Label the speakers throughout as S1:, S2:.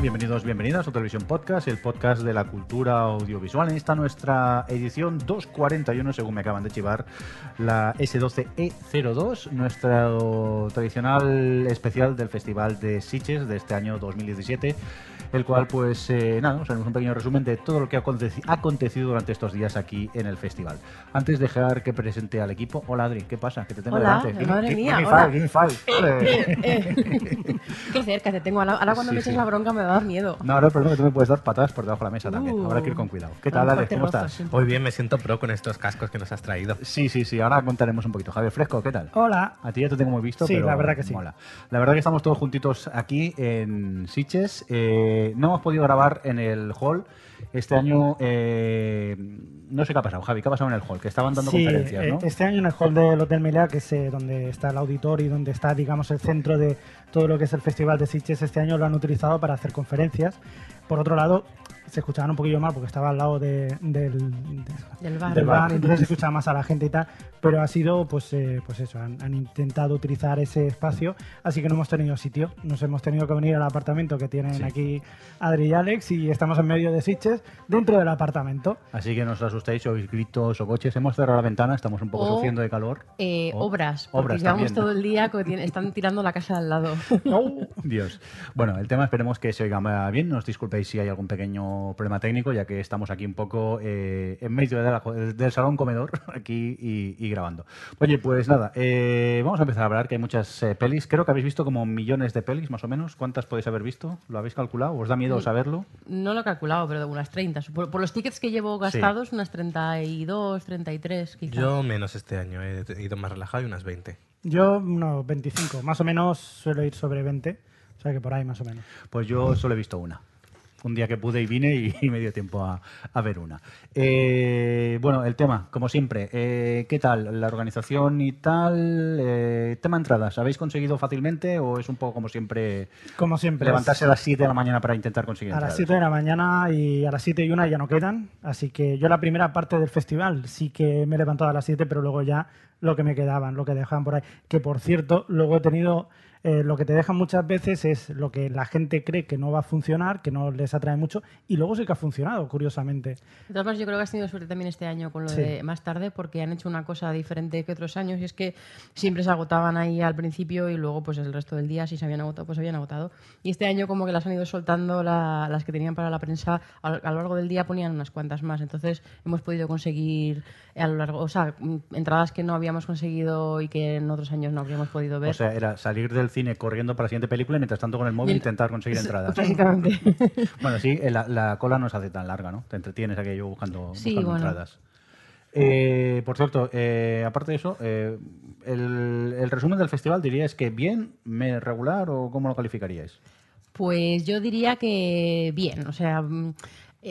S1: Bienvenidos, bienvenidas a Televisión Podcast, el podcast de la cultura audiovisual. En esta nuestra edición 241, según me acaban de chivar, la S12E02, nuestro tradicional especial del Festival de Sitges de este año 2017, el cual, pues, eh, nada, os haremos un pequeño resumen de todo lo que ha aconteci- ha acontecido durante estos días aquí en el festival. Antes de dejar que presente al equipo, hola Adri, ¿qué pasa? Que te tengo
S2: Hola,
S1: delante.
S2: madre
S1: Give-
S2: mía,
S1: me
S2: hola.
S1: me five. Ole.
S2: Qué cerca te tengo. Ahora cuando
S1: Sí,
S2: me eches
S1: sí.
S2: la bronca me va miedo.
S1: No, ahora el problema es que tú me puedes dar patadas por debajo de la mesa también.
S2: Uh.
S1: Habrá que ir con cuidado. ¿Qué
S2: A
S1: tal, Alex? ¿Cómo estás?
S2: sí.
S3: Muy bien, me siento pro con estos cascos que nos has traído.
S1: Sí, sí, sí. Ahora contaremos un poquito. Javier Fresco, ¿qué tal?
S4: Hola.
S1: A ti ya te tengo muy visto,
S4: Sí,
S1: pero
S4: la verdad que sí.
S1: mola. La verdad que estamos todos juntitos aquí en Siches. Eh, no hemos podido grabar en el hall. Este año, eh, no sé qué ha pasado, Javi, ¿qué ha pasado en el hall? Que estaban dando
S4: Sí,
S1: conferencias, ¿no?
S4: eh, este año en el hall del Hotel Melea, que es eh, donde está el auditorio y donde está, digamos, el centro de todo lo que es el Festival de Sitges, este año lo han utilizado para hacer conferencias. Por otro lado, se escuchaban un poquillo mal porque estaba al lado de- del, de-
S2: Del bar.
S4: del bar, entonces se escuchaba más a la gente y tal, pero ha sido, pues, eh, pues eso, han, han intentado utilizar ese espacio, así que no hemos tenido sitio, nos hemos tenido que venir al apartamento que tienen
S1: Sí.
S4: aquí Adri y Alex y estamos en medio de Sitges, dentro del apartamento.
S1: Así que no os asustéis, oís gritos o coches. Hemos cerrado la ventana, estamos un poco
S2: O-
S1: sufriendo de calor.
S2: Eh,
S1: Oh,
S2: obras. Porque
S1: obras
S2: llevamos todo el día están tirando la casa al lado.
S1: Dios. Bueno, el tema esperemos que se oiga bien. Nos disculpéis si hay algún pequeño problema técnico, ya que estamos aquí un poco eh, en medio de la- del salón comedor, aquí y, y grabando. Oye, pues nada, eh, vamos a empezar a hablar, que hay muchas eh, pelis. Creo que habéis visto como millones de pelis, más o menos. ¿Cuántas podéis haber visto? ¿Lo habéis calculado? ¿Os da miedo saberlo?
S2: No lo he calculado, pero de unas 30. Por, por los tickets que llevo gastados, unas 32, 33 quizás.
S3: Yo menos este año, he ido más relajado y unas 20.
S4: Yo unos 25, más o menos suelo ir sobre 20, o sea que por ahí más o menos.
S1: Pues yo solo he visto una. Un día que pude y vine y, y me dio tiempo a, a ver una. Eh, bueno, el tema, como siempre, eh, ¿qué tal? ¿La organización y tal? Eh, tema entradas, ¿habéis conseguido fácilmente o es un poco como siempre
S4: Como siempre.
S1: levantarse a las 7 de la mañana para intentar conseguir
S4: a las
S1: entradas?
S4: 7 de la mañana y a las 7 y una ya no quedan, así que yo la primera parte del festival sí que me he levantado a las 7, pero luego ya lo que me quedaban, lo que dejaban por ahí. Que por cierto, luego he tenido, eh, lo que te dejan muchas veces es lo que la gente cree que no va a funcionar, que no les atrae mucho, y luego sí que ha funcionado, curiosamente.
S2: De todas maneras, yo creo que has tenido suerte también este año con lo
S4: Sí.
S2: de más tarde, porque han hecho una cosa diferente que otros años, y es que siempre se agotaban ahí al principio y luego, pues el resto del día, si se habían agotado, pues se habían agotado. Y este año, como que las han ido soltando la- las que tenían para la prensa, a, a lo largo del día ponían unas cuantas más. Entonces, hemos podido conseguir a lo largo, o sea, mm, entradas que no habíamos conseguido y que en otros años no habríamos podido ver.
S1: O sea, era salir del cine corriendo para la siguiente película y mientras tanto con el móvil intentar conseguir entradas. Bueno, sí, eh, la, la cola no se hace tan larga, ¿no? Te entretienes aquello buscando,
S2: Sí,
S1: buscando
S2: bueno.
S1: entradas. Eh, por cierto, eh, aparte de eso, eh, el, el resumen del festival diríais que bien, regular o cómo lo calificaríais?
S2: Pues yo diría que bien, o sea, mm,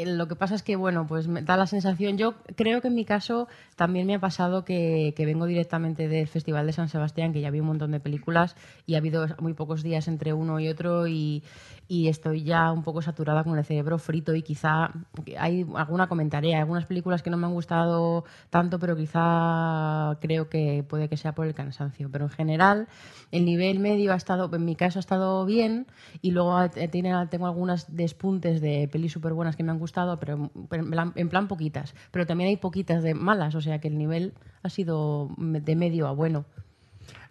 S2: lo que pasa es que, bueno, pues me da la sensación, yo creo que en mi caso también me ha pasado que, vengo directamente del Festival de San Sebastián, que ya vi un montón de películas y ha habido muy pocos días entre uno y otro y, estoy ya un poco saturada con el cerebro frito y quizá hay alguna comentaré, algunas películas que no me han gustado tanto, pero quizá creo que puede que sea por el cansancio. Pero en general, el nivel medio ha estado, en mi caso ha estado bien y luego tengo algunas despuntes de pelis súper buenas que me han gustado, pero en plan, en plan poquitas. Pero también hay poquitas de malas, que el nivel ha sido de medio a bueno.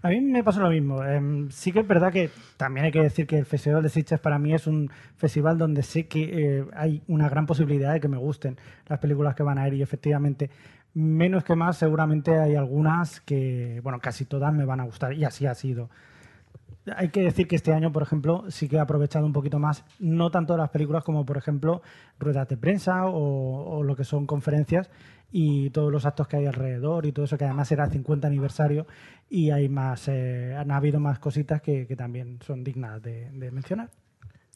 S4: A mí me pasa lo mismo. Em, sí que es verdad que también hay que decir que el Festival de Sitges para mí es un festival donde sé que eh, hay una gran posibilidad de que me gusten las películas que van a ir y efectivamente, menos que más, seguramente hay algunas que, bueno, casi todas me van a gustar y así ha sido. hay que decir que este año, por ejemplo, sí que he aprovechado un poquito más, no tanto las películas como, por ejemplo, ruedas de prensa o, o lo que son conferencias y todos los actos que hay alrededor y todo eso, que además era el 50 aniversario y hay más, eh, han habido más cositas que, que también son dignas de, de mencionar.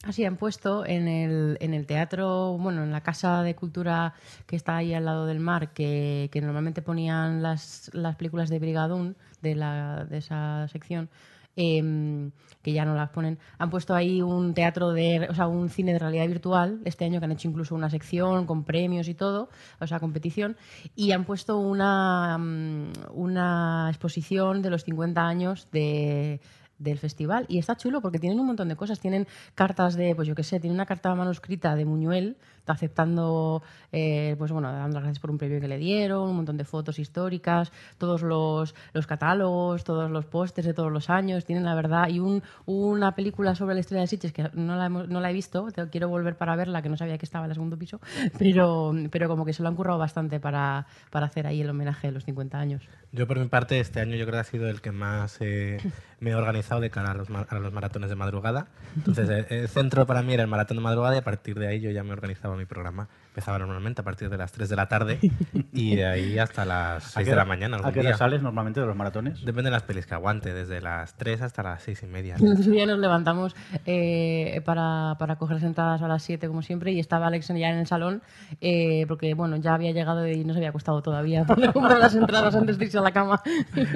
S2: Así han puesto en el, en el teatro, bueno, en la casa de cultura que está ahí al lado del mar, que, que normalmente ponían las, las películas de Brigadún, de, la, de esa sección, em, que ya no las ponen, han puesto ahí un teatro de, o sea, un cine de realidad virtual este año que han hecho incluso una sección con premios y todo, o sea, competición, y han puesto una, mm, una exposición de los 50 años de del festival y está chulo porque tienen un montón de cosas. Tienen cartas de, pues yo qué sé, tiene una carta manuscrita de Muñuel aceptando, eh, pues bueno, dando las gracias por un premio que le dieron, un montón de fotos históricas, todos los, los catálogos, todos los pósters de todos los años, tienen la verdad, y un, una película sobre la historia de Sitges que no la, hemos- no la he visto, quiero volver para verla, que no sabía que estaba en el segundo piso, pero, pero como que se lo han currado bastante para, para hacer ahí el homenaje de los 50 años.
S3: Yo por mi parte este año yo creo que ha sido el que más eh, me he organizado de cara a los, a los maratones de madrugada. Entonces el, el centro para mí era el maratón de madrugada y a partir de ahí yo ya me organizaba mi programa. Empezaba normalmente a partir de las 3 de la tarde y de ahí hasta las 6 de la mañana.
S1: ¿A qué hora
S3: día.
S1: sales normalmente de los maratones?
S3: Depende de las pelis que aguante, desde las 3 hasta las 6 y media.
S2: El otro día nos levantamos eh, para, para coger las entradas a las 7, como siempre, y estaba Alex ya en el salón, eh, porque bueno, ya había llegado y no se había acostado todavía para comprar las entradas antes de irse a la cama.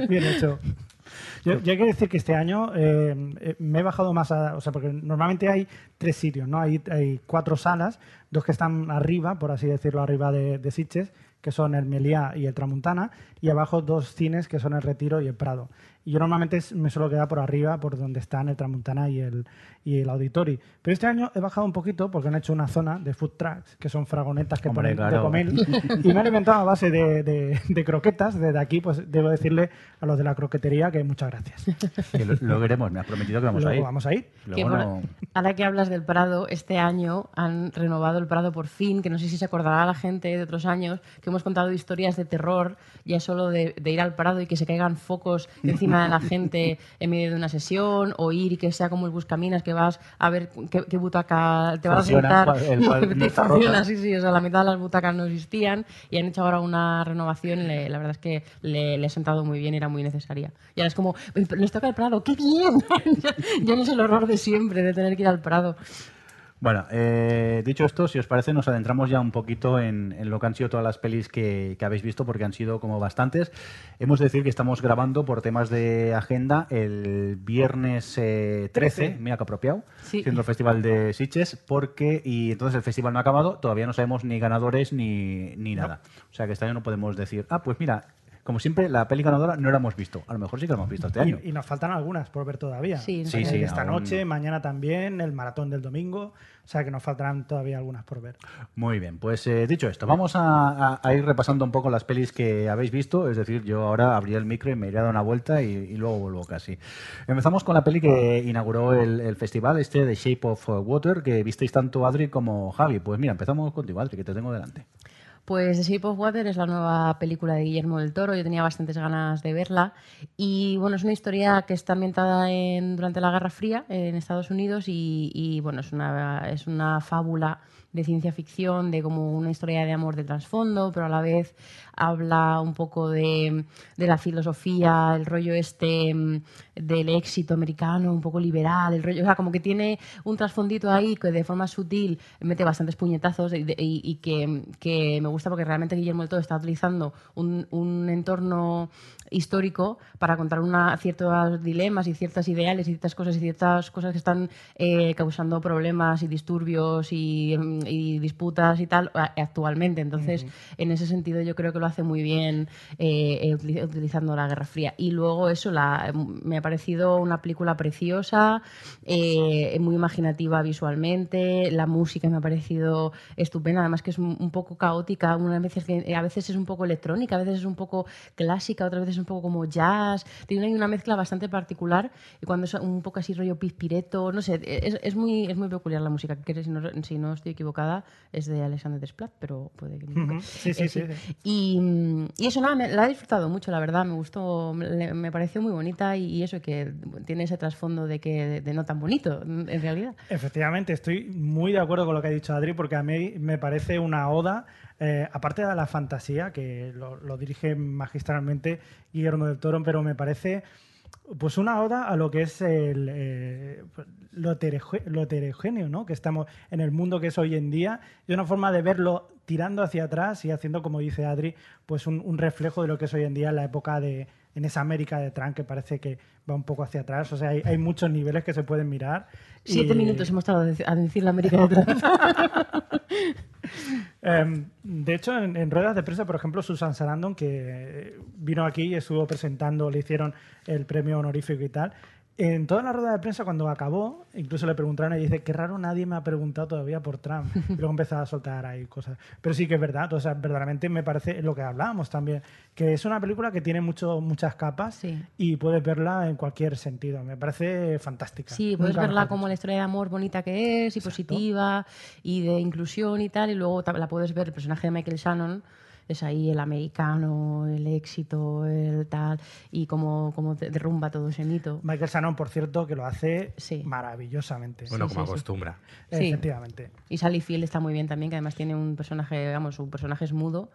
S4: Bien hecho. Yo, yo hay que decir que este año eh, eh, me he bajado más a. O sea, porque normalmente hay tres sitios, ¿no? Hay, hay cuatro salas, dos que están arriba, por así decirlo, arriba de, de Sitges, que son el Meliá y el Tramuntana, y abajo dos cines que son el Retiro y el Prado. Y yo normalmente me suelo quedar por arriba, por donde están el Tramuntana y el, y el Auditori. Pero este año he bajado un poquito porque han hecho una zona de food trucks, que son fragonetas que
S1: Hombre,
S4: ponen de comer. Y me he alimentado a base de, de- de croquetas. Desde aquí, pues debo decirle a los de la croquetería que muchas gracias.
S1: Que lo, lo veremos, me has prometido que vamos
S4: Luego
S1: a ir.
S4: vamos a ir.
S1: Luego no-
S2: Ahora que hablas del Prado, este año han renovado el Prado por fin, que no sé si se acordará la gente de otros años, que hemos contado historias de terror, ya solo de, de ir al Prado y que se caigan focos encima de la gente en medio de una sesión, o ir y que sea como el Buscaminas, que vas a ver qué, qué butaca te vas a
S1: Funciona,
S2: sentar.
S1: cual- el no está
S2: funciona, sí, sí, o sea, la mitad de las butacas no existían y han hecho ahora una renovación y le- la verdad es que le, le ha sentado muy bien era muy necesaria. Y ahora es como, nos toca el Prado, ¡qué bien! ya, ya no es el horror de siempre de tener que ir al Prado.
S1: Bueno, eh, dicho esto, si os parece, nos adentramos ya un poquito en, en lo que han sido todas las pelis que, que habéis visto, porque han sido como bastantes. Hemos de decir que estamos grabando por temas de agenda el viernes eh, 13, mira que apropiado,
S2: Sí.
S1: siendo el Festival de Sitges, porque, y entonces el festival no ha acabado, todavía no sabemos ni ganadores ni, ni nada. O sea que este año no podemos decir, ah, pues mira, como siempre, la peli ganadora no la hemos visto. A lo mejor sí que la hemos visto este año.
S4: Y, y nos faltan algunas por ver todavía.
S2: Sí,
S1: Sí, sí,
S4: esta
S1: aún-
S4: noche, mañana también, el maratón del domingo. O sea que nos faltarán todavía algunas por ver.
S1: Muy bien, pues eh, dicho esto, vamos a, a- a ir repasando un poco las pelis que habéis visto. Es decir, yo ahora abrí el micro y me iré a dar una vuelta y, y luego vuelvo casi. Empezamos con la peli que inauguró el, el festival, este de Shape of Water, que visteis tanto Adri como Javi. Pues mira, empezamos contigo, Adri, que te tengo delante.
S2: Pues The Shape of Water es la nueva película de Guillermo del Toro. Yo tenía bastantes ganas de verla. Y bueno, es una historia que está ambientada en, durante la Guerra Fría en Estados Unidos y, y, bueno, es una, es una fábula de ciencia ficción, de como una historia de amor de trasfondo, pero a la vez habla un poco de, de la filosofía, el rollo este mm, del éxito americano, un poco liberal, el rollo, o sea, como que tiene un trasfondito ahí que de forma sutil mete bastantes puñetazos y, que, que me gusta porque realmente Guillermo del Toro está utilizando un, un entorno histórico para contar una, ciertos dilemas y ciertas ideales y ciertas cosas y ciertas cosas que están eh, causando problemas y disturbios y, mm, y disputas y tal actualmente. Entonces, en ese sentido yo creo que lo hace muy bien eh, eh, utili- utilizando la Guerra Fría. Y luego eso, la, me ha parecido una película preciosa, eh, muy imaginativa visualmente, la música me ha parecido estupenda, además que es un, poco caótica, veces, a veces es un poco electrónica, a veces es un poco clásica, otras veces es un poco como jazz, tiene una mezcla bastante particular y cuando es un poco así rollo pispireto, no sé, es, es muy, es muy peculiar la música, que si no, si no estoy equivocada es de Alexander Desplat, pero puede que me
S4: Ujú.
S2: equivoque.
S4: Sí, sí,
S2: Eh,
S4: sí, sí.
S2: Y, y eso, nada, me- la he disfrutado mucho, la verdad, me gustó, me, me pareció muy bonita y, y eso, que tiene ese trasfondo de que de, de no tan bonito, en realidad.
S4: Efectivamente, estoy muy de acuerdo con lo que ha dicho Adri, porque a mí me parece una oda, eh, aparte de la fantasía, que lo, dirige magistralmente Guillermo del Toro, pero me parece pues una oda a lo que es el, eh, lo, heterogéneo, ¿no? Que estamos en el mundo que es hoy en día, y una forma de verlo tirando hacia atrás y haciendo, como dice Adri, pues un, un reflejo de lo que es hoy en día la época de, en esa América de Trump que parece que va un poco hacia atrás. O sea, hay, hay muchos niveles que se pueden mirar.
S2: Siete
S4: y-
S2: minutos hemos estado a dec- a decir la América de atrás.
S4: Em, de hecho, en, en ruedas de prensa, por ejemplo, Susan Sarandon, que vino aquí y estuvo presentando, le hicieron el premio honorífico y tal. En toda la rueda de prensa, cuando acabó, incluso le preguntaron y dice, qué raro nadie me ha preguntado todavía por Trump. Y luego empezaba a soltar ahí cosas. Pero sí que es verdad, o sea, verdaderamente me parece lo que hablábamos también, que es una película que tiene mucho, muchas capas
S2: Sí.
S4: y puedes verla en cualquier sentido. Me parece fantástica.
S2: Sí, puedes
S4: Nunca
S2: verla como la historia de amor bonita que es y positiva y de inclusión y tal, y luego la puedes ver el personaje de Michael Shannon, es ahí el americano, el éxito, el tal, y cómo, cómo derrumba todo ese mito.
S4: Michael Shannon, por cierto, que lo hace
S2: Sí.
S4: maravillosamente.
S3: Bueno,
S2: Sí,
S3: como
S2: sí,
S3: acostumbra.
S2: Sí.
S4: Efectivamente.
S2: Y Sally Field está muy bien también, que además tiene un personaje, vamos, su personaje es mudo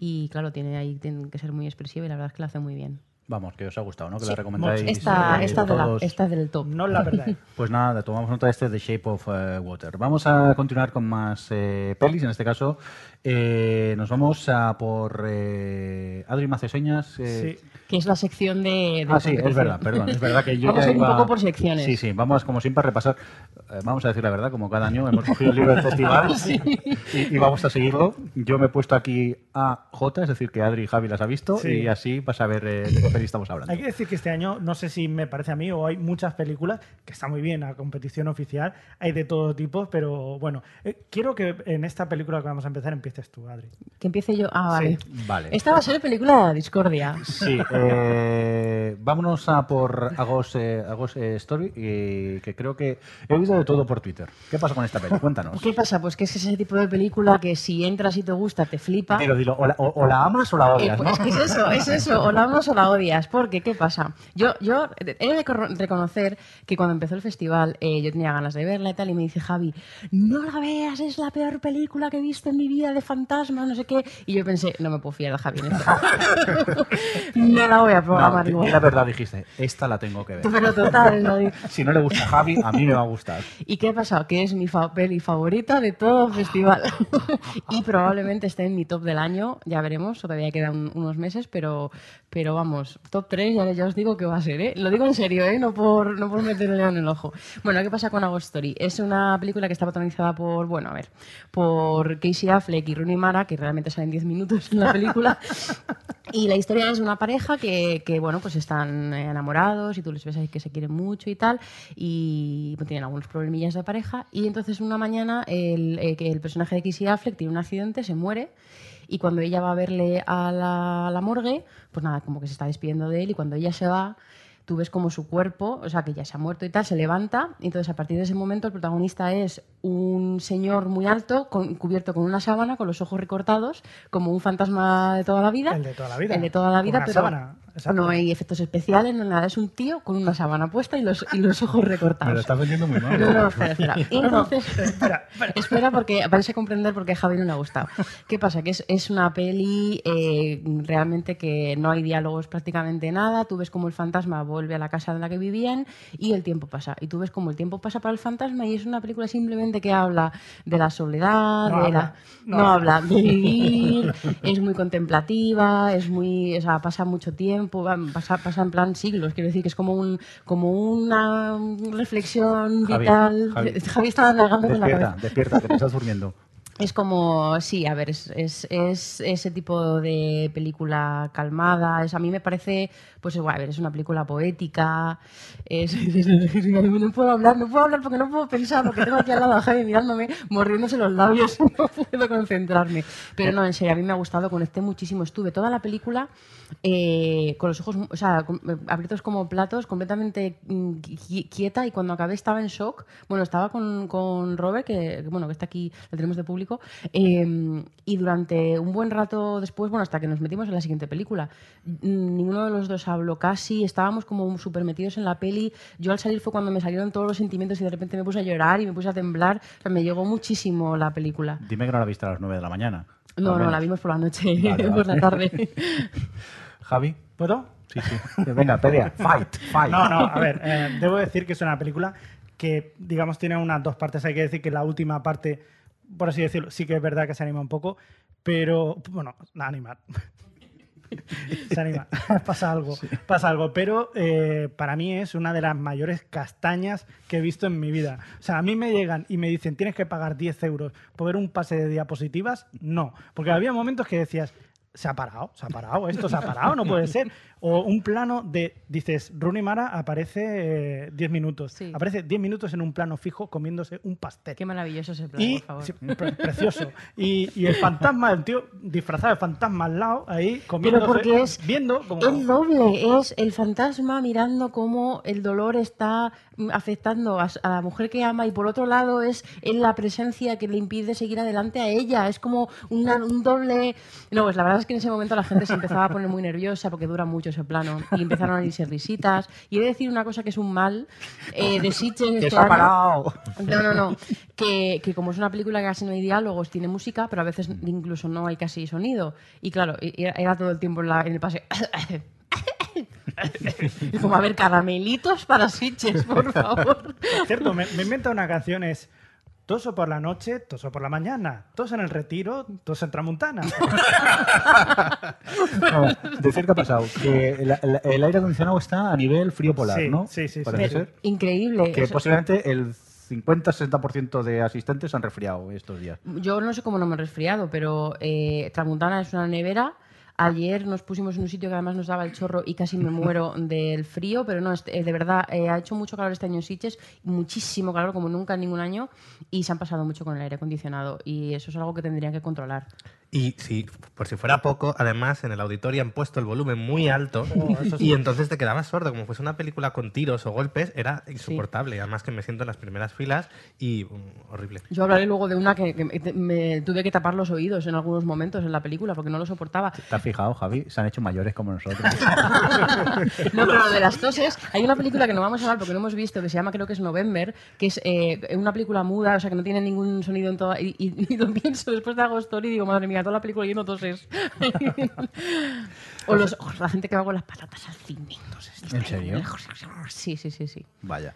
S2: y claro, tiene ahí tiene que ser muy expresivo y la verdad es que lo hace muy bien.
S1: Vamos, que os ha gustado, ¿no? Que
S2: Sí.
S1: la recomendáis.
S2: Esta,
S1: eh,
S2: esta, de la-
S1: todos.
S2: esta del top.
S4: No la verdad.
S1: Pues nada, tomamos nota de este The Shape of eh, Water. Vamos a continuar con más eh, pelis. En este caso, eh, nos vamos a por eh, Adri Maceseñas. eh,
S4: Sí.
S2: Que es la sección de... de
S1: Ah, sí, es verdad, perdón. Es verdad que yo
S2: Vamos
S1: ya
S2: a ir un
S1: iba-
S2: poco por secciones.
S1: Sí, sí, vamos como siempre a repasar. eh, vamos a decir la verdad, como cada año hemos cogido el libro del festival y, y vamos a seguirlo. Yo me he puesto aquí a J, es decir, que Adri y Javi las ha visto
S4: Sí.
S1: y así vas a ver eh, de qué peli estamos hablando.
S4: Hay que decir que este año, no sé si me parece a mí o hay muchas películas que está muy bien a competición oficial, hay de todo tipo, pero bueno, eh, quiero que en esta película que vamos a empezar empieces tú, Adri.
S2: Que empiece yo... Ah, vale.
S1: Vale.
S2: Esta va a ser película de la discordia.
S1: Sí, eh, vámonos a por Agos, eh, Agos, eh, Story, y que creo que he oído de todo por Twitter. ¿Qué pasa con esta peli? Cuéntanos.
S2: ¿Qué pasa? Pues que es ese tipo de película que si entras y te gusta, te flipa.
S1: Dilo, dilo, o la, o- o la amas o la
S2: Eh,
S1: odias,
S2: pues
S1: ¿no?
S2: es eso, es eso, o la amas o la odias. Porque, ¿qué pasa? Yo, yo he de reconocer que cuando empezó el festival eh, yo tenía ganas de verla y tal, y me dice Javi, no la veas, es la peor película que he visto en mi vida de fantasmas, no sé qué. Y yo pensé, no me puedo fiar de Javi en esto. no la voy a
S1: No,
S2: programar igual.
S1: la verdad dijiste, esta la tengo que ver.
S2: Pero total, ¿no?
S1: Si no le gusta a Javi, a mí me va a gustar.
S2: ¿Y qué ha pasado? Que es mi fa- peli favorita de todo el festival. y probablemente esté en mi top del año, ya veremos, todavía quedan unos meses, pero, pero vamos, top 3 ya, ya os digo que va a ser, ¿eh? Lo digo en serio, ¿eh? No por, no por meterle en el ojo. Bueno, ¿qué pasa con Agust Story? Es una película que está protagonizada por, bueno, a ver, por Casey Affleck y Rooney Mara, que realmente salen 10 minutos en la película. Y la historia es de una pareja que, que, bueno, pues están eh, enamorados y tú les ves ahí que se quieren mucho y tal, y pues, tienen algunos problemillas de pareja. Y entonces una mañana el, eh, el personaje de Casey Affleck tiene un accidente, se muere, y cuando ella va a verle a la, a la morgue, pues nada, como que se está despidiendo de él, y cuando ella se va, tú ves como su cuerpo, o sea, que ya se ha muerto y tal, se levanta, y entonces a partir de ese momento el protagonista es un señor muy alto, con- cubierto con una sábana, con los ojos recortados, como un fantasma de toda la vida.
S4: El de toda la vida.
S2: El de toda la vida,
S4: una
S2: pero
S4: sábana, exacto.
S2: no hay efectos especiales, no nada, es un tío con una sábana puesta y los, y los ojos
S1: Me lo
S2: recortados.
S1: estás vendiendo muy mal.
S2: No, no, espera, espera. Entonces,
S4: Espera, espera.
S2: espera porque vais a comprender por qué a Javi no le ha gustado. ¿Qué pasa? Que es, es una peli eh, realmente que no hay diálogos prácticamente nada. Tú ves como el fantasma vuelve a la casa en la que vivían y el tiempo pasa. Y tú ves como el tiempo pasa para el fantasma y es una película simplemente que habla de la soledad,
S4: No
S2: de
S4: habla,
S2: la...
S4: no habla
S2: de vivir, es muy contemplativa, es muy, o sea, pasa mucho tiempo, va- pasa, pasa en plan siglos, quiero decir que es como un, como una reflexión
S1: Javi,
S2: vital.
S1: Javi.
S2: Javi está con la
S1: Despierta,
S2: cabeza.
S1: despierta, que te estás durmiendo.
S2: Es como, sí, a ver, es, es, es ese tipo de película calmada. Es, a mí me parece, pues igual, a ver, es una película poética. No puedo hablar, no puedo hablar porque no puedo pensar, porque tengo aquí al lado a Javi mirándome, mordiéndose los labios, no puedo concentrarme. Pero no, en serio, a mí me ha gustado, conecté muchísimo. Estuve toda la película eh, con los ojos, eh, abiertos como platos, completamente mm, qui- quieta y cuando acabé estaba en shock. Bueno, estaba con, con Robert, que, bueno, que está aquí, lo tenemos de público, eh, y durante un buen rato después, bueno, hasta que nos metimos en la siguiente película, ninguno de los dos habló casi, estábamos como súper metidos en la peli. Yo al salir fue cuando me salieron todos los sentimientos y de repente me puse a llorar y me puse a temblar. O sea, me llegó muchísimo la película.
S1: Dime que no la viste a las 9 de la mañana.
S2: No, no, la vimos por la noche,
S1: Vale,
S2: por
S1: vale.
S2: la tarde.
S1: Javi.
S4: ¿Puedo?
S1: Sí, sí. Venga, pelea. Fight, fight.
S4: No, no, a ver, eh, debo decir que es una película que, digamos, tiene unas dos partes. Hay que decir que la última parte, por así decirlo, sí que es verdad que se anima un poco, pero, bueno, no, animar. se anima, pasa algo, pasa algo. Pero eh, para mí es una de las mayores castañas que he visto en mi vida. O sea, a mí me llegan y me dicen, tienes que pagar 10 euros por ver un pase de diapositivas. No, porque había momentos que decías, se ha parado, se ha parado, esto se ha parado, no puede ser. O un plano de, dices, Rooney Mara aparece eh, 10 minutos.
S2: Sí.
S4: Aparece 10 minutos en un plano fijo comiéndose un pastel.
S2: Qué maravilloso ese plan,
S4: Y,
S2: por favor.
S4: sí, pre- precioso. Y, y el fantasma, el tío disfrazado de fantasma al lado, ahí comiendo,
S2: porque es-
S4: viendo como...
S2: Es doble, es el fantasma mirando cómo el dolor está afectando a, la mujer que ama y por otro lado es en la presencia que le impide seguir adelante a ella. Es como una- un doble... No, pues la verdad es que en ese momento la gente se empezaba a poner muy nerviosa porque dura mucho ese plano y empezaron a irse risitas. Y he de decir una cosa que es un mal eh, de Sitges
S1: ¡Que
S2: este
S1: se ha
S2: año.
S1: parado!
S2: No, no, no. Que, que como es una película que casi no hay diálogos, tiene música, pero a veces incluso no hay casi sonido. Y claro, era, todo el tiempo en, la- en el paseo. Y como, a ver, caramelitos para Sitges, por favor.
S4: Cierto, me, me inventa una canción, es... Toso por la noche, toso por la mañana, toso en el retiro, toso en Tramuntana.
S1: No, decir que ha pasado. Que el, el- el aire acondicionado está a nivel frío polar,
S4: Sí,
S1: ¿no?
S4: sí, sí,
S1: Parece
S4: sí.
S1: ser.
S2: Increíble.
S1: Que
S2: Eso-
S1: posiblemente el 50-60% de asistentes se han resfriado estos días.
S2: Yo no sé cómo no me he resfriado, pero eh, Tramuntana es una nevera. Ayer nos pusimos en un sitio que además nos daba el chorro y casi me muero del frío, pero no, es- eh, de verdad, eh, ha hecho mucho calor este año en Sitges, muchísimo calor como nunca en ningún año, y se han pasado mucho con el aire acondicionado, y eso es algo que tendrían que controlar.
S3: Y si, por si fuera poco, además en el auditorio han puesto el volumen muy alto
S4: Oh, sí.
S3: y entonces te quedabas sordo, como fuese una película con tiros o golpes, era insoportable. Además que me siento en las primeras filas y mm, horrible.
S2: Yo hablaré luego de una que, que me- tuve que tapar los oídos en algunos momentos en la película porque no lo soportaba.
S1: ¿Te has fijado, Javi? Se han hecho mayores como nosotros.
S2: No, pero lo de las toses, hay una película que no vamos a hablar porque no hemos visto, que se llama creo que es November, que es eh, una película muda, o sea, que no tiene ningún sonido en toda... Y, y- y lo pienso después de Agosto y digo, madre mía, toda la película yendo toses. o, los, la gente que va con las patatas al cine.
S1: ¿En serio?
S2: Sí, sí, sí, sí.
S1: Vaya.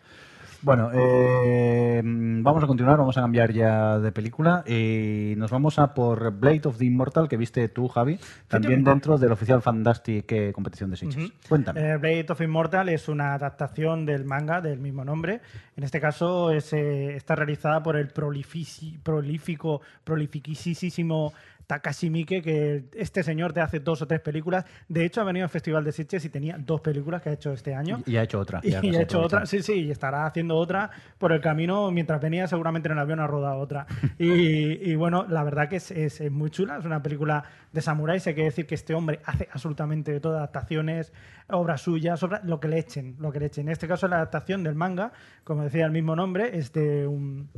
S1: Bueno, eh, vamos a continuar, vamos a cambiar ya de película y nos vamos a por Blade of the Immortal que viste tú, Javi, también dentro del oficial Fantastic eh, competición de Sitges. Cuéntame.
S4: Eh, Blade of Immortal es una adaptación del manga del mismo nombre. En este caso es, eh, está realizada por el prolifici- prolífico, prolifiquísimo Takashi Miike, que este señor te hace dos o tres películas. De hecho, ha venido al Festival de Sitges y tenía dos películas que ha hecho este año.
S1: y ha hecho otra.
S4: Y ha hecho otra, sí, sí, y estará haciendo otra por el camino. Mientras venía, seguramente en el avión ha rodado otra. Y, y bueno, la verdad que es, es- es muy chula, es una película de samuráis. Hay que decir que este hombre hace absolutamente de todo, adaptaciones, obras suyas, obras- lo que le echen, lo que le echen. En este caso, la adaptación del manga, como decía el mismo nombre, es de un,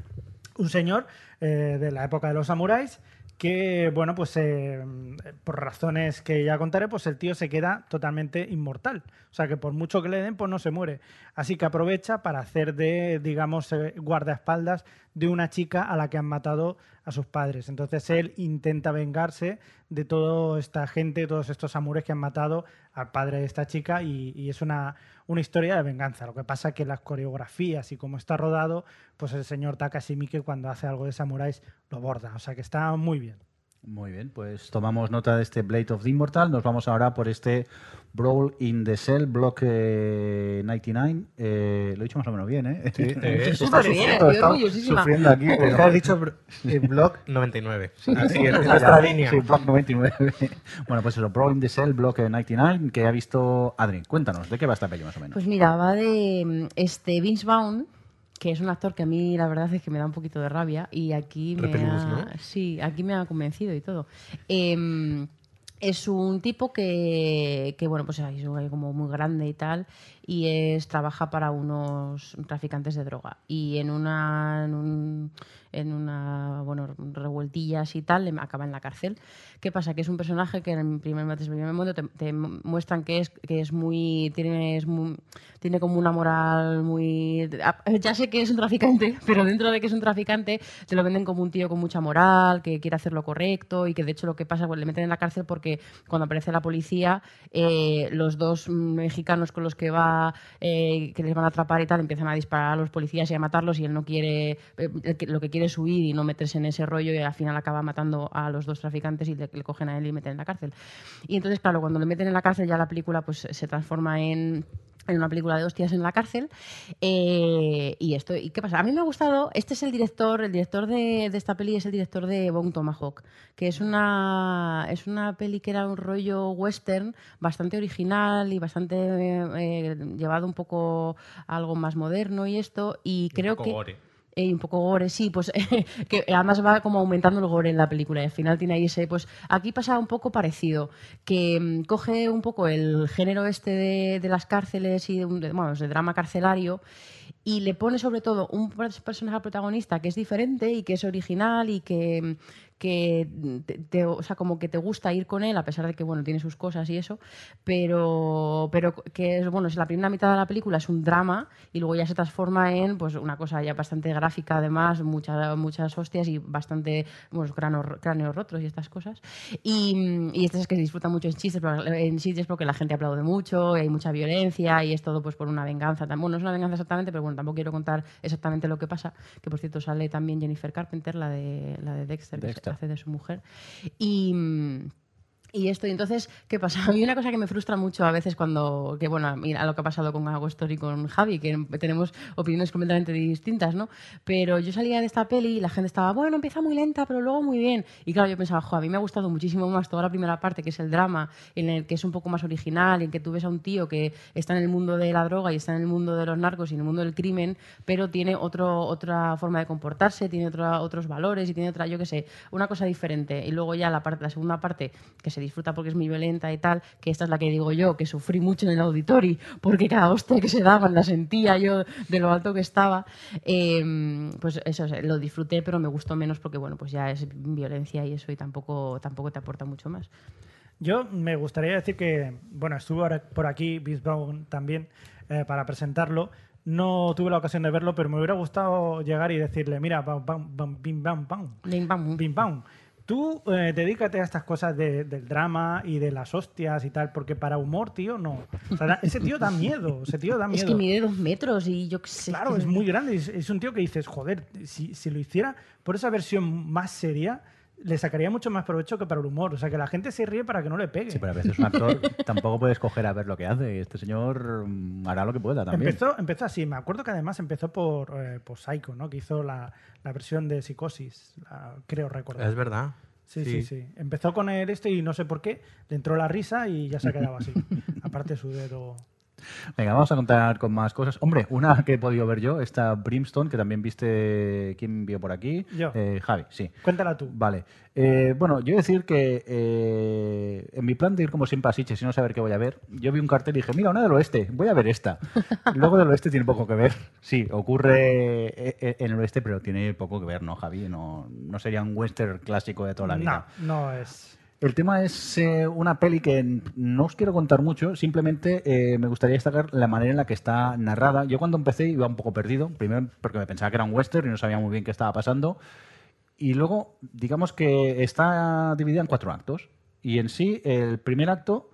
S4: un señor eh, de la época de los samuráis que, bueno, pues eh, por razones que ya contaré, pues el tío se queda totalmente inmortal. O sea que por mucho que le den, pues no se muere. Así que aprovecha para hacer de, digamos, eh, guardaespaldas de una chica a la que han matado a sus padres. Entonces él intenta vengarse de toda esta gente, todos estos amores que han matado al padre de esta chica y, y es una, una historia de venganza. Lo que pasa es que las coreografías y cómo está rodado, pues el señor Takashi Miike cuando hace algo de samuráis lo borda. O sea que está muy bien.
S1: Muy bien, pues tomamos nota de este Blade of the Immortal. Nos vamos ahora por este Brawl in the Cell Block eh, 99. Eh, lo he dicho más o menos bien, ¿eh?
S3: Sí, eh,
S2: Súper bien, estoy orgullosísima.
S1: sufriendo aquí. pero-
S3: has dicho Block 99. Así es, es nuestra línea.
S1: Sí, Block 99. bueno, pues eso, Brawl in the Cell Block 99, que ha visto Adri. Cuéntanos, ¿de qué va esta peli más o menos?
S2: Pues mira, va de mm, este Vince Vaughn, que es un actor que a mí la verdad es que me da un poquito de rabia y aquí me ha,
S3: ¿no?
S2: sí, aquí me ha convencido y todo. Em, es un tipo que, que, bueno, pues es como muy grande y tal, y es trabaja para unos traficantes de droga. Y en una, en, un- en una bueno, revueltillas y tal, le acaba en la cárcel. ¿Qué pasa? Que es un personaje que en primer, el primer momento te, te muestran que es, que es muy tiene, es muy- tiene como una moral muy... Ya sé que es un traficante, pero dentro de que es un traficante, te lo venden como un tío con mucha moral, que quiere hacer lo correcto y que de hecho lo que pasa, pues le meten en la cárcel porque cuando aparece la policía, eh, los dos mexicanos con los que va, eh, que les van a atrapar y tal, empiezan a disparar a los policías y a matarlos y él no quiere, eh, lo que quiere es huir y no meterse en ese rollo y al final acaba matando a los dos traficantes y le, le cogen a él y meten en la cárcel. Y entonces, claro, cuando le meten en la cárcel ya la película pues se transforma en en una película de hostias en la cárcel. Eh, y esto, ¿y qué pasa? A mí me ha gustado, este es el director, el director de, de esta peli es el director de Bone Tomahawk, que es una, es una peli que era un rollo western bastante original y bastante eh, llevado un poco a algo más moderno y esto. Y creo
S3: Un poco
S2: que...
S3: gore.
S2: Eh, y un poco gore, sí, pues que además va como aumentando el gore en la película y al final tiene ahí ese, pues aquí pasa un poco parecido, que mm, coge un poco el género este de, de las cárceles y de, de, bueno, de drama carcelario y le pone sobre todo un pers- personaje protagonista que es diferente y que es original y que, que te, o sea, como que te gusta ir con él a pesar de que bueno tiene sus cosas y eso pero pero que es bueno es la primera mitad de la película es un drama y luego ya se transforma en pues una cosa ya bastante gráfica además muchas muchas hostias y bastante bueno, cráneos, cráneos rotos y estas cosas y, y estas es que se disfruta mucho en chistes en chistes porque la gente aplaude mucho y hay mucha violencia y es todo pues por una venganza bueno no es una venganza exactamente pero bueno tampoco quiero contar exactamente lo que pasa que por cierto sale también Jennifer Carpenter la de la de Dexter. Hace de su mujer. Y mm, y esto, y entonces, ¿qué pasa? A mí una cosa que me frustra mucho a veces cuando, que bueno, mira lo que ha pasado con Agostor y con Javi, que tenemos opiniones completamente distintas, ¿no? Pero yo salía de esta peli y la gente estaba, bueno, empieza muy lenta, pero luego muy bien. Y claro, yo pensaba, jo, a mí me ha gustado muchísimo más toda la primera parte, que es el drama, en el que es un poco más original, en que tú ves a un tío que está en el mundo de la droga y está en el mundo de los narcos y en el mundo del crimen, pero tiene otro, otra forma de comportarse, tiene otros valores y tiene otra, yo qué sé, una cosa diferente. Y luego ya la, parte, la segunda parte, que se disfruta porque es muy violenta y tal, que esta es la que digo yo, que sufrí mucho en el auditorio, porque cada hostia que se daban la sentía yo de lo alto que estaba. Eh, pues eso, lo disfruté, pero me gustó menos porque, bueno, pues ya es violencia y eso y tampoco, tampoco te aporta mucho más.
S4: Yo me gustaría decir que, bueno, estuvo por aquí Vaughn también eh, para presentarlo. No tuve la ocasión de verlo, pero me hubiera gustado llegar y decirle, mira, bam, bam, bam, bim, bam, bam,
S2: Bim, bam.
S4: bim, bam. Tú eh, dedícate a estas cosas de- del drama y de las hostias y tal, porque para humor, tío, no. O sea, da- ese tío da miedo, ese tío da miedo.
S2: Es que mide dos metros y yo qué sé.
S4: Claro,
S2: que-
S4: es muy grande. Es, es un tío que dices, joder, si, si lo hiciera por esa versión más seria, le sacaría mucho más provecho que para el humor. O sea, que la gente se ríe para que no le pegue.
S1: Sí, pero a veces un actor tampoco puede escoger a ver lo que hace. Este señor mm, hará lo que pueda también.
S4: Empezó, empezó así. Me acuerdo que además empezó por, eh, por Psycho, ¿no? Que hizo la, la versión de Psicosis, la- creo recordar.
S3: Es verdad.
S4: Sí, sí, sí, Empezó con el este y no sé por qué, le entró la risa y ya se ha quedado así. Aparte su dedo...
S1: Venga, vamos a contar con más cosas. Hombre, una que he podido ver yo, esta Brimstone, que también viste. ¿Quién vio por aquí?
S4: Yo.
S1: Eh, Javi, sí.
S4: Cuéntala tú.
S1: Vale. Eh, bueno, yo decir que eh, en mi plan de ir como siempre a Sitges y no saber qué voy a ver, yo vi un cartel y dije, mira, una del oeste, voy a ver esta. Luego del oeste tiene poco que ver. Sí, ocurre eh, eh, en el oeste, pero tiene poco que ver, ¿no, Javi? No, no sería un western clásico de toda la vida.
S4: No, no es...
S1: El tema es eh, una peli que no os quiero contar mucho, simplemente eh, me gustaría destacar la manera en la que está narrada. Yo cuando empecé iba un poco perdido, primero porque me pensaba que era un western y no sabía muy bien qué estaba pasando. Y luego, digamos que está dividida en cuatro actos. Y en sí, el primer acto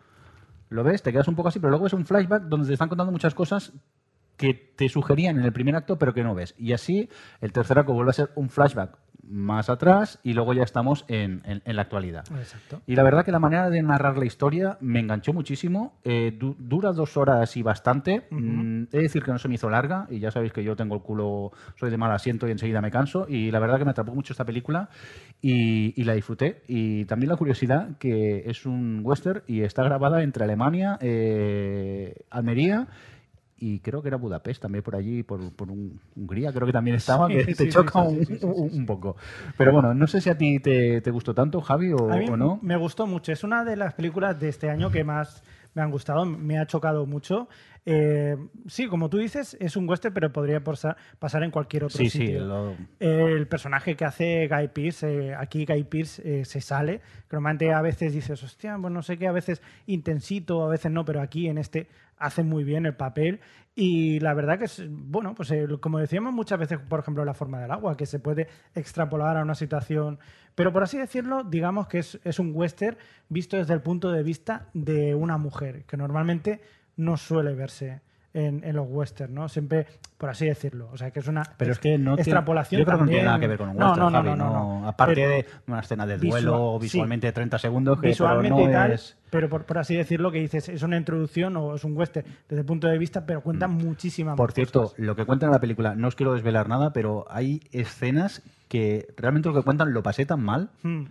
S1: lo ves, te quedas un poco así, pero luego es un flashback donde te están contando muchas cosas que te sugerían en el primer acto, pero que no ves. Y así, el tercer acto vuelve a ser un flashback más atrás y luego ya estamos en, en- en la actualidad.
S4: Exacto.
S1: Y la verdad que la manera de narrar la historia me enganchó muchísimo. Eh, du- dura dos horas y bastante. Mm, he de decir que no se me hizo larga y ya sabéis que yo tengo el culo, soy de mal asiento y enseguida me canso. Y la verdad que me atrapó mucho esta película y, y la disfruté. Y también la curiosidad que es un western y está grabada entre Alemania, eh, Almería. Y creo que era Budapest también por allí, por, por un- Hungría, creo que también estaba,
S4: Sí,
S1: que te
S4: sí,
S1: choca
S4: sí,
S1: un, un- poco. Pero bueno, no sé si a ti te, te gustó tanto, Javi, o,
S4: A mí
S1: o no.
S4: me gustó mucho. Es una de las películas de este año que más me han gustado. Me ha chocado mucho. Eh, sí, como tú dices, es un western, pero podría pasar en cualquier otro
S1: Sí, sí,
S4: sitio.
S1: lo-
S4: El personaje que hace Guy Pearce, eh, aquí Guy Pearce eh, se sale. Normalmente a veces dices, hostia, pues no sé qué, a veces intensito, a veces no, pero aquí en este hace muy bien el papel. Y la verdad que es, bueno, pues eh, como decíamos muchas veces, por ejemplo, la forma del agua, que se puede extrapolar a una situación. Pero por así decirlo, digamos que es, es un western visto desde el punto de vista de una mujer, que normalmente no suele verse en, en los westerns, ¿no? Siempre, por así decirlo. O sea, que es una
S1: Pero es que no tiene-
S4: extrapolación
S1: yo creo que no tiene
S4: también.
S1: nada que ver con un western,
S4: no, no,
S1: Javi,
S4: no, no,
S1: no.
S4: no.
S1: Aparte
S4: Pero-
S1: de una escena de
S4: Visual-
S1: duelo
S4: sí.
S1: visualmente de 30 segundos, que
S4: visualmente
S1: pero
S4: y tal,
S1: es...
S4: pero por, por así decirlo, que dices, es una introducción o es un western desde el punto de vista, pero cuenta muchísimas
S1: Mm. Por
S4: más
S1: cierto,
S4: cosas.
S1: lo que cuentan en la película, no os quiero desvelar nada, pero hay escenas que realmente lo que cuentan lo pasé tan mal
S4: Hmm.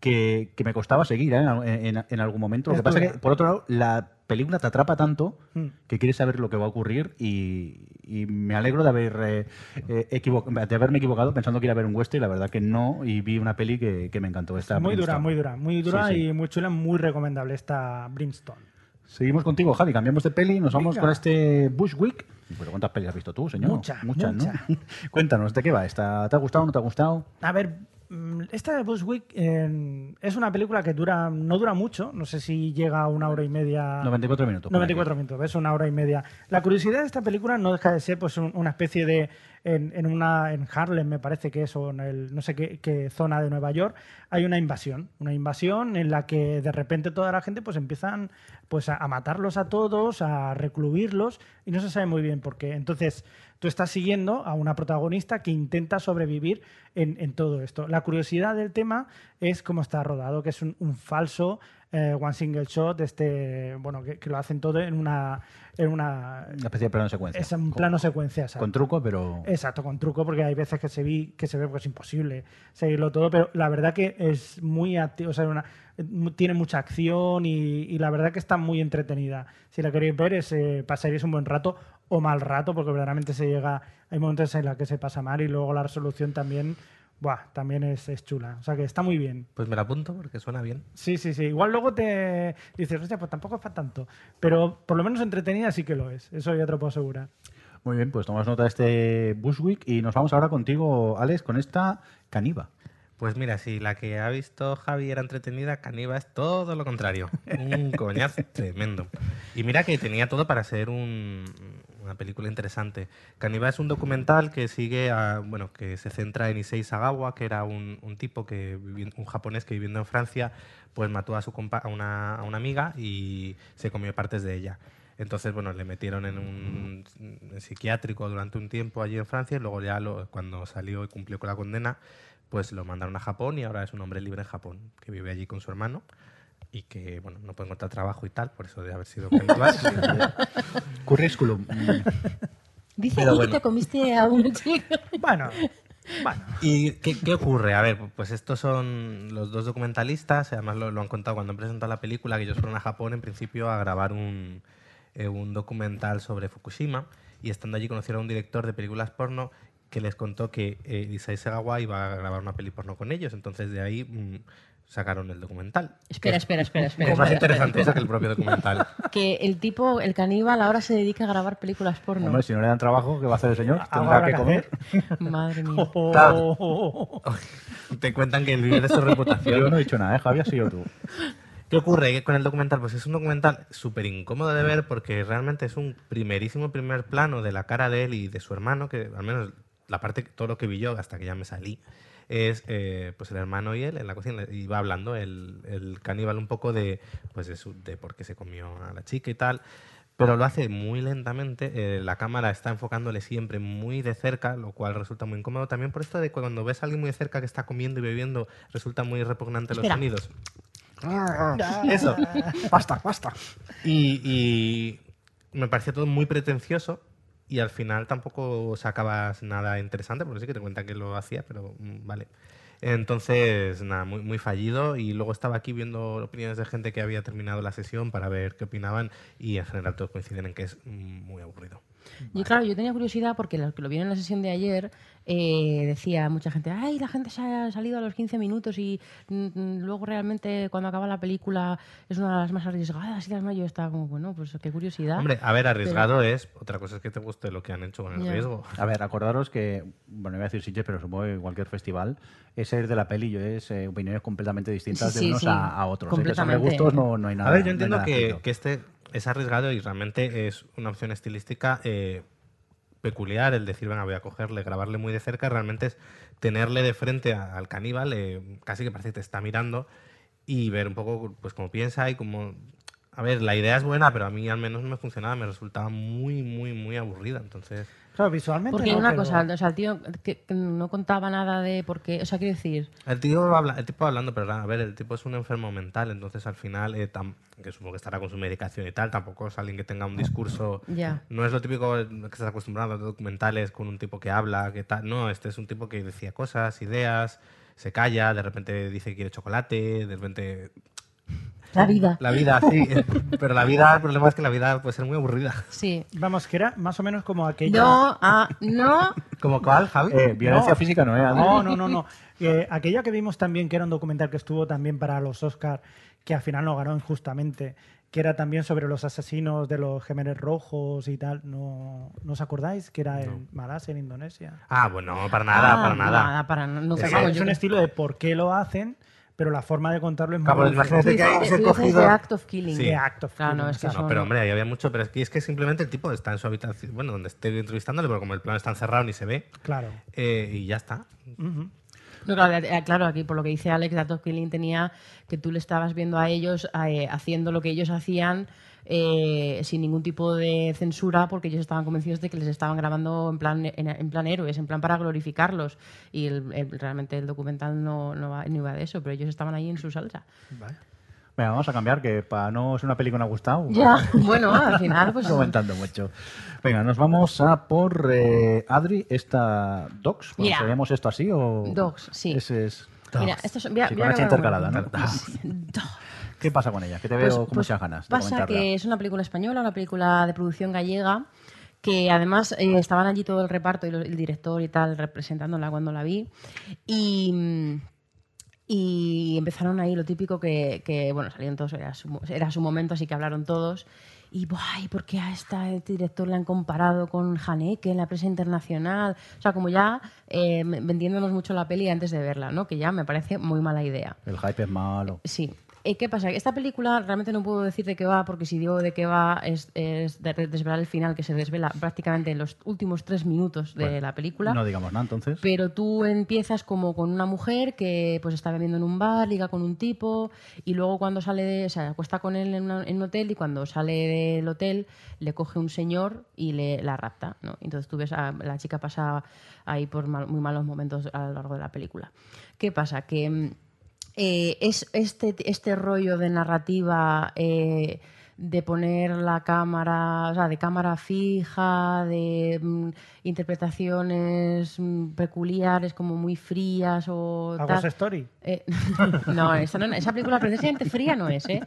S1: que, que me costaba seguir ¿eh? en, en- en algún momento. Lo que pasa es que, por otro lado, la película te atrapa tanto
S4: Hmm.
S1: que quieres saber lo que va a ocurrir y, y me alegro de, haber, eh, eh, de haberme equivocado pensando que iba a ver un western y la verdad que no, y vi una peli que, que me encantó. Esta
S4: Muy dura, muy dura, muy dura
S1: Sí, sí.
S4: y muy chula, muy recomendable esta Brimstone.
S1: Seguimos contigo, Javi. Cambiamos de peli y nos vamos
S4: Venga.
S1: con este Bushwick. ¿Pero cuántas pelis has visto tú, señor?
S4: Muchas,
S1: Muchas, ¿no?
S4: muchas.
S1: Cuéntanos, ¿de qué va esta? ¿Te ha gustado o no te ha gustado?
S4: A ver, mm, esta de Bushwick eh, es una película que dura no dura mucho, no sé si llega a una hora y media.
S1: 94 minutos. por
S4: 94 minutos, ¿ves? Una hora y media. La curiosidad de esta película no deja de ser pues un- una especie de en, en una en Harlem me parece que es o en el no sé qué, qué zona de Nueva York hay una invasión, una invasión en la que de repente toda la gente pues empiezan pues a, matarlos a todos, a recluirlos y no se sabe muy bien por qué. Entonces tú estás siguiendo a una protagonista que intenta sobrevivir en, todo esto. La curiosidad del tema es cómo está rodado, que es un falso eh, one single shot, este, bueno, que, que lo hacen todo en una, en una,
S1: Una especie de plano secuencia.
S4: es un plano secuencia, exacto.
S1: Con truco, pero...
S4: Exacto, con truco, porque hay veces que se vi que se ve que es imposible seguirlo todo, pero la verdad que es muy activo, o sea, una- tiene mucha acción y, y la verdad que está muy entretenida. Si la queréis ver, es, eh, pasaréis un buen rato o mal rato, porque verdaderamente se llega, hay momentos en los que se pasa mal y luego la resolución también, buah, también es, es chula. O sea que está muy bien.
S3: Pues me la apunto porque suena bien.
S4: Sí, sí, sí. Igual luego te dices, hostia, pues tampoco es para tanto. Pero por lo menos entretenida sí que lo es. Eso ya te lo puedo asegurar.
S1: Muy bien, pues tomamos nota de este Bushwick y nos vamos ahora contigo, Alex, con esta Caniva.
S3: Pues mira, si la que ha visto Javi era entretenida, Caniva es todo lo contrario. Un coñazo tremendo. Y mira que tenía todo para ser un- una película interesante. Caniva es un documental que sigue a, bueno, que se centra en Issei Sagawa, que era un, un tipo que un japonés que viviendo en Francia, pues mató a su compa- a una, a una amiga y se comió partes de ella. Entonces, bueno, le metieron en un en psiquiátrico durante un tiempo allí en Francia y luego ya lo- cuando salió y cumplió con la condena, pues lo mandaron a Japón y ahora es un hombre libre en Japón, que vive allí con su hermano y que, bueno, no puede encontrar trabajo y tal, por eso de haber sido caníbal.
S1: Currículum.
S2: Dice ahí
S3: bueno.
S2: que te comiste a una chica.
S4: Bueno, bueno.
S3: ¿Y qué, qué ocurre? A ver, pues estos son los dos documentalistas, además lo, lo han contado cuando han presentado la película, que ellos fueron a Japón en principio a grabar un, eh, un documental sobre Fukushima y estando allí conocieron a un director de películas porno que les contó que eh, Isai Segawa iba a grabar una peli porno con ellos, entonces de ahí mm, sacaron el documental.
S2: Espera, espera, espera, espera.
S3: Es más
S2: espera,
S3: interesante
S2: espera.
S3: que el propio documental.
S2: Que el tipo, el caníbal, ahora se dedica a grabar películas porno.
S1: Hombre, si no le dan trabajo, ¿qué va a hacer el señor?
S4: Algo
S1: Tendrá que comer.
S2: Madre mía.
S4: Oh,
S3: Te cuentan que el vive de su reputación.
S1: Yo no he dicho nada, ¿eh, Javi? Has sido tú.
S3: ¿Qué ocurre con el documental? Pues es un documental súper incómodo de ver porque realmente es un primerísimo primer plano de la cara de él y de su hermano, que al menos la parte, todo lo que vi yo hasta que ya me salí, es eh, pues el hermano y él en la cocina y va hablando el, el caníbal un poco de, pues de, su- de por qué se comió a la chica y tal. pero lo hace muy lentamente. eh, la cámara está enfocándole siempre muy de cerca, lo cual resulta muy incómodo. También por esto de que cuando ves a alguien muy de cerca que está comiendo y bebiendo, resulta muy repugnante los sonidos. Eso.
S4: Basta, basta.
S3: Y, y me parecía todo muy pretencioso y al final tampoco sacabas nada interesante, porque sí que te cuentan que lo hacía, pero mm, vale. Entonces, nada, muy, muy fallido. Y luego estaba aquí viendo opiniones de gente que había terminado la sesión para ver qué opinaban y en general todos coinciden en que es mm, muy aburrido.
S2: Y claro, yo tenía curiosidad porque los que lo vieron en la sesión de ayer eh, decía mucha gente, ay, la gente se ha salido a los 15 minutos y mm, mm, luego realmente cuando acaba la película es una de las más arriesgadas y las más yo estaba como, bueno, pues qué curiosidad.
S3: Hombre, a ver, arriesgado es. Otra cosa es que te guste lo que han hecho con el
S2: Ya.
S3: riesgo.
S1: A ver, acordaros que, bueno, iba a decir Sitges, pero supongo que cualquier festival, es ir de la peli y es eh, opiniones completamente distintas
S2: Sí,
S1: de
S2: sí,
S1: unos
S2: sí.
S1: a, a otros. ¿eh? Que sobre
S2: Completamente.
S1: gustos no, no hay nada.
S3: A ver, yo
S1: no
S3: entiendo
S1: nada
S3: que, que este es arriesgado y realmente es una opción estilística eh, peculiar el decir, venga, voy a cogerle, grabarle muy de cerca, realmente es tenerle de frente al caníbal, eh, casi que parece que te está mirando y ver un poco pues cómo piensa y cómo... A ver, la idea es buena, pero a mí al menos no me funcionaba, me resultaba muy, muy, muy aburrida, entonces...
S4: Claro, visualmente.
S2: Porque
S4: no,
S2: una
S4: pero-
S2: cosa, o sea, el tío que, que no contaba nada de por qué, o sea, quiero decir,
S3: El tío habla, el tipo hablando, pero a ver, el tipo es un enfermo mental, entonces al final, eh, tam- que supongo que estará con su medicación y tal, tampoco es alguien que tenga un discurso.
S2: Ya.
S3: No es lo típico que estás acostumbrado a los documentales con un tipo que habla, que tal. No, este es un tipo que decía cosas, ideas, se calla, de repente dice que quiere chocolate, de repente.
S2: La vida.
S3: La vida, sí. pero la vida, el problema es que la vida puede ser muy aburrida.
S2: Sí.
S4: Vamos, que era más o menos como aquella.
S2: No, ah, no.
S3: ¿Como cuál, Javi?
S1: Eh, violencia
S4: No.
S1: física no, ¿eh?
S4: No, no, no, no. Eh, aquella que vimos también, que era un documental que estuvo también para los Oscar, que al final no ganó injustamente, que era también sobre los asesinos de los gemelos rojos y tal. ¿No, ¿no os acordáis? Que era en Malasia, en Indonesia.
S3: Ah, bueno, para nada,
S2: Ah,
S3: para nada.
S2: Nada, para no. no
S4: O sea,
S2: vamos,
S4: es
S2: yo
S4: un estilo de por qué lo hacen, pero la forma de contarlo es muy
S3: Claro,
S4: diferente.
S3: imagínate que se
S2: dices
S3: cogido-
S2: de act of killing.
S3: Sí.
S4: De act of
S2: Claro, no,
S4: killing,
S2: es que
S3: No, pero
S2: no.
S3: hombre, ahí había mucho, pero es que, es que simplemente el tipo está en su habitación, bueno, donde esté entrevistándole, pero como el plano está encerrado ni se ve,
S4: Claro.
S3: eh, y ya está.
S4: Ujú.
S2: No, claro, claro, aquí por lo que dice Alex, Act of Killing tenía que tú le estabas viendo a ellos eh, haciendo lo que ellos hacían eh, sin ningún tipo de censura porque ellos estaban convencidos de que les estaban grabando en plan, en, en plan héroes, en plan para glorificarlos. Y el- el- realmente el documental no, no, va- no iba de eso, pero ellos estaban ahí en su salsa.
S1: Venga, vamos a cambiar, que para no ser una película que no ha gustado.
S2: Ya, bueno, al final, pues.
S1: comentando mucho. Venga, nos vamos a por eh, Adri, esta Docs.
S2: Mira.
S1: ¿Seríamos esto así o...?
S2: Dogs, sí.
S1: Ese es...
S2: Mira, estos son. Mira,
S1: Sí,
S2: mira me
S1: intercalada. ¿no?
S2: Dogs.
S1: ¿Qué pasa con ella? Que te veo
S2: Pues-
S1: con
S2: pues
S1: muchas ganas de
S2: Pasa
S1: comentarla.
S2: que es una película española, una película de producción gallega, que además eh, estaban allí todo el reparto y el director y tal representándola cuando la vi. Y, y empezaron ahí lo típico que, que, bueno, salieron todos, era su, era su momento, así que hablaron todos. Y, "Buah, ¿y por qué a este director le han comparado con Haneke en la prensa internacional? O sea, como ya eh, vendiéndonos mucho la peli antes de verla, ¿no? Que ya me parece muy mala idea.
S1: El hype es malo.
S2: Sí. Eh, ¿Qué pasa? Esta película realmente no puedo decir de qué va, porque si digo de qué va es, es de- desvelar el final, que se desvela prácticamente en los últimos tres minutos de
S1: Bueno,
S2: la película.
S1: No digamos nada, entonces.
S2: Pero tú empiezas como con una mujer que pues está bebiendo en un bar, liga con un tipo y luego cuando sale, de, o sea, acuesta con él en, una- en un hotel y cuando sale del hotel le coge un señor y le la rapta, ¿no? Entonces tú ves a la chica pasa ahí por mal- muy malos momentos a lo largo de la película. ¿Qué pasa? Que mm, eh, es este, este rollo de narrativa eh, de poner la cámara, o sea, de cámara fija, de mm, interpretaciones mm, peculiares, como muy frías o
S4: ¿A
S2: tal.
S4: Ghost Story?
S2: Eh, no, esa, no- esa película precisamente fría no es, ¿eh?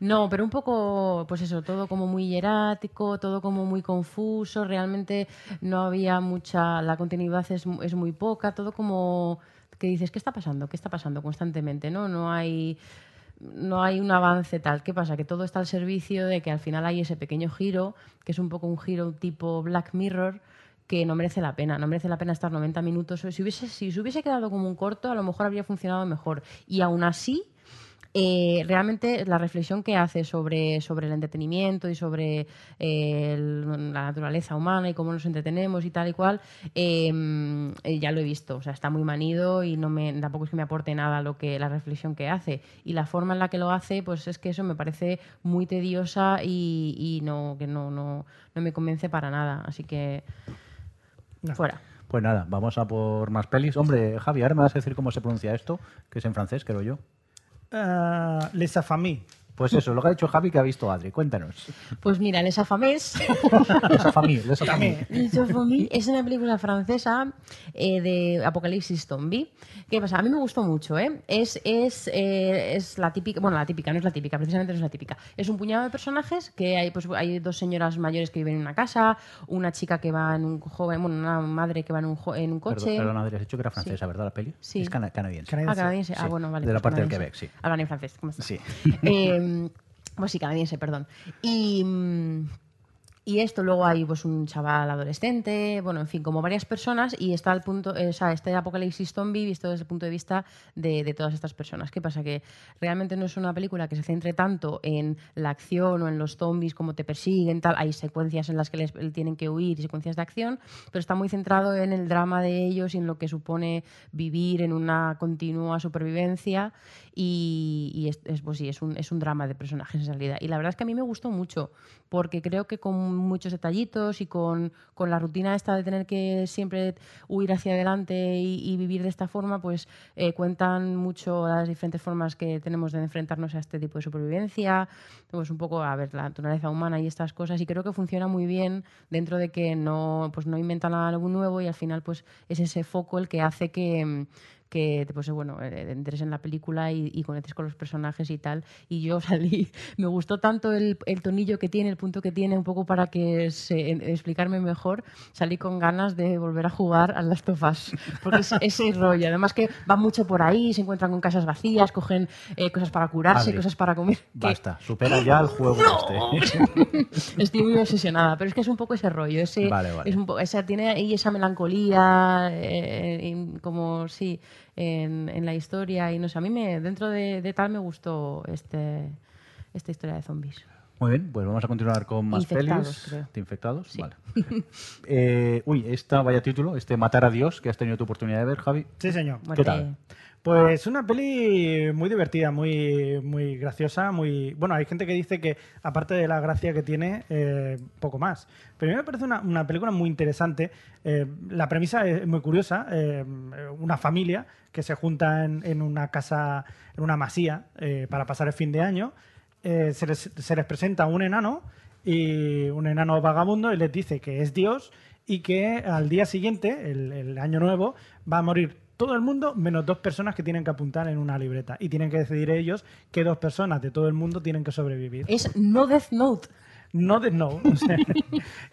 S2: No, pero un poco, pues eso, todo como muy hierático, todo como muy confuso, realmente no había mucha, la continuidad es, es muy poca, todo como que dices, ¿qué está pasando? ¿Qué está pasando constantemente? No, no hay no hay un avance tal. ¿Qué pasa? Que todo está al servicio de que al final hay ese pequeño giro, que es un poco un giro tipo Black Mirror, que no merece la pena. No merece la pena estar 90 minutos. Si, hubiese, si se hubiese quedado como un corto, a lo mejor habría funcionado mejor. Y aún así, eh, realmente la reflexión que hace sobre, sobre el entretenimiento y sobre eh, el- la naturaleza humana y cómo nos entretenemos y tal y cual, eh, eh, ya lo he visto. O sea, está muy manido y no me, tampoco es que me aporte nada lo que, la reflexión que hace. Y la forma en la que lo hace, pues es que eso me parece muy tediosa y, y no, que no, no, no me convence para nada. Así que
S4: No.
S2: fuera.
S1: Pues nada, vamos a por más pelis. Hombre, Javi, ahora me vas a decir cómo se pronuncia esto, que es en francés, creo yo.
S4: Ah, Les Affamés.
S1: Pues eso, lo que ha dicho Javi que ha visto Adri. Cuéntanos.
S2: Pues mira, Les Affamés
S1: Les Affamés, Les Affamés.
S2: Les Affamés es una película francesa eh, de Apocalipsis Zombie. ¿Qué pasa? A mí me gustó mucho, ¿eh? Es, es, eh, es la típica, bueno, la típica, no es la típica, precisamente no es la típica. Es un puñado de personajes que hay, pues, hay dos señoras mayores que viven en una casa, una chica que va en un joven, bueno, una madre que va en un, jo- en un coche.
S1: Perdón, perdón, Adri, has dicho que era francesa, ¿verdad, la peli?
S2: Sí.
S1: Es cana- canadiense.
S4: Canadiense.
S2: Ah, canadiense. Ah, bueno, vale.
S1: de la
S2: pues
S1: parte del. Quebec, sí.
S2: Hablan en francés, ¿cómo estás?
S1: Sí.
S2: Eh, pues sí, canadiense, perdón. Y, mm, y esto, luego hay pues un chaval adolescente, bueno, en fin, como varias personas, y está el punto, eh, o sea, este apocalipsis zombie visto desde el punto de vista de, de todas estas personas. ¿Qué pasa? Que realmente no es una película que se centre tanto en la acción o en los zombies, cómo te persiguen, tal. Hay secuencias en las que les tienen que huir y secuencias de acción, pero está muy centrado en el drama de ellos y en lo que supone vivir en una continua supervivencia y, y es, es, pues sí, es un, es un drama de personajes en realidad. Y la verdad es que a mí me gustó mucho porque creo que con muchos detallitos y con, con la rutina esta de tener que siempre huir hacia adelante y, y vivir de esta forma, pues eh, cuentan mucho las diferentes formas que tenemos de enfrentarnos a este tipo de supervivencia, pues un poco a ver la naturaleza humana y estas cosas. Y creo que funciona muy bien dentro de que no, pues no inventan algo nuevo y al final pues es ese foco el que hace que que pues bueno eh, entres en la película y, y conectes con los personajes y tal. Y yo salí me gustó tanto el, el tonillo que tiene el punto que tiene un poco para que se, explicarme mejor salí con ganas de volver a jugar a Last of Us porque es ese rollo. Además que van mucho por ahí se encuentran con casas vacías cogen eh, cosas para curarse
S1: Adri,
S2: cosas para comer.
S1: Basta, supera ya el juego este.
S2: Estoy muy obsesionada, pero es que es un poco ese rollo, ese,
S1: Vale, vale.
S2: es un po- esa, tiene ahí esa melancolía, eh, como sí, en, en la historia y no sé, a mí me, dentro de, de tal me gustó este, esta historia de zombies.
S1: Muy bien, pues vamos a continuar con más
S2: Infectados,
S1: pelis. ¿De infectados?
S2: Sí.
S1: Vale. Eh, uy, esta vaya título, este Matar a Dios, que has tenido tu oportunidad de ver, Javi.
S4: Sí, señor.
S2: Muerte-
S1: tal?
S4: Pues una peli muy divertida, muy, muy graciosa, muy... Bueno, hay gente que dice que, aparte de la gracia que tiene, eh, poco más. Pero a mí me parece una, una película muy interesante. Eh, la premisa es muy curiosa. eh, una familia que se junta en, en una casa, en una masía, eh, para pasar el fin de año. Se, les, se les presenta un enano, y un enano vagabundo, y les dice que es Dios y que al día siguiente, el año nuevo, va a morir todo el mundo menos dos personas que tienen que apuntar en una libreta y tienen que decidir ellos qué dos personas de todo el mundo tienen que sobrevivir.
S2: Es no Death Note.
S4: No de no. o sea,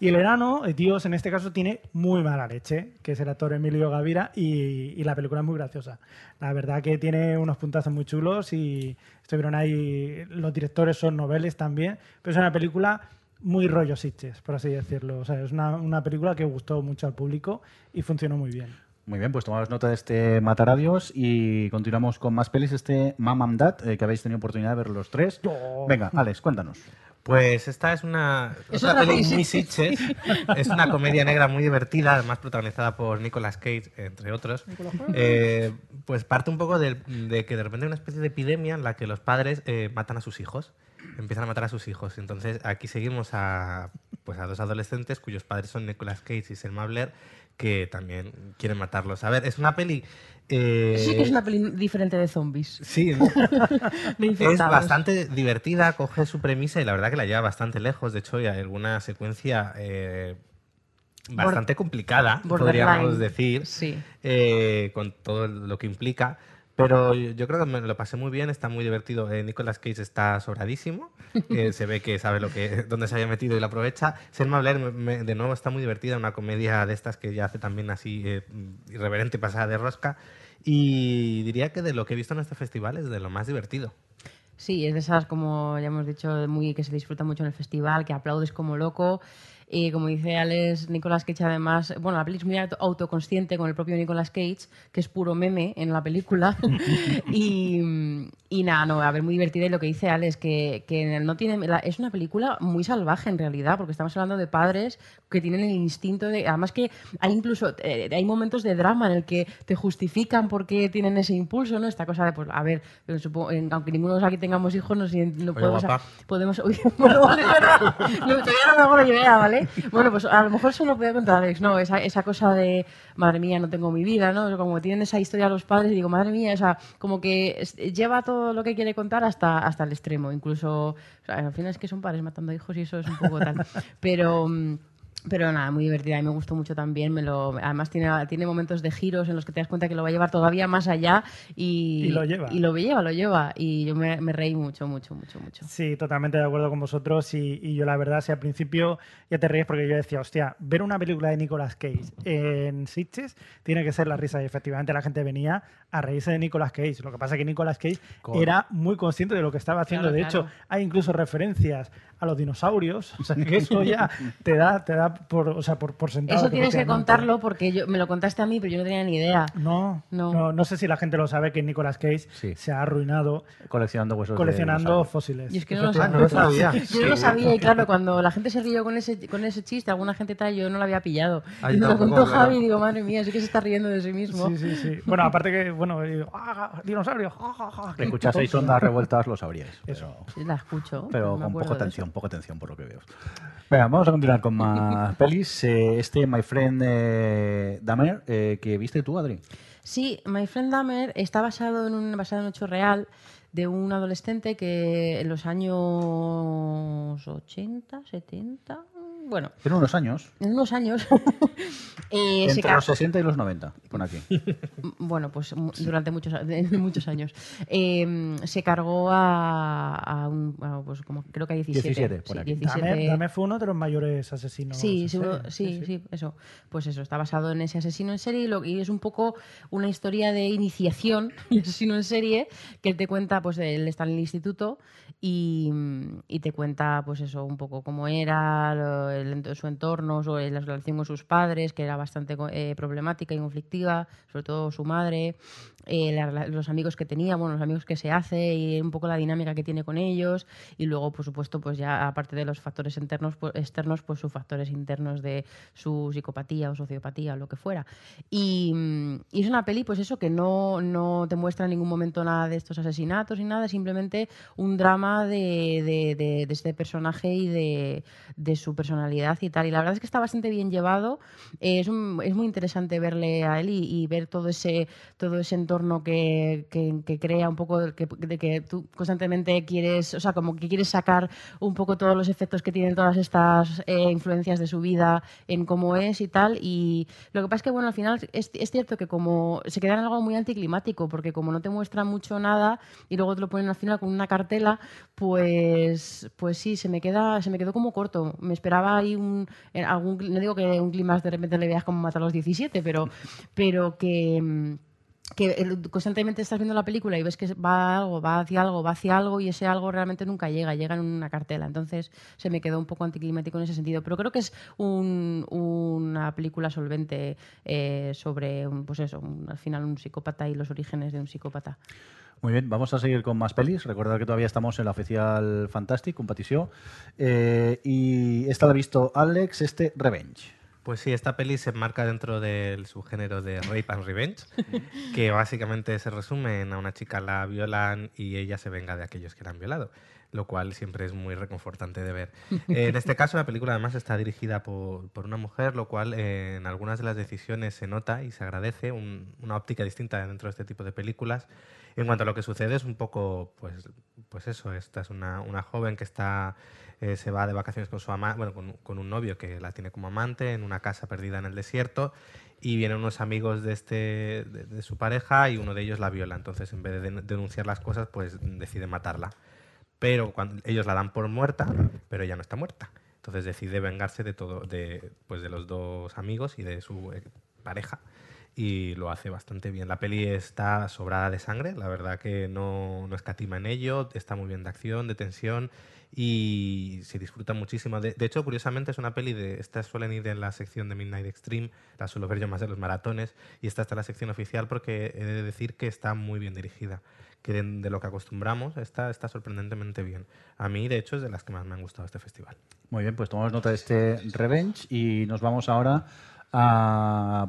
S4: y el enano, eh, Dios en este caso, tiene muy mala leche, que es el actor Emilio Gavira, y, y la película es muy graciosa. La verdad que tiene unos puntazos muy chulos y estuvieron ahí, los directores son noveles también, pero es una película muy rollo Sitges, por así decirlo. O sea, es una, una película que gustó mucho al público y funcionó muy bien.
S1: Muy bien, pues tomamos nota de este Matar a Dios y continuamos con más pelis. Este Mam and Dad, eh, que habéis tenido oportunidad de ver los tres. Venga, Alex, cuéntanos.
S3: Pues esta es una,
S2: Es
S3: otra
S2: otra
S3: peli muy Sitges. Es una comedia negra muy divertida, además protagonizada por Nicolas Cage, entre otros. Eh, pues parte un poco del- de, que de repente hay una especie de epidemia en la que los padres eh, matan a sus hijos. Empiezan a matar a sus hijos. Entonces aquí seguimos a, pues a dos adolescentes cuyos padres son Nicolas Cage y Selma Blair, que también quieren matarlos. A ver, es una peli... eh,
S2: Sí que es una peli diferente de zombies.
S3: Sí, es bastante divertida, coge su premisa y la verdad que la lleva bastante lejos. De hecho, hay alguna secuencia eh, bastante complicada, podríamos decir,
S2: Sí.
S3: eh, con todo lo que implica. Pero yo creo que me lo pasé muy bien, está muy divertido. Eh, Nicolas Cage está sobradísimo, eh, se ve que sabe lo que, dónde se había metido y lo aprovecha. Selma Blair, me- me- de nuevo, está muy divertida, una comedia de estas que ya hace también así eh, irreverente, pasada de rosca. Y diría que de lo que he visto en este festival es de lo más divertido.
S2: Sí, es de esas, como ya hemos dicho, muy que se disfruta mucho en el festival, que aplaudes como loco. Y como dice Alex, Nicolas Cage además, bueno, la película es muy auto- autoconsciente con el propio Nicolas Cage, que es puro meme en la película. y, y nada, no, a ver, muy divertida. Y lo que dice Alex, que, que no tiene. la- es una película muy salvaje en realidad, porque estamos hablando de padres que tienen el instinto de. Además, que hay incluso. eh, hay momentos de drama en el que te justifican por qué tienen ese impulso, ¿no? Esta cosa de, pues, a ver, supongo- en- aunque ninguno de los aquí tengamos hijos, no, sé, no podemos.
S3: guapa.
S2: podemos uy, bueno, vale. No, todavía no me hago la idea, ¿vale? Bueno, pues a lo mejor eso lo podía contar Alex, ¿no? Esa, cosa de, madre mía, no tengo mi vida, ¿no? Como tienen esa historia los padres y digo, madre mía, o sea, como que lleva todo lo que quiere contar hasta, hasta el extremo. Incluso, o sea, al final es que son padres matando hijos y eso es un poco tal. Pero... pero nada, muy divertida y me gustó mucho también. Me lo, además tiene, tiene momentos de giros en los que te das cuenta que lo va a llevar todavía más allá y,
S4: Y lo lleva.
S2: Y lo lleva, lo lleva. Y yo me, me reí mucho, mucho, mucho, mucho.
S4: Sí, totalmente de acuerdo con vosotros y, y yo la verdad, si al principio ya te ríes porque yo decía, hostia, ver una película de Nicolas Cage en Sitges tiene que ser la risa y efectivamente la gente venía a reírse de Nicolas Cage. Lo que pasa es que Nicolas Cage era muy consciente de lo que estaba haciendo.
S2: Claro,
S4: de
S2: claro.
S4: hecho, hay incluso referencias a los dinosaurios, o sea que eso ya te da, te da por, o sea, por, por sentado.
S2: Eso tienes que contarlo porque yo, me lo contaste a mí, pero yo no tenía ni idea.
S4: No,
S2: No.
S4: no, no, sé si la gente lo sabe que Nicolas Cage
S1: Sí.
S4: se ha arruinado
S1: Coleccionando huesos.
S4: coleccionando fósiles.
S2: Y es que no lo
S3: Ah, no lo sabía.
S2: Yo no lo sabía y claro, cuando la gente se rió con ese, con ese chiste, alguna gente tal, yo no lo había pillado.
S3: Ah,
S2: y me lo contó
S3: claro.
S2: Javi y digo, madre mía, sí que se está riendo de sí mismo.
S4: Sí, sí, sí. Bueno, aparte que, bueno, digo, ¡ah, dinosaurio! ja, qué
S1: Escuchaseis
S4: tonto".
S1: ondas revueltas, lo sabríais.
S4: Eso.
S1: Pero,
S2: Sí, la escucho.
S1: pero con poco
S2: de
S1: tensión, poco tensión por lo que veo. Venga, vamos a continuar con más pelis. Eh, este My Friend eh, Dahmer, eh, que viste tú, Adri.
S2: Sí, My Friend Dahmer está basado en un, basado en un hecho real de un adolescente que en los años 80, 70, bueno,
S1: Tiene unos años.
S2: en unos años, eh,
S1: Entre los 60 y los 90, pon aquí.
S2: bueno, pues durante muchos, muchos años, eh, se cargó a, a un, a, pues como creo que a 17.
S1: 17, por
S2: sí,
S1: aquí.
S2: 17.
S4: Dame, Dame fue uno de los mayores asesinos.
S2: Sí,
S4: en
S2: seguro- sí, sí, eso. Pues eso, está basado en ese asesino en serie y, lo- y es un poco una historia de iniciación de asesino en serie que él te cuenta, pues él está en el instituto y, y te cuenta, pues eso, un poco cómo era lo- el su entorno, sobre la relación con sus padres, que era bastante eh, problemática y conflictiva, sobre todo su madre, eh, la los amigos que tenía, bueno, los amigos que se hace y un poco la dinámica que tiene con ellos y luego, por supuesto, pues ya aparte de los factores internos, pues, externos, pues sus factores internos de su psicopatía o sociopatía o lo que fuera. Y, y es una peli, pues eso, que no, no te muestra en ningún momento nada de estos asesinatos ni nada, simplemente un drama de, de- de- de este personaje y de, de su personalidad y tal. Y la verdad es que está bastante bien llevado. Eh, es, un- es muy interesante verle a él y, y ver todo ese, todo ese entorno que, que- que crea un poco de que, de que tú constantemente quieres, o sea, como que quieres sacar un poco todos los efectos que tienen todas estas eh, influencias de su vida en cómo es y tal. Y lo que pasa es que, bueno, al final es, es cierto que como se queda en algo muy anticlimático, porque como no te muestra mucho nada y luego te lo ponen al final con una cartela, pues, pues sí, se me queda, se me quedó como corto. Me esperaba ahí un, algún, no digo que un clima de repente le veas como matar a los 17, pero, pero que que constantemente estás viendo la película y ves que va algo, va hacia algo, va hacia algo y ese algo realmente nunca llega, llega en una cartela. Entonces se me quedó un poco anticlimático en ese sentido. Pero creo que es un- una película solvente eh, sobre, un- pues eso, un- al final un psicópata y los orígenes de un psicópata.
S1: Muy bien, vamos a seguir con más pelis. Recordad que todavía estamos en la oficial Fantastic, un patició. Eh, y esta la ha visto Alex, este Revenge.
S3: Pues sí, esta peli se enmarca dentro del subgénero de Rape and Revenge, que básicamente se resume en a una chica la violan y ella se venga de aquellos que la han violado, lo cual siempre es muy reconfortante de ver. En este caso, la película además está dirigida por, por una mujer, lo cual eh, en algunas de las decisiones se nota y se agradece un- una óptica distinta dentro de este tipo de películas. En cuanto a lo que sucede, es un poco, pues, pues eso, esta es una, una joven que está eh, se va de vacaciones con su ama bueno, con, con un novio que la tiene como amante en una casa perdida en el desierto y vienen unos amigos de, este, de, su pareja y uno de ellos la viola. Entonces, en vez de den- denunciar las cosas, pues decide matarla. Pero cuando, ellos la dan por muerta, pero ella no está muerta. Entonces decide vengarse de todo, de, pues de los dos amigos y de su eh, pareja. y lo hace bastante bien. La peli está sobrada de sangre, la verdad que no, no escatima en ello, está muy bien de acción, de tensión y se disfruta muchísimo. De, hecho, curiosamente es una peli de... Estas suelen ir en la sección de Midnight Extreme, la suelo ver yo más en los maratones y esta está en la sección oficial porque he de decir que está muy bien dirigida. Que de, lo que acostumbramos está, está sorprendentemente bien. A mí, de hecho, es de las que más me han gustado este festival.
S1: Muy bien, pues tomamos nota de este Revenge y nos vamos ahora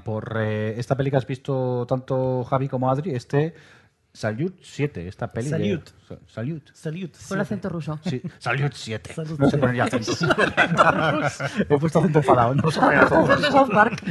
S1: por eh, esta peli que has visto tanto Javi como Adri, este Salute 7, esta peli
S4: Salute.
S1: de... Sa- Salute.
S4: Salud.
S2: Con acento ruso.
S1: Sí, Salute 7.
S4: Salute
S1: no sé
S4: 7.
S1: poner ya acentos. He puesto acento enfadado, no poner acentos.
S2: South Park.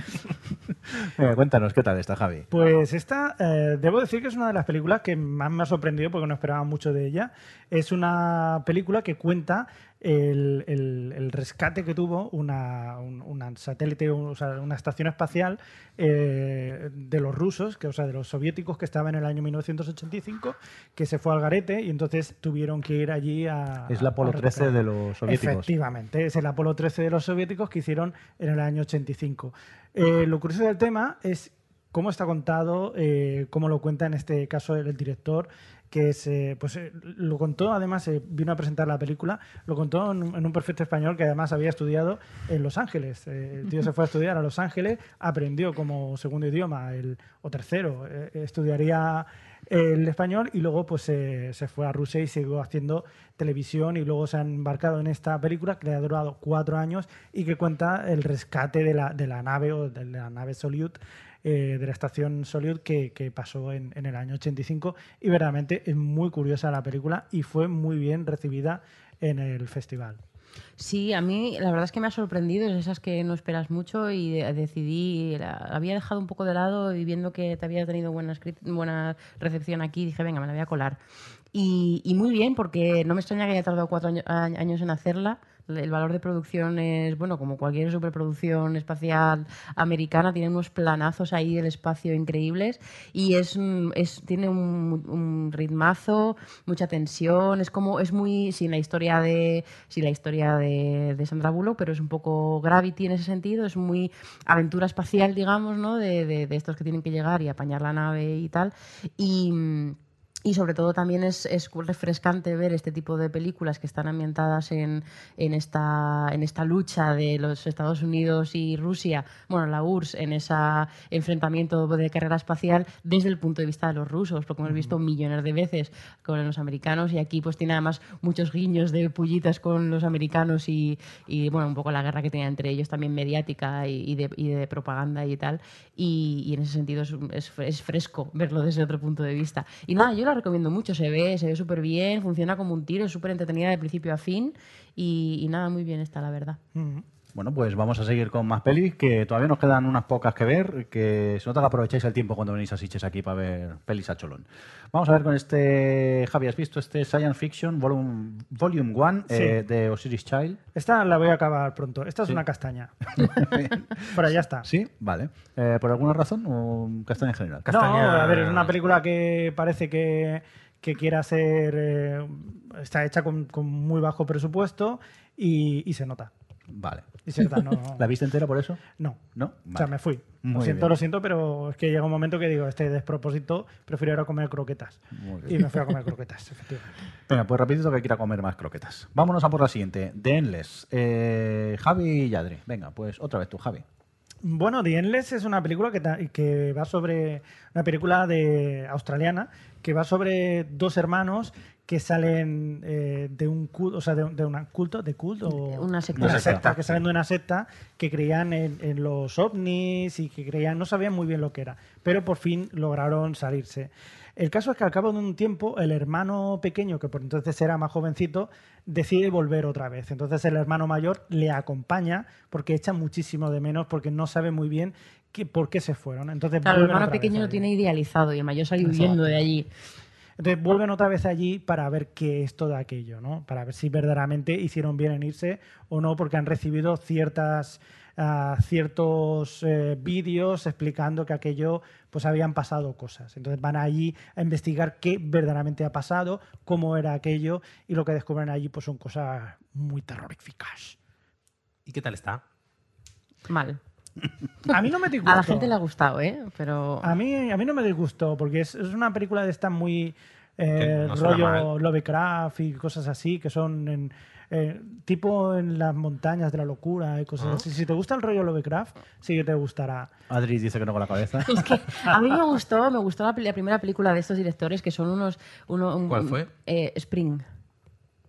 S1: Eh, cuéntanos, ¿qué tal está Javi?
S4: Pues esta, eh, debo decir que es una de las películas que más me ha sorprendido porque no esperaba mucho de ella. Es una película que cuenta el, el- el rescate que tuvo una, un una satélite, o sea, una estación espacial eh, de los rusos, que, o sea, de los soviéticos que estaba en el año 1985, que se fue al garete y entonces tuvieron que ir allí a...
S1: Es la Apolo
S4: a
S1: 13
S4: recuperar.
S1: de los soviéticos.
S4: Efectivamente, es el Apolo 13 de los soviéticos que hicieron en el año 85. Eh, lo curioso del tema es cómo está contado, eh, cómo lo cuenta en este caso el, el director, que es, eh, pues, eh, lo contó, además eh, vino a presentar la película, lo contó en, en un perfecto español que además había estudiado en Los Ángeles. Eh, el tío se fue a estudiar a Los Ángeles, aprendió como segundo idioma el, o tercero, eh, estudiaría el español y luego pues eh, se fue a Rusia y siguió haciendo televisión y luego se han embarcado en esta película que le ha durado cuatro años y que cuenta el rescate de la, de la nave o de la nave Soyuz eh, de la estación Soyuz que, que pasó en, en el año 85 y verdaderamente es muy curiosa la película y fue muy bien recibida en el festival.
S2: Sí, a mí la verdad es que me ha sorprendido, es esas que no esperas mucho y de- decidí, la había dejado un poco de lado y viendo que te había tenido buena, buena recepción aquí, dije, venga, me la voy a colar. Y, y muy bien, porque no me extraña que haya tardado cuatro años en hacerla. El valor de producción es, bueno, como cualquier superproducción espacial americana, tiene unos planazos ahí del espacio increíbles y es, un- es tiene un, un ritmazo, mucha tensión, es como, es muy, sin la historia de, sin la historia de, Sandra Bullock, pero es un poco Gravity en ese sentido, es muy aventura espacial, digamos, ¿no? De, de- de estos que tienen que llegar y apañar la nave y tal. Y. y sobre todo también es, es refrescante ver este tipo de películas que están ambientadas en, en, esta, en esta lucha de los Estados Unidos y Rusia, bueno, la URSS, en ese enfrentamiento de carrera espacial desde el punto de vista de los rusos, porque hemos visto millones de veces con los americanos y aquí pues tiene además muchos guiños de pullitas con los americanos y, y, bueno, un poco la guerra que tenía entre ellos también mediática y, y de, y de propaganda y tal. Y, y en ese sentido es, es, es fresco verlo desde otro punto de vista. Y nada, yo la recomiendo mucho, se ve, se ve súper bien, funciona como un tiro, es súper entretenida de principio a fin y, nada, muy bien está, la verdad.
S4: Mm.
S1: Bueno, pues vamos a seguir con más pelis, que todavía nos quedan unas pocas que ver, que se nota que aprovecháis el tiempo cuando venís a Siches aquí para ver pelis a cholón. Vamos a ver con este, Javi, ¿has visto este Science Fiction Volume, volume 1
S4: Sí.
S1: de Osiris Child?
S4: Esta la voy a acabar pronto. Esta es
S1: Sí.
S4: una castaña. Pero ya está.
S1: Sí, vale. Eh, ¿Por alguna razón o castaña en general?
S4: No, a ver, es una película que parece que, que quiera ser. eh, está hecha con, con muy bajo presupuesto y, y se nota.
S1: Vale.
S4: No.
S1: ¿La viste entera por eso?
S4: No.
S1: ¿No?
S4: O sea, me fui.
S1: Muy
S4: lo siento,
S1: bien.
S4: lo siento, pero es que llega un momento que digo, este despropósito, prefiero ir a comer croquetas.
S1: Muy
S4: Y me fui a comer croquetas, efectivamente.
S1: Venga, pues rapidito que quiera comer más croquetas. Vámonos a por la siguiente. The Endless. Eh, Javi y Yadri. Venga, pues otra vez tú, Javi.
S4: Bueno, The Endless es una película que, que va sobre. Una película de australiana que va sobre dos hermanos que salen eh, de un culto, o sea, de, de un culto, de culto. o-
S2: Una secta.
S4: Una
S1: secta.
S4: que salen de una secta que creían en, en los ovnis y que creían, no sabían muy bien lo que era, pero por fin lograron salirse. El caso es que al cabo de un tiempo, el hermano pequeño, que por entonces era más jovencito, decide volver otra vez. Entonces el hermano mayor le acompaña porque echa muchísimo de menos, porque no sabe muy bien qué- por qué se fueron. Entonces
S2: Claro, el hermano pequeño lo tiene idealizado y el mayor sale
S4: Exacto.
S2: huyendo de allí.
S4: Entonces vuelven otra vez allí para ver qué es todo aquello, ¿no? Para ver si verdaderamente hicieron bien en irse o no, porque han recibido ciertas ah, ciertos eh, vídeos explicando que aquello pues habían pasado cosas. Entonces van allí a investigar qué verdaderamente ha pasado, cómo era aquello y lo que descubren allí pues son cosas muy terroríficas.
S3: ¿Y qué tal está?
S2: Mal.
S4: A mí no me disgustó.
S2: A la gente le ha gustado, ¿eh? Pero...
S4: A mí, a mí no me disgustó, porque es, es una película de esta muy eh,
S3: no
S4: rollo. Lovecraft y cosas así, que son en, eh, tipo en las montañas de la locura y cosas
S3: Ah.
S4: así. Si te gusta el rollo Lovecraft, sí que te gustará.
S1: Adri dice que no con la cabeza.
S2: Es que a mí me gustó, me gustó la, primera película de estos directores que son unos... uno- un-
S3: ¿Cuál fue?
S2: eh, Spring.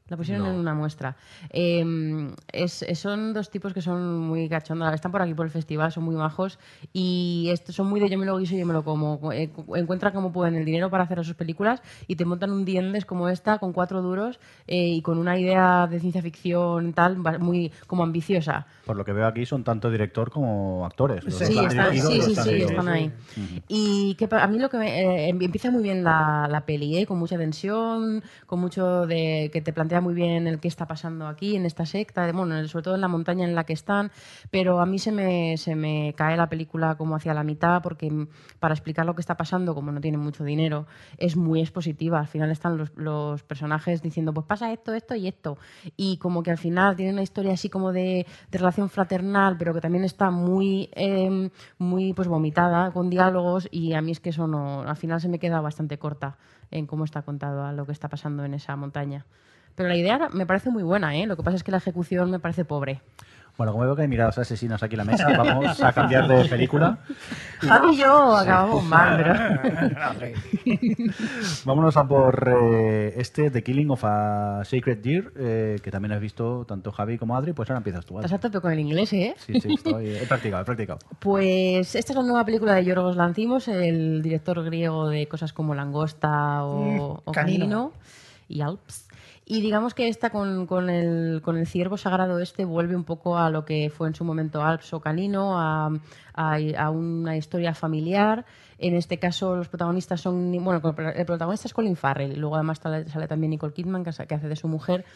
S2: La pusieron
S3: No.
S2: en una muestra. Eh, es- es- son dos tipos que son muy cachondos. Están por aquí por el festival, son muy majos. Y estos son muy de yo me lo guiso y yo me lo como. Eh, cu- encuentran como pueden el dinero para hacer sus películas y te montan un diendes como esta, con cuatro duros eh, y con una idea de ciencia ficción tal, muy como ambiciosa.
S1: Por lo que veo aquí son tanto director como actores.
S4: Sí,
S2: están, sí, sí, sí, están ahí. Y que a mí lo que me, eh, em- empieza muy bien la, la peli, ¿eh? con mucha tensión, con mucho de que te plantea muy bien el qué está pasando aquí en esta secta, bueno, sobre todo en la montaña en la que están, pero a mí se me, se me cae la película como hacia la mitad porque mm, para explicar lo que está pasando, como no tiene mucho dinero, es muy expositiva. Al final están los, los personajes diciendo, pues pasa esto, esto y esto. Y como que al final tiene una historia así como de, de relación fraternal, pero que también está muy, eh, muy pues vomitada, con diálogos, y a mí es que eso no, al final se me queda bastante corta en cómo está contado lo que está pasando en esa montaña. Pero la idea me parece muy buena, ¿eh? Lo que pasa es que la ejecución me parece pobre.
S1: Bueno, como veo que hay miradas asesinas aquí en la mesa, vamos a cambiar de película.
S2: Javi y yo acabamos mal, pero...
S1: Vámonos a por eh, este, The Killing of a Sacred Deer, eh, que también has visto tanto Javi como Adri. Pues ahora empiezas tú, Adri.
S2: Estás a tope con el inglés, ¿eh?
S1: Sí, sí, estoy, he practicado, he practicado.
S2: Pues esta es la nueva película de Yorgos Lanthimos, el director griego de cosas como Langosta o,
S4: Mm,
S2: o
S4: Canino.
S2: Canino y Alps. Y digamos que esta con, con el, con el ciervo sagrado este vuelve un poco a lo que fue en su momento Alps o Canino, a, a- a una historia familiar. En este caso los protagonistas son, bueno, el protagonista es Colin Farrell, luego además sale, también Nicole Kidman, que, hace- de su mujer.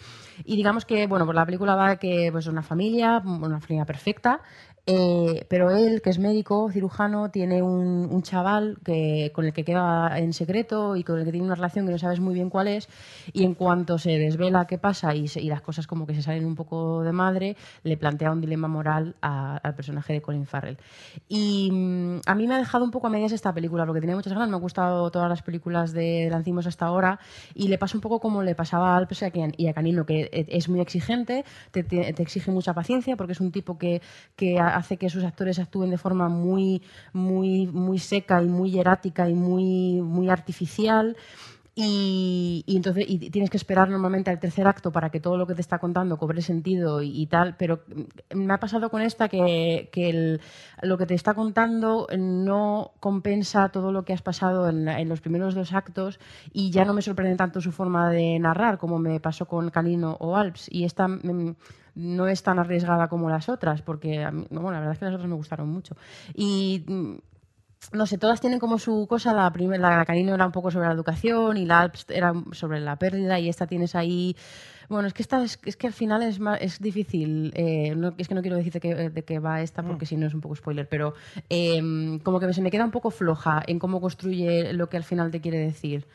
S2: Y digamos que, bueno, pues la película va que pues una familia, una familia perfecta, eh, pero él, que es médico, cirujano, tiene un, un chaval que, con el que queda en secreto y con el que tiene una relación que no sabes muy bien cuál es. Y en cuanto se desvela qué pasa y, se- y las cosas como que se salen un poco de madre, le plantea un dilema moral a- al personaje de Colin Farrell. Y mm, a mí me ha dejado un poco a medias esta película, porque tenía muchas ganas. Me han gustado todas las películas de Lancimos hasta ahora. Y le pasa un poco como le pasaba a Alpes y a Canino, que e- es muy exigente, te, te- te exige mucha paciencia, porque es un tipo que, que hace que sus actores actúen de forma muy, muy, muy seca y muy hierática y muy, muy artificial. Y, entonces tienes que esperar normalmente al tercer acto para que todo lo que te está contando cobre sentido y, tal, pero me ha pasado con esta que, que el- lo que te está contando no compensa todo lo que has pasado en los primeros dos actos y ya no me sorprende tanto su forma de narrar como me pasó con Canino o Alps y esta mm, no es tan arriesgada como las otras porque a mí- no, bueno, la verdad es que las otras me gustaron mucho y mm, no sé, todas tienen como su cosa. La primera, la Canino era un poco sobre la educación y la Alps era sobre la pérdida y esta tienes ahí. Bueno, es que esta es, es que al final es, ma- es difícil. eh, no- es que no quiero decirte que, de qué va esta porque si no es un poco spoiler, pero eh, como que se me queda un poco floja en cómo construye lo que al final te quiere decir.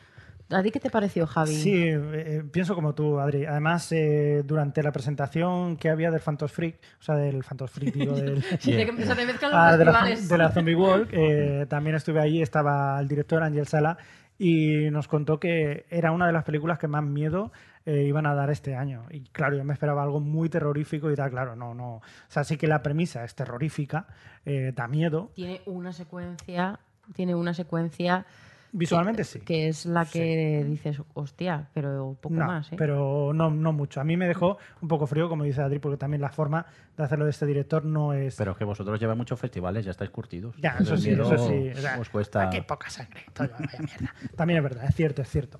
S2: ¿A ti qué te pareció, Javi?
S4: Sí, eh, pienso como tú, Adri. Además, eh, durante la presentación que había del Phantos Freak, o sea, del Phantos Freak, digo, del,
S2: Sí, de que los
S4: Ah, de, la, de la Zombie Walk. eh, también estuve ahí, estaba el director Ángel Sala y nos contó que era una de las películas que más miedo eh, iban a dar este año. Y claro, yo me esperaba algo muy terrorífico y tal, claro, no, no. O sea, sí que la premisa es terrorífica, eh, da miedo.
S2: Tiene una secuencia, tiene una secuencia
S4: Visualmente sí.
S2: que es la que dices, hostia, pero poco
S4: No,
S2: más, ¿eh?
S4: pero no, no mucho. A mí me dejó un poco frío, como dice Adri, porque también la forma de hacerlo de este director no es...
S1: Pero es que vosotros lleváis muchos festivales, ya estáis curtidos.
S4: Ya, eso sí, eso sí. O sea,
S1: Os cuesta.
S4: Qué poca sangre. todo, vaya mierda. También es verdad, es cierto, es cierto.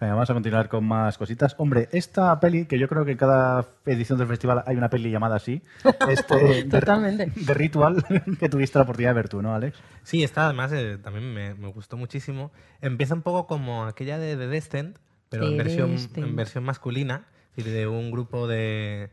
S1: Venga, vamos a continuar con más cositas. Hombre, esta peli, que yo creo que en cada edición del festival hay una peli llamada así, este, de-
S2: Totalmente.
S1: de, Ritual, que tuviste la oportunidad de ver tú, ¿no, Alex?
S3: Sí, esta además eh, también me, me gustó muchísimo. Empieza un poco como aquella de The Descent, pero en versión, en versión masculina, es decir, de un grupo de,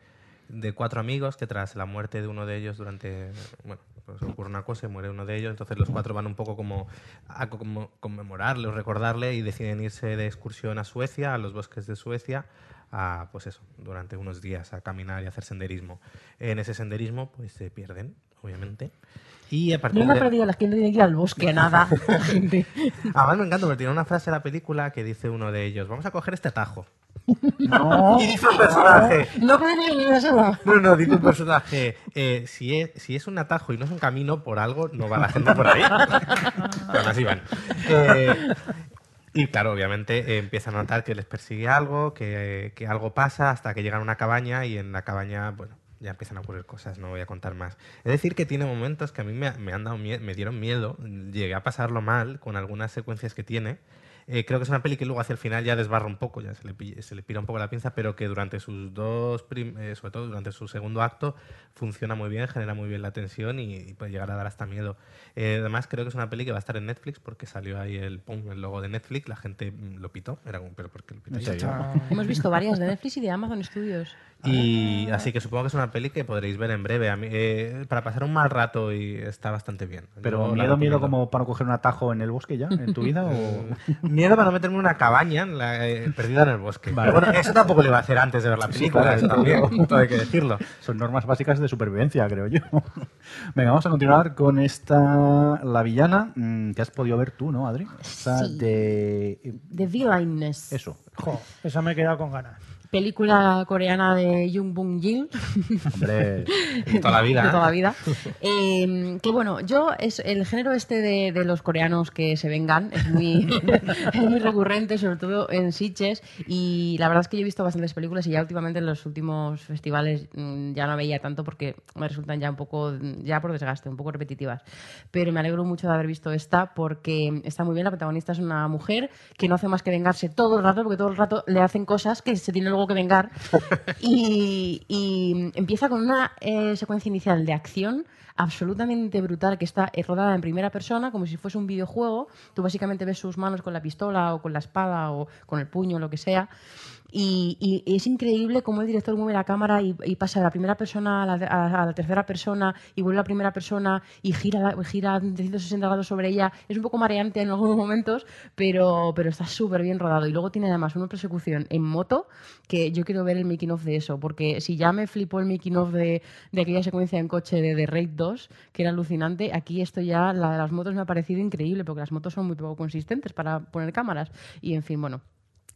S3: de cuatro amigos que tras la muerte de uno de ellos durante, bueno, pues ocurre una cosa y muere uno de ellos, entonces los cuatro van un poco como a como- conmemorarle o recordarle y deciden irse de excursión a Suecia, a los bosques de Suecia, a, pues eso, durante unos días a caminar y a hacer senderismo. En ese senderismo pues se pierden obviamente. Y a partir
S2: No me he
S3: de...
S2: perdido las que no tienen que ir al bosque a nada. Gente.
S3: Además me encanta porque tiene una frase de la película que dice uno de ellos, vamos a coger este atajo.
S1: No.
S3: Y dice un personaje,
S2: No creo no.
S3: no, no, dice un personaje, eh, si, es, si es un atajo y no es un camino, por algo no va la gente por ahí. Pero así van. Eh, y claro, obviamente eh, empiezan a notar que les persigue algo, que, que algo pasa hasta que llegan a una cabaña y en la cabaña, bueno, ya empiezan a ocurrir cosas, no voy a contar más. Es decir, que tiene momentos que a mí me, me han dado mie- me dieron miedo, llegué a pasarlo mal con algunas secuencias que tiene. Eh, creo que es una peli que luego hacia el final ya desbarra un poco, ya se le, se le pira un poco la pinza, pero que durante sus dos, prim- eh, sobre todo durante su segundo acto, funciona muy bien, genera muy bien la tensión y, y puede llegar a dar hasta miedo. Eh, además, creo que es una peli que va a estar en Netflix porque salió ahí el, pum, el logo de Netflix, la gente mm, lo pitó, era como, pero ¿por qué lo
S1: serio?
S2: Hemos visto varias de Netflix y de Amazon Studios.
S3: Y así que supongo que es una peli que podréis ver en breve. A mí, eh, para pasar un mal rato y está bastante bien.
S1: Pero
S3: Yo
S1: miedo, miedo como para coger un atajo en el bosque ya, en tu vida, o...
S3: Miedo para no meterme en una cabaña en la- eh, perdida en el bosque.
S1: Vale.
S3: Pero bueno, eso tampoco le iba a hacer antes de ver la
S1: Sí,
S3: película,
S1: claro,
S3: eso
S1: eso
S3: también,
S1: digo.
S3: todo hay que decirlo.
S1: Son normas básicas de supervivencia, creo yo. Venga, vamos a continuar con esta, la villana, mm, que has podido ver tú, ¿no, Adri? Esta
S2: Sí.
S1: de...
S2: The Villainess.
S1: Eso.
S4: Jo, esa me he quedado con ganas.
S2: Película coreana de Jung Bung Jil.
S1: Hombre,
S3: De toda la vida.
S2: de toda la
S3: ¿eh?
S2: vida. Eh, que bueno, yo es el género este de, de los coreanos que se vengan es muy, es muy recurrente, sobre todo en Sitges. Y la verdad es que yo he visto bastantes películas y ya últimamente en los últimos festivales mm, ya no veía tanto porque me resultan ya un poco, ya por desgaste, un poco repetitivas. Pero me alegro mucho de haber visto esta porque está muy bien. La protagonista es una mujer que no hace más que vengarse todo el rato porque todo el rato le hacen cosas que se tiene luego que vengar. Y, y empieza con una eh, secuencia inicial de acción absolutamente brutal que está eh, rodada en primera persona como si fuese un videojuego. Tú básicamente ves sus manos con la pistola o con la espada o con el puño, lo que sea. Y, y es increíble cómo el director mueve la cámara y, y pasa de la primera persona a la, a- a la tercera persona y vuelve a la primera persona y gira, gira 360 grados sobre ella. Es un poco mareante en algunos momentos, pero, pero está súper bien rodado. Y luego tiene además una persecución en moto que yo quiero ver el making of de eso, porque si ya me flipó el making of de, de aquella secuencia en coche de The Raid 2, que era alucinante, aquí esto ya, la de las motos me ha parecido increíble, porque las motos son muy poco consistentes para poner cámaras. Y en fin, bueno.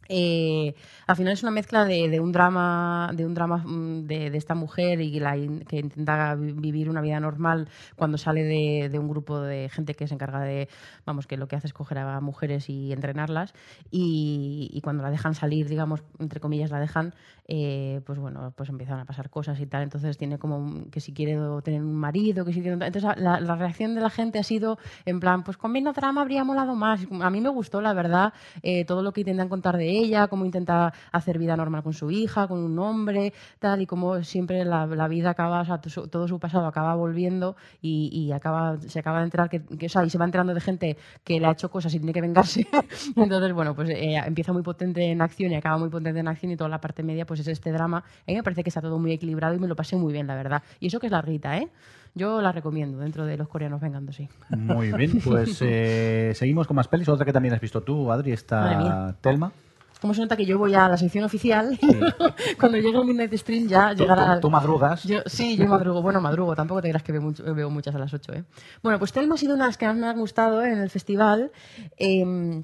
S2: Eh, al final es una mezcla de, un drama de un drama mm, de, esta mujer y la que intenta vi- vivir una vida normal cuando sale de, de un grupo de gente que se encarga de vamos que lo que hace es coger a mujeres y entrenarlas. Y, y cuando la dejan salir digamos entre comillas la dejan eh, pues bueno pues empiezan a pasar cosas y tal entonces tiene como que si quiere tener un marido que si quiere entonces la, la reacción de la gente ha sido en plan pues con menos drama habría molado más a mí me gustó la verdad eh, todo lo que intentan contar de ella, cómo intenta hacer vida normal con su hija, con un hombre, tal, y cómo siempre la, vida acaba, todo su pasado acaba volviendo y, y acaba, se acaba de enterar que, que, o sea, y se va enterando de gente que le ha hecho cosas y tiene que vengarse. Entonces, bueno, pues eh, empieza muy potente en acción y acaba muy potente en acción y toda la parte media pues es este drama. A mí me parece que está todo muy equilibrado y me lo pasé muy bien, la verdad. Y eso que es larguita, ¿eh? Yo la recomiendo dentro de los coreanos vengándose.
S1: muy bien. Pues eh, seguimos con más pelis. Otra que también has visto tú, Adri, está. Telma.
S2: Como se nota que yo voy a la sección oficial, cuando llegue el Midnight Stream ya
S1: Tú,
S2: llegará...
S1: tú- tú madrugas.
S2: Yo, sí, yo madrugo. Bueno, madrugo. Tampoco te creas que veo, mucho- veo muchas a las 8. ¿eh? Bueno, pues Telma ha sido una de las que más me han gustado en el festival. Eh,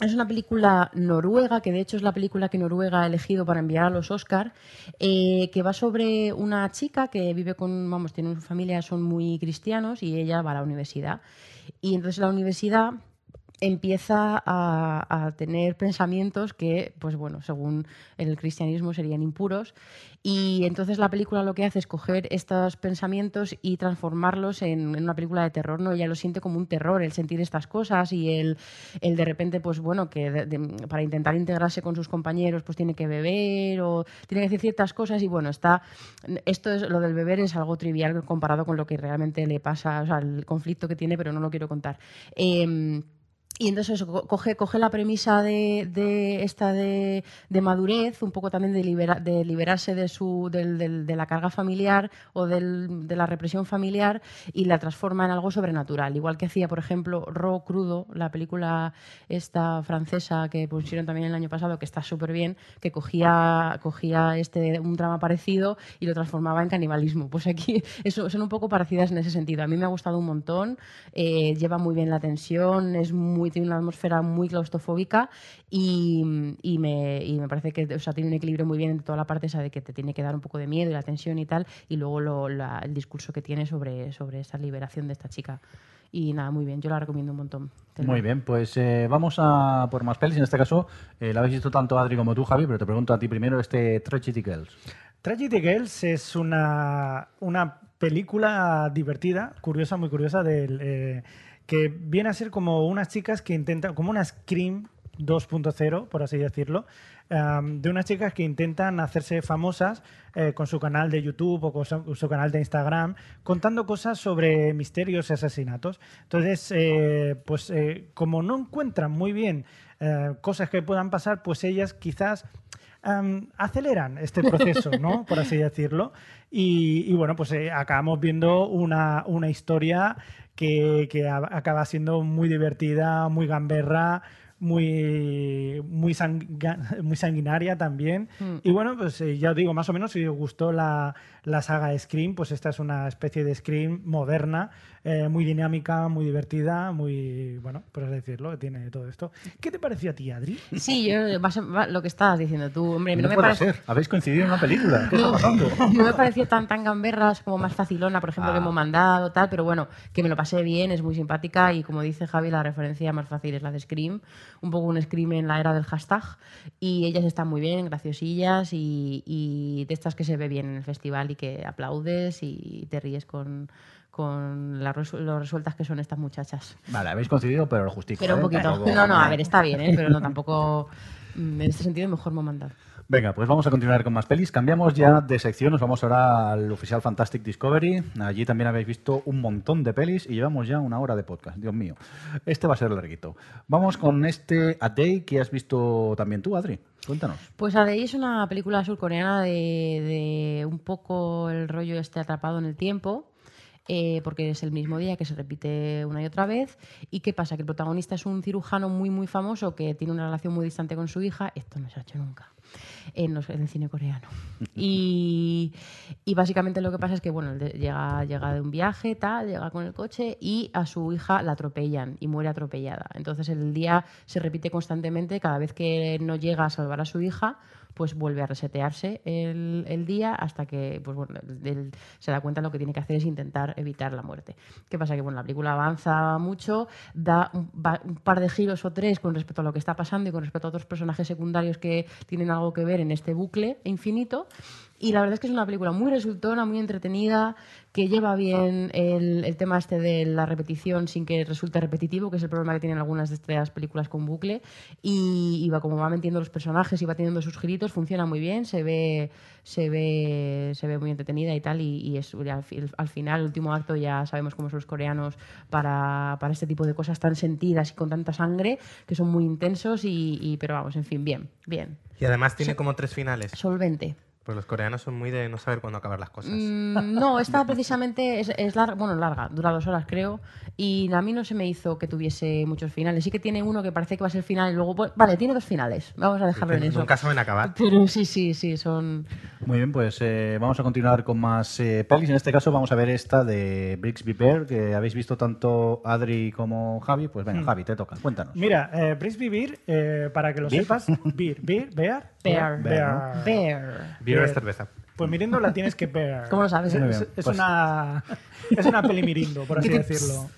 S2: es una película noruega, que de hecho es la película que Noruega ha elegido para enviar a los Oscar, eh, que va sobre una chica que vive con, vamos, tiene una familia, son muy cristianos y ella va a la universidad. Y entonces la universidad empieza a, a tener pensamientos que, pues bueno, según el cristianismo serían impuros. Y entonces la película lo que hace es coger estos pensamientos y transformarlos en, en una película de terror, ¿no? Ella lo siente como un terror, el sentir estas cosas y el, el de repente, pues bueno, que de- de- para intentar integrarse con sus compañeros, pues tiene que beber o tiene que decir ciertas cosas y bueno, está... Esto es, lo del beber es algo trivial comparado con lo que realmente le pasa, o sea, el conflicto que tiene, pero no lo quiero contar. Em, y entonces eso, co- coge, coge la premisa de, de esta de, de madurez, un poco también de, libera- de liberarse de, su, de la carga familiar o del- de la represión familiar y la transforma en algo sobrenatural. Igual que hacía, por ejemplo, Ro Crudo, la película esta francesa que pusieron también el año pasado, que está súper bien, que cogía, cogía este, un drama parecido y lo transformaba en canibalismo. Pues aquí eso, son un poco parecidas en ese sentido. A mí me ha gustado un montón, eh, lleva muy bien la tensión, es muy, tiene una atmósfera muy claustrofóbica y, y me, y me parece que o sea, tiene un equilibrio muy bien en toda la parte esa de que te tiene que dar un poco de miedo y la tensión y tal, y luego lo- la- el discurso que tiene sobre, sobre esa liberación de esta chica. Y nada, muy bien, yo la recomiendo un montón.
S1: Muy bien, pues eh, vamos a por más pelis. En este caso, eh, la habéis visto tanto Adri como tú, Javi, pero te pregunto a ti primero este Tragedy Girls.
S4: Tragedy Girls es una, una película divertida, curiosa, muy curiosa, del, eh, que viene a ser como unas chicas que intentan, como una Scream 2.0, por así decirlo, um, de unas chicas que intentan hacerse famosas eh, con su canal de YouTube o con su, su canal de Instagram, contando cosas sobre misterios y asesinatos. Entonces, eh, pues eh, como no encuentran muy bien cosas que puedan pasar, pues ellas quizás aceleran este proceso, ¿no? Por así decirlo. Y, y bueno, pues eh, acabamos viendo una, una historia que, que a- acaba siendo muy divertida, muy gamberra, muy, muy, muy sanguinaria también.
S2: Mm.
S4: Y bueno, pues eh, ya os digo, más o menos si os gustó la, la saga Scream, pues esta es una especie de Scream moderna, eh, muy dinámica, muy divertida, muy, bueno, por así decirlo, que tiene todo esto. ¿Qué te pareció a ti, Adri?
S2: Sí, yo, vas lo que estabas diciendo tú, hombre,
S1: No,
S2: no, me
S1: puede
S2: parece...
S1: ser. Habéis coincidido en una película. ¿Qué está pasando?
S2: No me pareció tan tan gamberras como más facilona, por ejemplo,
S1: Ah.
S2: que hemos mandado, tal, pero bueno, que me lo pasé bien, es muy simpática y como dice Javi, la referencia más fácil es la de Scream, un poco un Scream en la era del hashtag y ellas están muy bien, graciosillas y, y de estas que se ve bien en el festival y que aplaudes y te ríes con, con la resu- lo resueltas que son estas muchachas.
S1: Vale, habéis coincidido, pero lo justico.
S2: Pero un
S1: ¿eh?
S2: poquito.
S1: Tampoco-
S2: No, no, a ver, está bien, ¿eh? pero no tampoco... mm, En este sentido, mejor no mandar.
S1: Venga, pues vamos a continuar con más pelis. Cambiamos ya de sección, nos vamos ahora al oficial Fantastic Discovery. Allí también habéis visto un montón de pelis y llevamos ya una hora de podcast. Dios mío, este va a ser larguito. Vamos con este A Day que has visto también tú, Adri. Cuéntanos.
S2: Pues A Day es una película surcoreana de, de un poco el rollo este atrapado en el tiempo. Eh, porque es el mismo día que se repite una y otra vez. ¿Y qué pasa? Que el protagonista es un cirujano muy, muy famoso que tiene una relación muy distante con su hija. Esto no se ha hecho nunca en, los- en el cine coreano. Y, y básicamente lo que pasa es que bueno, llega, llega de un viaje, tal, llega con el coche y a su hija la atropellan y muere atropellada. Entonces el día se repite constantemente, cada vez que no llega a salvar a su hija, pues vuelve a resetearse el, día hasta que pues, bueno, él se da cuenta de lo que tiene que hacer es intentar evitar la muerte. ¿Qué pasa? Que bueno, la película avanza mucho, da un, va- un par de giros o tres con respecto a lo que está pasando y con respecto a otros personajes secundarios que tienen algo que ver en este bucle infinito. Y la verdad es que es una película muy resultona, muy entretenida, que lleva bien el, el tema este de la repetición sin que resulte repetitivo, que es el problema que tienen algunas de estas películas con bucle. Y, y va como va metiendo los personajes y va teniendo sus giritos, funciona muy bien, se ve, se ve, se ve muy entretenida y tal. Y, y es, al, fi- al final, el último acto, ya sabemos cómo son los coreanos para, para este tipo de cosas tan sentidas y con tanta sangre, que son muy intensos. Y, y- pero vamos, en fin, bien, bien.
S3: Y además tiene como tres finales.
S2: Solvente.
S3: Pues los coreanos son muy de no saber cuándo acabar las cosas.
S2: Mm, no, esta precisamente es, es larga, bueno, larga, dura dos horas creo, y a mí no se me hizo que tuviese muchos finales. Sí que tiene uno que parece que va a ser final y luego, pues, vale, tiene dos finales, vamos a dejarlo en
S3: Que
S2: eso.
S3: Nunca saben acabar.
S2: Pero sí, sí, sí, son...
S1: Muy bien, pues eh, vamos a continuar con más eh, pelis. En este caso vamos a ver esta de Brixby Bear, que habéis visto tanto Adri como Javi. Pues venga, Javi, te toca. Cuéntanos.
S4: Mira, eh, Brisby Beer, eh, para que lo
S1: Beer.
S4: sepas, Beer, Beer, Bear,
S2: Bear.
S4: Bear.
S2: Bear.
S3: Beer es cerveza.
S4: Pues mirindo la tienes que ver.
S2: ¿Cómo lo sabes?
S4: Es,
S1: Muy
S4: es-
S1: bien,
S4: es
S1: pues-
S4: una, es una peli mirindo, por así decirlo.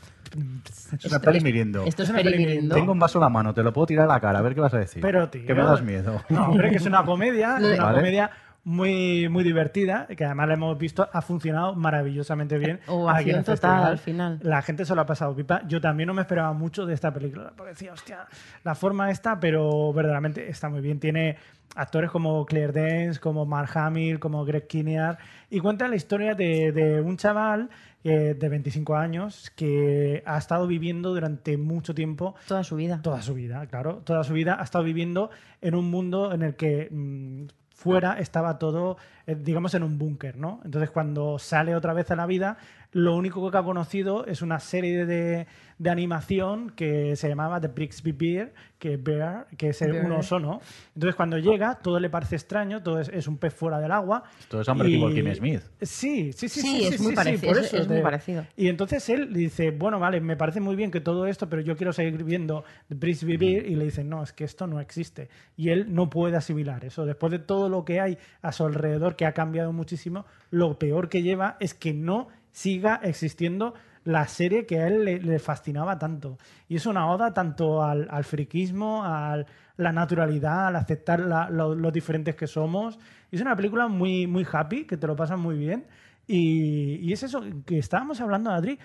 S1: Es una peli miriendo.
S2: Esto es
S4: Es una peli
S2: perimirindo.
S1: Tengo un vaso en la mano, te lo puedo tirar a la cara, a ver qué vas a decir.
S4: Pero, tío.
S1: Que me das miedo.
S4: No, hombre, que es una comedia,
S2: Lo de-
S4: una
S1: Vale.
S4: comedia muy, muy divertida, que además la hemos visto, ha funcionado maravillosamente bien. aquí en el
S2: total
S4: festival.
S2: al final.
S4: La gente se lo ha pasado pipa. Yo también no me esperaba mucho de esta película, porque decía, hostia, la forma está, pero verdaderamente está muy bien. Tiene actores como Claire Danes, como Mark Hamill, como Greg Kinnear, y cuenta la historia de, de un chaval eh, de 25 años que ha estado viviendo durante mucho tiempo
S2: Toda su vida.
S4: Toda su vida, claro. Toda su vida ha estado viviendo en un mundo en el que mm, fuera estaba todo, eh, digamos, en un búnker, ¿no? Entonces, cuando sale otra vez a la vida, lo único que ha conocido es una serie de, de animación que se llamaba The Brixby Bear, que, Bear, que es
S2: Bear.
S4: un oso, ¿no? Entonces, cuando llega, todo le parece extraño, todo es, es un pez fuera del agua.
S1: Esto es Unbreakable
S4: Y-
S1: Kimmy Smith.
S4: Sí, sí, sí.
S2: Sí,
S4: sí,
S2: es
S4: sí,
S2: muy
S4: sí,
S2: parecido,
S4: por
S2: es-
S4: eso
S2: es muy
S4: te-
S2: parecido.
S4: y entonces él dice, bueno, vale, me parece muy bien que todo esto, pero yo quiero seguir viendo The Breeze Vivir. Y le dicen, no, es que esto no existe. Y él no puede asimilar eso. Después de todo lo que hay a su alrededor, que ha cambiado muchísimo, lo peor que lleva es que no siga existiendo la serie que a él le, le fascinaba tanto. Y es una oda tanto al, al friquismo, a la naturalidad, al aceptar la- lo- los diferentes que somos. Es una película muy, muy happy, que te lo pasas muy bien. Y, y es eso que estábamos hablando, Adri,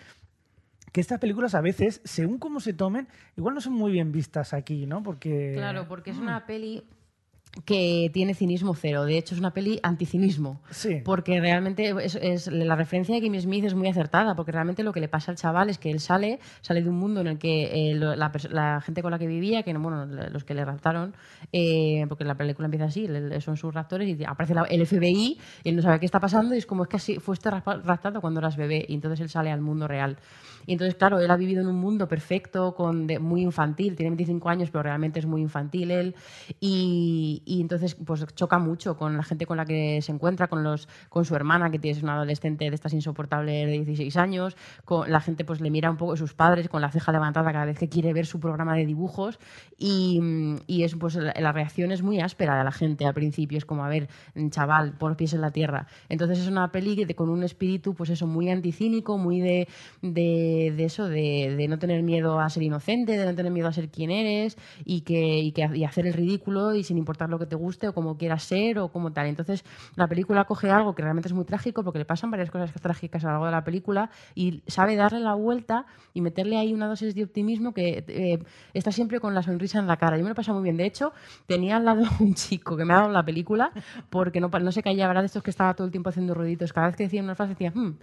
S4: que estas películas a veces, según cómo se tomen, igual no son muy bien vistas aquí, ¿no? Porque...
S2: Claro, porque es una peli que tiene cinismo cero. De hecho, es una peli anticinismo.
S4: Sí.
S2: Porque realmente es, es- la referencia de Kimmy Smith es muy acertada, porque realmente lo que le pasa al chaval es que él sale, sale de un mundo en el que eh, lo- la, gente con la que vivía, que no- bueno, los que le raptaron, eh, porque la película empieza así, le- son sus raptores, y aparece la- el FBI, y él no sabe qué está pasando, y es como es que así fuiste raptado cuando eras bebé, y entonces él sale al mundo real. Y entonces, claro, él ha vivido en un mundo perfecto, con muy infantil, tiene 25 años, pero realmente es muy infantil él. Y, y entonces, pues choca mucho con la gente con la que se encuentra, con, los, con su hermana, que es una adolescente de estas insoportables de 16 años. Con, la gente pues le mira un poco sus padres con la ceja levantada cada vez que quiere ver su programa de dibujos. Y, y es, pues, la, reacción es muy áspera de la gente al principio. Es como, a ver, chaval, los pies en la tierra. Entonces es una peli con un espíritu, pues eso, muy anticínico, muy de, de eso, de, no tener miedo a ser inocente, de no tener miedo a ser quien eres y, que, hacer el ridículo y sin importar lo que te guste o como quieras ser o como tal. Entonces la película coge algo que realmente es muy trágico porque le pasan varias cosas trágicas a lo largo de la película y sabe darle la vuelta y meterle ahí una dosis de optimismo que eh, está siempre con la sonrisa en la cara. Yo me lo he pasado muy bien. De hecho, tenía al lado un chico que me ha dado la película porque no, no se callaba, de estos que estaba todo el tiempo haciendo ruiditos. Cada vez que decía una frase decía, "Hmm,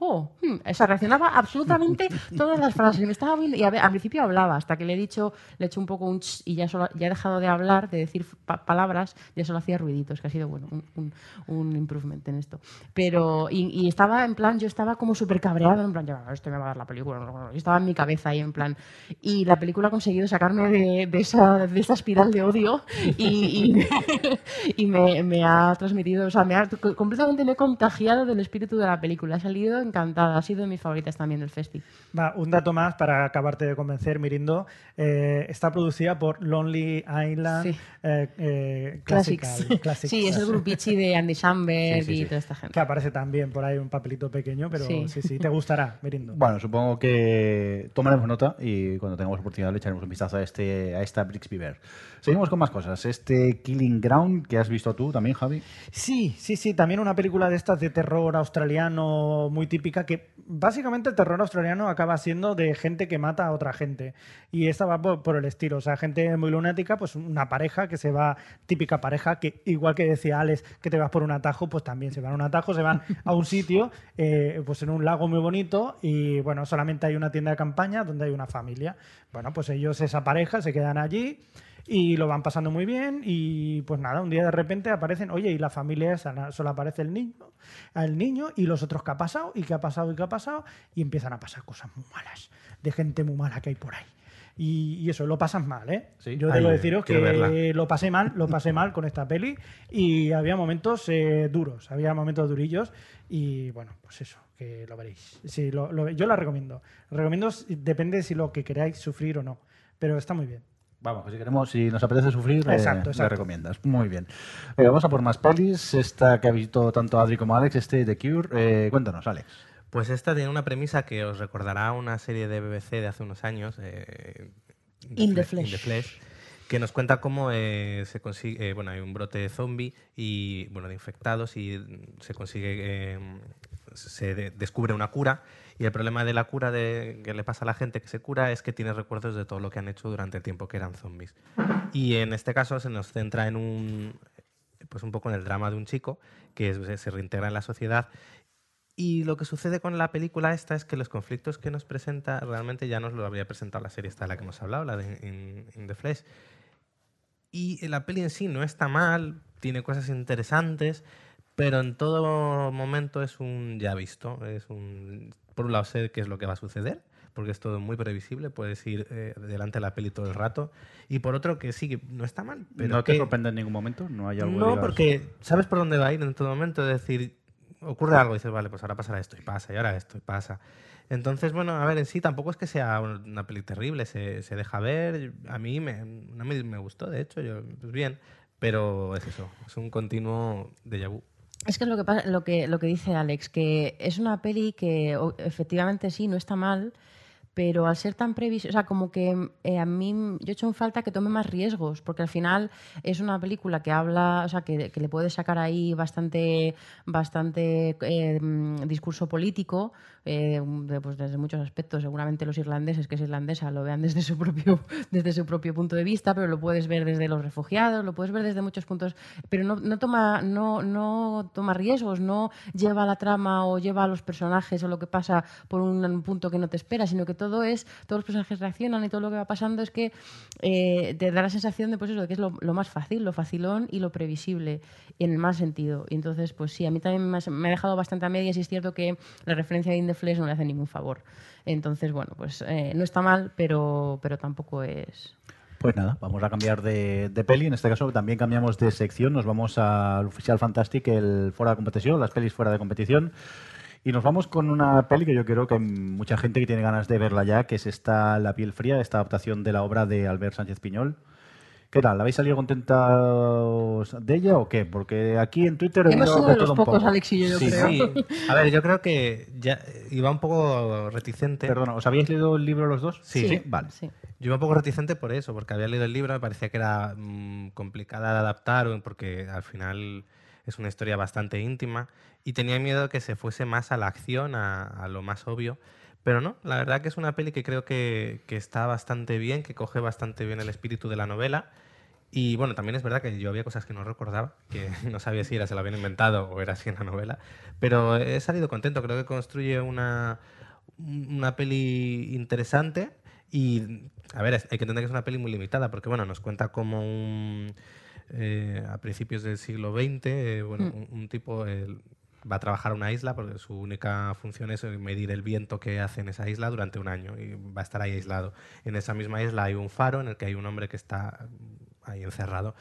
S2: oh, hmm". O sea, reaccionaba absolutamente todas las frases. Me estaba viendo, y al principio hablaba, hasta que le he dicho, le he hecho un poco un ch y ya, solo, ya he dejado de hablar, de decir pa- palabras, ya solo hacía ruiditos, que ha sido bueno, un, un, un improvement en esto. Pero, y, y estaba en plan, yo estaba como súper cabreado, en plan, ya, esto me va a dar la película. Yo estaba en mi cabeza ahí, en plan. Y la película ha conseguido sacarme de, de esa, de esa espiral de odio y, y, y me, me ha transmitido, o sea, me ha, completamente me he contagiado del espíritu de la película. Ha salido encantada, ha sido de mis favoritas también del festi.
S4: Va, un dato más para acabarte de convencer, Mirindo. Eh, está producida por Lonely Island
S2: Sí.
S4: eh, eh,
S2: Classics.
S4: Classical- Classics.
S2: Sí, es el grupichi de Andy Samberg
S1: Sí, sí, sí.
S2: y toda esta gente.
S4: Que aparece también por ahí un papelito pequeño, pero sí,
S2: Sí.
S4: sí, te gustará, Mirindo.
S1: Bueno, supongo que tomaremos nota y cuando tengamos oportunidad le echaremos un vistazo a, este, a esta Brixby Bear. Seguimos con más cosas. Este Killing Ground que has visto tú también, Javi.
S4: Sí, sí, sí, también una película de estas de terror australiano muy típica, que básicamente el terror australiano acaba siendo de gente que mata a otra gente. Y esta va por, por el estilo, o sea, gente muy lunática, pues una pareja que se va, típica pareja, que igual que decía Alex, que te vas por un atajo, pues también se van a un atajo, se van a un sitio, eh, pues en un lago muy bonito, y bueno, solamente hay una tienda de campaña donde hay una familia. Bueno, pues ellos, esa pareja, se quedan allí y lo van pasando muy bien y pues nada, un día de repente aparecen, oye, y la familia esa, solo aparece el niño, el niño y los otros qué ha pasado y qué ha pasado y qué ha pasado y empiezan a pasar cosas muy malas, de gente muy mala que hay por ahí. Y, y eso, lo pasas mal, ¿eh?
S1: Sí.
S4: Yo debo deciros que
S3: verla.
S4: lo pasé mal, lo pasé mal con esta peli y había momentos eh, duros, había momentos durillos y bueno, pues eso, que lo veréis. Sí, lo- lo- yo la recomiendo. Recomiendo, si- depende si lo que queráis sufrir o no, pero está muy bien.
S1: Vamos, que si queremos, si nos apetece sufrir, le-
S4: Exacto,
S1: le recomiendas. Muy bien. Vamos a por más pelis. Esta que ha visto tanto Adri como Alex, este The Cure. Eh, cuéntanos, Alex.
S3: Pues esta tiene una premisa que os recordará una serie de BBC de hace unos años, eh,
S2: In the
S3: Fle-
S2: Flesh.
S3: Flesh, que nos cuenta cómo eh, se consigue, eh, bueno, hay un brote de zombie y, bueno, de infectados y se consigue, eh, se de- descubre una cura y el problema de la cura de, que le pasa a la gente que se cura es que tiene recuerdos de todo lo que han hecho durante el tiempo que eran zombies. Y en este caso se nos centra en un, pues un poco en el drama de un chico que es- se reintegra en la sociedad y lo que sucede con la película esta es que los conflictos que nos presenta realmente ya nos lo había presentado la serie esta de la que hemos hablado, la de In, In the Flesh. Y la peli en sí no está mal, tiene cosas interesantes, pero en todo momento es un ya visto. Es un, por un lado sé qué es lo que va a suceder, porque es todo muy previsible, puedes ir eh, delante de la peli todo el rato. Y por otro que sí, que no está mal. Pero
S1: ¿No te
S3: que-
S1: sorprende en ningún momento? No hay algo
S3: no, porque sabes por dónde va a ir en todo momento. Es decir, ocurre algo y dices, vale, pues ahora pasará esto y pasa, y ahora esto y pasa. Entonces, bueno, a ver, en sí tampoco es que sea una peli terrible, se, se deja ver. A mí me, a mí me gustó, de hecho, yo, pues bien, pero es eso, es un continuo déjà vu.
S2: Es que es lo que, lo que lo que dice Alex, que es una peli que efectivamente sí, no está mal, pero al ser tan previsible, o sea, como que eh, a mí yo he hecho en falta que tome más riesgos, porque al final es una película que habla, o sea, que, que le puede sacar ahí bastante, bastante eh, mm, discurso político, eh, pues desde muchos aspectos. Seguramente los irlandeses, que es irlandesa, lo vean desde su propio, desde su propio punto de vista, pero lo puedes ver desde los refugiados, lo puedes ver desde muchos puntos, pero no, no toma, no, no toma riesgos, no lleva la trama o lleva a los personajes o lo que pasa por un punto que no te esperas, sino que todo es, todos los personajes reaccionan y todo lo que va pasando es que eh, te da la sensación de, pues eso, de que es lo, lo más fácil, lo facilón y lo previsible, en el mal sentido. Y entonces, pues sí, a mí también me ha, me ha dejado bastante a medias y es cierto que la referencia de In the Flesh no le hace ningún favor. Entonces, bueno, pues eh, no está mal, pero, pero tampoco es...
S1: Pues nada, vamos a cambiar de, de peli. En este caso también cambiamos de sección. Nos vamos al Oficial Fantastic, el fuera de competición, las pelis fuera de competición. Y nos vamos con una peli que yo creo que hay mucha gente que tiene ganas de verla ya, que es esta La piel fría, esta adaptación de la obra de Albert Sánchez Piñol. ¿Qué tal? ¿Habéis salido contentos de ella o qué? Porque aquí en Twitter he
S2: Hemos sido
S1: de
S2: los pocos,
S1: poco.
S2: Alex y yo, yo
S1: Sí,
S2: creo.
S1: sí.
S3: Sí, a ver, yo creo que ya iba un poco reticente.
S1: Perdona, ¿os habéis leído el libro los dos?
S3: Sí.
S1: Vale.
S2: Sí.
S3: Yo iba un poco reticente por eso, porque había leído el libro, me parecía que era mm, complicada de adaptar, porque al final es una historia bastante íntima, y tenía miedo que se fuese más a la acción, a, lo más obvio. Pero no, la verdad que es una peli que creo que, que está bastante bien, que coge bastante bien el espíritu de la novela. Y bueno, también es verdad que yo había cosas que no recordaba, que no sabía si era se la habían inventado o era así en la novela. Pero he salido contento, creo que construye una, una peli interesante. Y a ver, hay que entender que es una peli muy limitada, porque bueno, nos cuenta como un. Eh, a principios del siglo XX, eh, bueno,
S2: Mm.
S3: un, un tipo va a trabajar a una isla porque su única función es eh, medir el viento que hace en esa isla durante un año y va a estar ahí aislado. En esa misma isla hay un faro en el que hay un hombre que está ahí encerrado.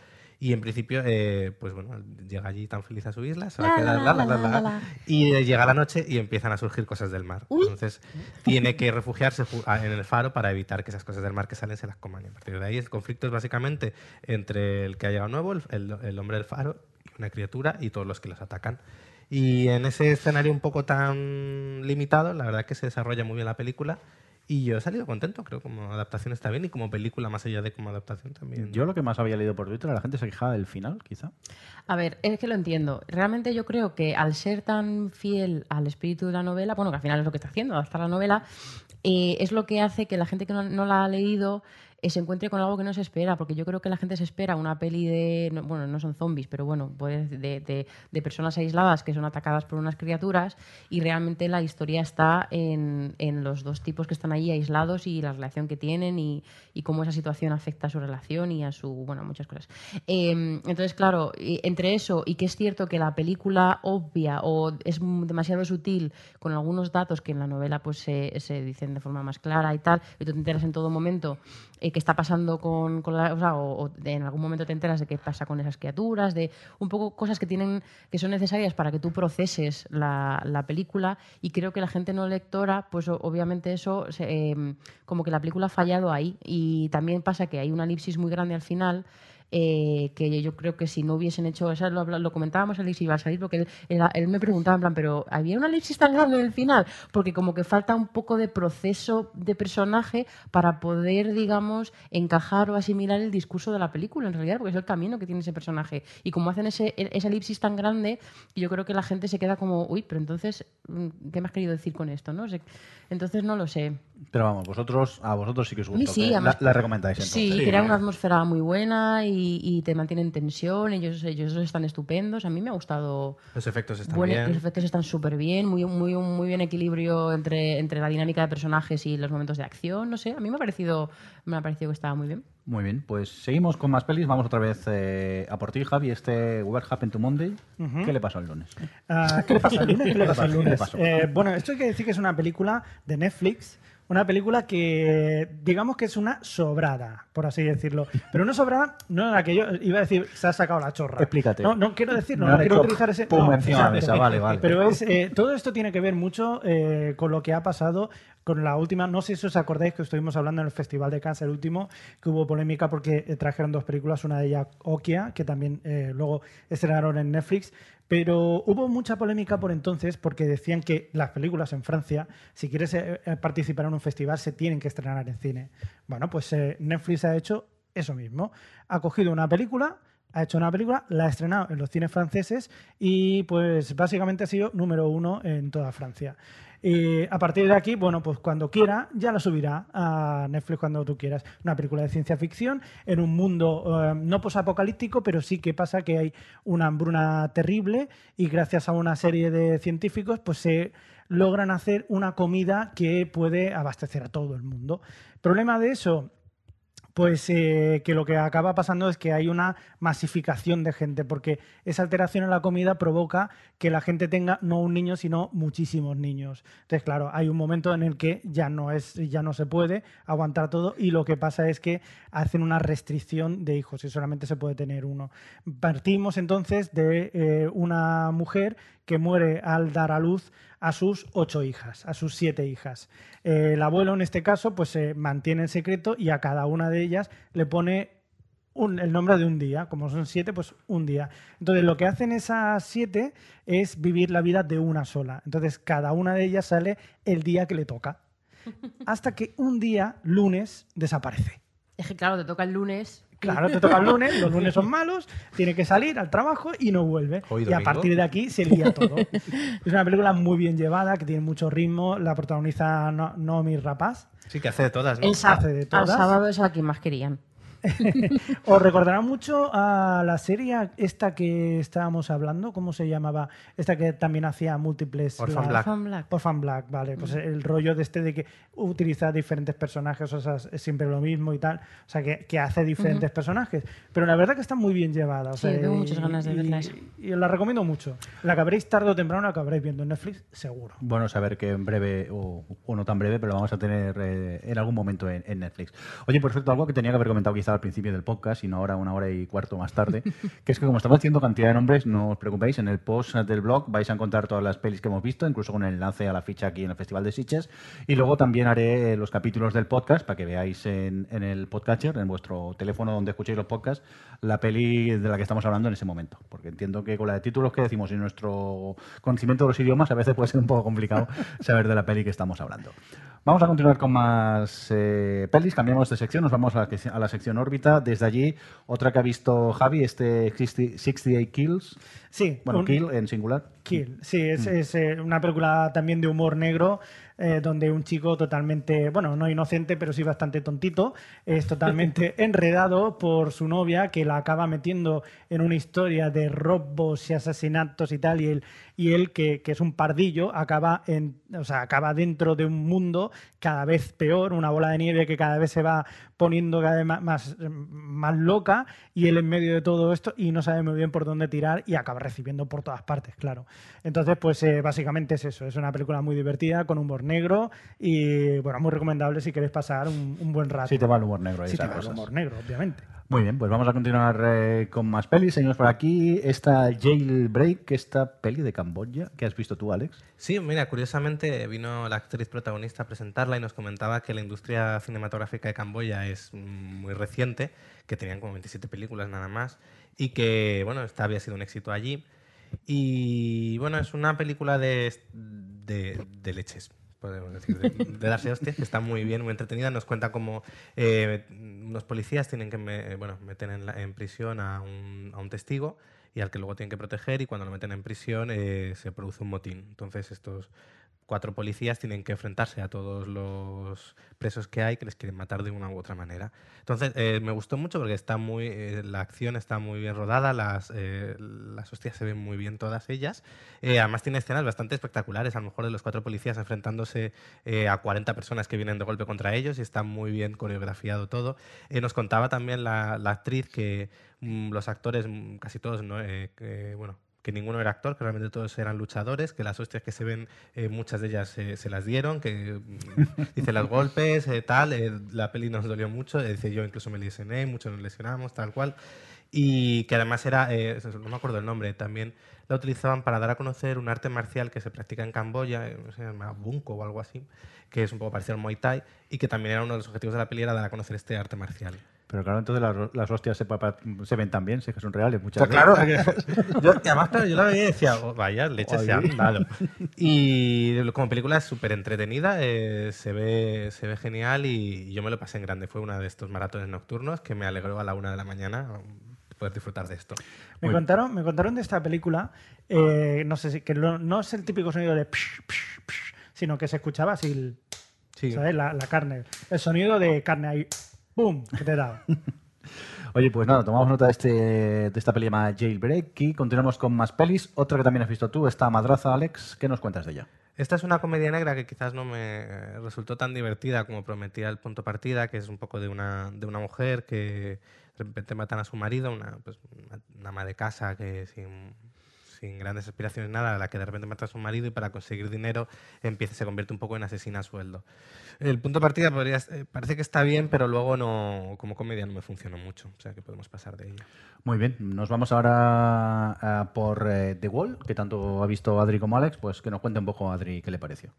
S3: Y en principio, eh, pues bueno, llega allí tan feliz a su isla, se va a quedar
S2: la,
S3: la,
S2: la,
S3: la, y llega la noche y empiezan a surgir cosas del mar.
S2: Uy.
S3: Entonces tiene que refugiarse en el faro para evitar que esas cosas del mar que salen se las coman. Y a partir de ahí el conflicto es básicamente entre el que ha llegado nuevo, el, el- el hombre del faro, una criatura y todos los que los atacan. Y en ese escenario un poco tan limitado, la verdad que se desarrolla muy bien la película. Y yo he salido contento, creo como adaptación está bien y como película más allá de como adaptación también.
S1: Yo lo que más había leído por Twitter, la gente se quejaba del final, quizá.
S2: A ver, es que lo entiendo. Realmente yo creo que al ser tan fiel al espíritu de la novela, bueno, que al final es lo que está haciendo, adaptar la novela, eh, es lo que hace que la gente que no, no la ha leído se encuentre con algo que no se espera, porque yo creo que la gente se espera una peli de, no- bueno, no son zombies, pero bueno, pues de, de- de personas aisladas que son atacadas por unas criaturas y realmente la historia está en, en los dos tipos que están allí aislados y la relación que tienen y, y cómo esa situación afecta a su relación y a su, bueno, muchas cosas. Eh, entonces, claro, entre eso y que es cierto que la película obvia o es demasiado sutil con algunos datos que en la novela pues se, se dicen de forma más clara y tal, y tú te enteras en todo momento eh, qué está pasando con, la, o, en algún momento te enteras de qué pasa con esas criaturas, de un poco cosas que tienen que son necesarias para que tú proceses la, la película. Y creo que la gente no lectora, pues obviamente eso se, eh, como que la película ha fallado ahí. Y también pasa que hay una elipsis muy grande al final eh, que yo creo que si no hubiesen hecho, o sea, lo, lo comentábamos Alex iba a salir, porque él, él- él me preguntaba en plan, pero ¿había una elipsis tan grande en el final? Porque como que falta un poco de proceso de personaje para poder, digamos, encajar o asimilar el discurso de la película, en realidad, porque es el camino que tiene ese personaje. Y como hacen ese, esa elipsis tan grande, yo creo que la gente se queda como, uy, pero entonces, mm, ¿qué me has querido decir con esto? ¿no? O sea, entonces no lo sé.
S1: Pero vamos, vosotros, a vosotros sí que os
S2: Sí,
S1: gustó.
S2: sí,
S1: que la, la recomendáis entonces.
S2: Sí, crea una atmósfera muy buena y, y te mantiene en tensión. Ellos, ellos están estupendos. A mí me ha gustado.
S3: Los efectos están
S2: Bueno,
S3: bien.
S2: los efectos están súper bien, muy, muy, muy bien equilibrio entre, entre la dinámica de personajes y los momentos de acción. No sé, a mí me ha parecido, me ha parecido que estaba muy bien.
S1: Muy bien, pues seguimos con más pelis. Vamos otra vez eh, a por ti, Javi. Este What Happened to Monday, ¿qué le pasó el lunes?
S4: Ah, ¿Qué le pasa el lunes? ¿Qué le pasa el
S1: ¿Qué le
S4: lunes?
S1: pasó?
S4: Eh, bueno, esto hay que decir que es una película de Netflix. Una película que, digamos que es una sobrada, por así decirlo. Pero una sobrada, no era que yo iba a decir, se ha sacado la chorra.
S1: Explícate.
S4: No, no quiero decirlo,
S1: No
S4: quiero utilizar ese.
S1: pum
S4: no,
S1: encima de la mesa, vale, vale.
S4: Pero es, eh, todo esto tiene que ver mucho eh, con lo que ha pasado con la última. No sé si os acordáis que estuvimos hablando en el Festival de el último, que hubo polémica porque eh, trajeron dos películas, una de ellas Okia, que también eh, luego estrenaron en Netflix. Pero hubo mucha polémica por entonces porque decían que las películas en Francia, si quieres eh, eh, participar en un festival, se tienen que estrenar en cine. Bueno, pues eh, Netflix ha hecho eso mismo. Ha cogido una película, ha hecho una película, la ha estrenado en los cines franceses y pues básicamente ha sido número uno en toda Francia. Y a partir de aquí, bueno, pues cuando quiera, ya la subirá a Netflix cuando tú quieras. Una película de ciencia ficción en un mundo eh, no posapocalíptico, pero sí que pasa que hay una hambruna terrible y gracias a una serie de científicos, pues se logran hacer una comida que puede abastecer a todo el mundo. Problema de eso, pues eh, que lo que acaba pasando es que hay una masificación de gente, porque esa alteración en la comida provoca que la gente tenga no un niño, sino muchísimos niños. Entonces, claro, hay un momento en el que ya no es, ya no se puede aguantar todo, y lo que pasa es que hacen una restricción de hijos y solamente se puede tener uno. Partimos entonces de eh, una mujer que muere al dar a luz a sus ocho hijas, a sus siete hijas. Eh, el abuelo, en este caso, pues se mantiene en secreto y a cada una de ellas le pone un- el nombre de un día. Como son siete, pues un día. Entonces, lo que hacen esas siete es vivir la vida de una sola. Entonces, cada una de ellas sale el día que le toca. Hasta que un día, lunes, desaparece.
S2: Es que, claro, te toca el lunes.
S4: Claro, te toca el lunes, los lunes son malos, tiene que salir al trabajo y no vuelve.
S3: Hoy
S4: y a partir de aquí se lía todo. es una película muy bien llevada, que tiene mucho ritmo, la protagoniza No- Naomi Rapaz.
S3: Sí, que hace de todas, ¿no?
S2: El
S4: Hace de
S2: al
S4: todas.
S2: sábado es a quien más querían.
S4: Os recordará mucho a la serie esta que estábamos hablando, ¿cómo se llamaba? Esta que también hacía múltiples...
S3: Orphan
S4: la-
S3: Black.
S2: Orphan Black.
S4: Orphan Black, vale. Pues el rollo de este de que utiliza diferentes personajes, o sea, es siempre lo mismo y tal. O sea, que, que hace diferentes personajes. Pero la verdad que está muy bien llevada. o
S2: Sí,
S4: sea,
S2: tengo
S4: y-
S2: muchas ganas de
S4: y-
S2: verla.
S4: Y, os la recomiendo mucho. La acabaréis tarde o temprano, la acabaréis viendo en Netflix, seguro.
S1: Bueno, saber que en breve, o, o no tan breve, pero lo vamos a tener eh, en algún momento en, en Netflix. Oye, por cierto, algo que tenía que haber comentado quizá al principio del podcast, y no ahora una hora y cuarto más tarde, que es que como estamos haciendo cantidad de nombres, no os preocupéis, en el post del blog vais a encontrar todas las pelis que hemos visto, incluso con el enlace a la ficha aquí en el Festival de Sitges, y luego también haré eh, los capítulos del podcast para que veáis en, en el podcatcher, en vuestro teléfono donde escuchéis los podcasts, la peli de la que estamos hablando en ese momento, porque entiendo que con la de títulos que decimos y nuestro conocimiento de los idiomas a veces puede ser un poco complicado saber de la peli que estamos hablando. Vamos a continuar con más eh, pelis, cambiamos de sección, nos vamos a la, a la sección órbita. Desde allí, otra que ha visto Javi, este 60 68 Kills,
S4: Sí,
S1: bueno,
S4: un-
S1: Kill en singular.
S4: Kill, sí, es,
S1: Mm.
S4: es, eh, una película también de humor negro, eh, donde un chico totalmente, bueno, no inocente, pero sí bastante tontito, es totalmente enredado por su novia, que la acaba metiendo en una historia de robos y asesinatos y tal, y él, y él que, que es un pardillo, acaba, en, o sea, acaba dentro de un mundo cada vez peor, una bola de nieve que cada vez se va poniendo cada vez más, más, más loca, y él en medio de todo esto y no sabe muy bien por dónde tirar y acaba recibiendo por todas partes, claro. Entonces, pues eh, básicamente es eso, es una película muy divertida, con humor negro y, bueno, muy recomendable si queréis pasar un, un buen rato.
S1: Sí, te va el humor negro.
S4: Sí, te va el humor negro, obviamente.
S1: Muy bien, pues vamos a continuar eh, con más pelis. Seguimos por aquí. Esta Jailbreak, esta peli de Camboya. ¿Qué has visto tú, Alex?
S3: Sí, mira, curiosamente vino la actriz protagonista a presentarla y nos comentaba que la industria cinematográfica de Camboya es muy reciente, que tenían como 27 películas nada más, y que, bueno, esta había sido un éxito allí. Y, bueno, es una película de, de, de leches, de, de darse hostias, que está muy bien, muy entretenida. Nos cuenta cómo eh, unos policías tienen que me- bueno, la- en prisión a un, a un testigo y al que luego tienen que proteger y cuando lo meten en prisión eh, se produce un motín. Entonces estos cuatro policías tienen que enfrentarse a todos los presos que hay que les quieren matar de una u otra manera. Entonces eh, me gustó mucho porque está muy, eh, la acción está muy bien rodada, las, eh, las hostias se ven muy bien todas ellas. Eh, además tiene escenas bastante espectaculares, a lo mejor de los cuatro policías enfrentándose eh, a 40 personas que vienen de golpe contra ellos y está muy bien coreografiado todo. Eh, nos contaba también la, la actriz que mm, los actores, mm, casi todos, ¿no? Eh, que, bueno, que ninguno era actor, que realmente todos eran luchadores, que las hostias que se ven, eh, muchas de ellas eh, se las dieron, que mm, dice los golpes, eh, tal, eh, la peli nos dolió mucho, eh, dice yo incluso me lesioné, muchos nos lesionamos, tal cual, y que además era, no me acuerdo el nombre, también la utilizaban para dar a conocer un arte marcial que se practica en Camboya, no sé, se llama Bunko o algo así, que es un poco parecido al Muay Thai, y que también era uno de los objetivos de la peli era dar a conocer este arte marcial.
S1: Pero claro, entonces las, las hostias se, pa- pa- se ven también, sé que son reales muchas
S3: Claro,
S1: veces.
S3: yo, y además, claro, yo la veía y decía, "Oh, vaya, leche se han
S1: Oye.
S3: dado. Y como película es súper entretenida, eh, se, ve, se ve genial y yo me lo pasé en grande. Fue uno de estos maratones nocturnos que me alegró a la una de la mañana um, poder disfrutar de esto.
S4: Me
S1: Muy-
S4: contaron, me contaron de esta película, eh, no sé si, que lo- no es el típico sonido de psh, psh, psh, sino que se escuchaba así, el-
S3: Sí.
S4: ¿sabes? La, la carne. El sonido de carne ahí, te da.
S1: Oye, pues nada, tomamos nota de, este, de esta peli llamada Jailbreak y continuamos con más pelis. Otra que también has visto tú, esta Madraza, Alex. ¿Qué nos cuentas de ella?
S3: Esta es una comedia negra que quizás no me resultó tan divertida como prometía el punto partida, que es un poco de una, de una mujer que de repente matan a su marido, una, pues, una ama de casa que sin, sin grandes aspiraciones nada, a la que de repente mata a su marido y para conseguir dinero empieza, se convierte un poco en asesina a sueldo. El punto de partida podría, eh, parece que está bien, pero luego no, como comedia no me funcionó mucho, o sea que podemos pasar de ella.
S1: Muy bien, nos vamos ahora por eh, The Wall, que tanto ha visto Adri como Alex, pues que nos cuente un poco Adri qué le pareció.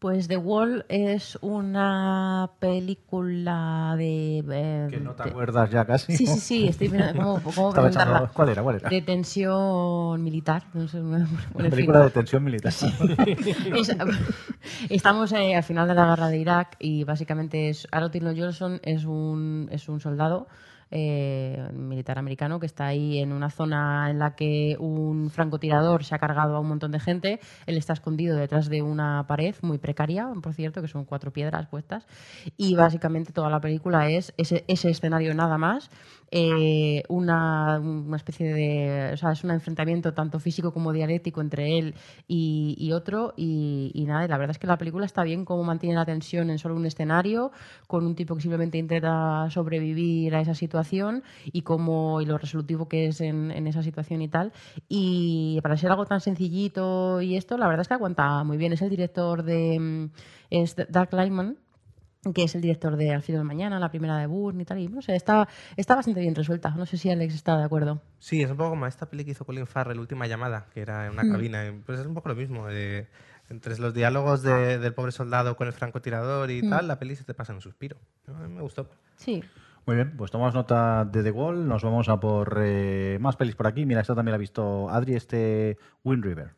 S2: Pues The Wall es una película de... eh,
S1: Que no te
S2: de-
S1: acuerdas ya casi.
S2: Sí, sí, sí, estoy mirando cómo, cómo
S1: echando- ¿Cuál era? ¿Cuál era?
S2: De tensión militar. No sé,
S1: Una película de tensión militar.
S2: Es- Estamos eh, al final de la guerra de Irak y básicamente es Harold Taylor Johnson es un, es un soldado eh, militar americano que está ahí en una zona en la que un francotirador se ha cargado a un montón de gente. Él está escondido detrás de una pared muy precaria, por cierto, que son cuatro piedras puestas. Y básicamente toda la película es ese, ese escenario nada más. Eh, una, una especie de. O sea, es un enfrentamiento tanto físico como dialéctico entre él y, otro. Y, nada, la verdad es que la película está bien cómo mantiene la tensión en solo un escenario, con un tipo que simplemente intenta sobrevivir a esa situación y cómo y lo resolutivo que es en, esa situación y tal. Y para ser algo tan sencillito y esto, la verdad es que aguanta muy bien. Es el director de. mm, Es Dark Lightman que es el director de Al filo del mañana, la primera de Bourne y tal, y no sé, está, está bastante bien resuelta. No sé si Alex está de acuerdo.
S3: Sí, es un poco como esta peli que hizo Colin Farrell, Última Llamada, que era en una cabina. y, Pues es un poco lo mismo. eh, entre los diálogos de- del pobre soldado con el francotirador y tal, la peli se te pasa en un suspiro. A mí me gustó.
S2: Sí.
S1: Muy bien, pues tomamos nota de The Wall, nos vamos a por eh, más pelis por aquí. Mira, esta también la ha visto Adri, este Wind River.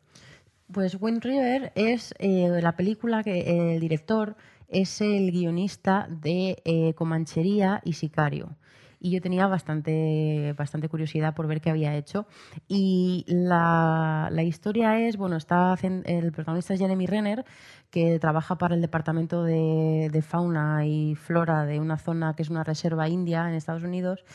S2: Pues Wind River es eh, la película que el director es el guionista de eh, Comanchería y Sicario. Y yo tenía bastante, bastante curiosidad por ver qué había hecho. Y la, la historia es, bueno, está el protagonista es Jeremy Renner, que trabaja para el departamento de, fauna y flora de una zona que es una reserva india en Estados Unidos.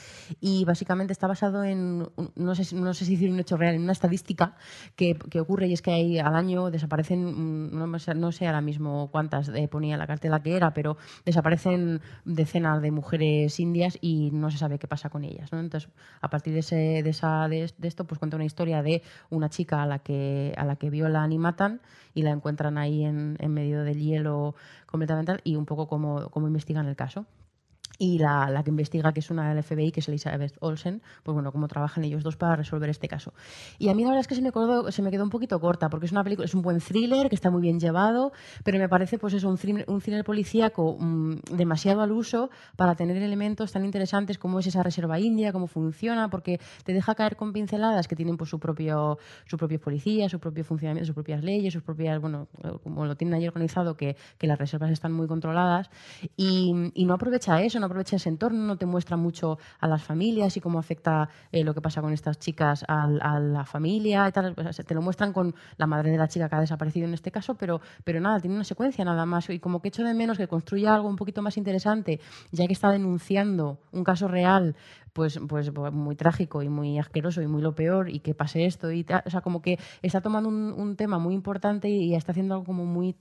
S2: Y básicamente está basado en, no sé, no sé si decir un hecho real, en una estadística que, que ocurre y es que hay, al año desaparecen, no, no sé ahora mismo cuántas eh, ponía la cartela que era, pero desaparecen decenas de mujeres indias y no se sabe qué pasa con ellas. Entonces, a partir de, ese, de, esa, de, de esto, pues cuenta una historia de una chica a la que, a la que violan y matan y la encuentran ahí en, en medio del hielo completamente y un poco cómo, cómo investigan el caso y la, que investiga, que es una del FBI, que es Elizabeth Olsen, pues bueno, cómo trabajan ellos dos para resolver este caso. Y a mí la verdad es que se me, quedó, se me quedó un poquito corta, porque es una película, es un buen thriller, que está muy bien llevado, pero me parece pues eso, un thriller, un thriller policíaco mmm, demasiado al uso para tener elementos tan interesantes como es esa reserva india, cómo funciona, porque te deja caer con pinceladas que tienen pues su propio, su propio policía, su propio funcionamiento, sus propias leyes, sus propias, bueno, como lo tienen ahí organizado, que, que las reservas están muy controladas, y, y no aprovecha eso, no aprovecha ese entorno, no te muestra mucho a las familias y cómo afecta eh, lo que pasa con estas chicas a, la familia y tal. Te lo muestran con la madre de la chica que ha desaparecido en este caso, pero, pero nada, tiene una secuencia nada más. Y como que echo de menos que construya algo un poquito más interesante, ya que está denunciando un caso real pues, pues muy trágico y muy asqueroso y muy lo peor y que pase esto y. O sea, como que está tomando un, un tema muy importante y está haciendo algo como muy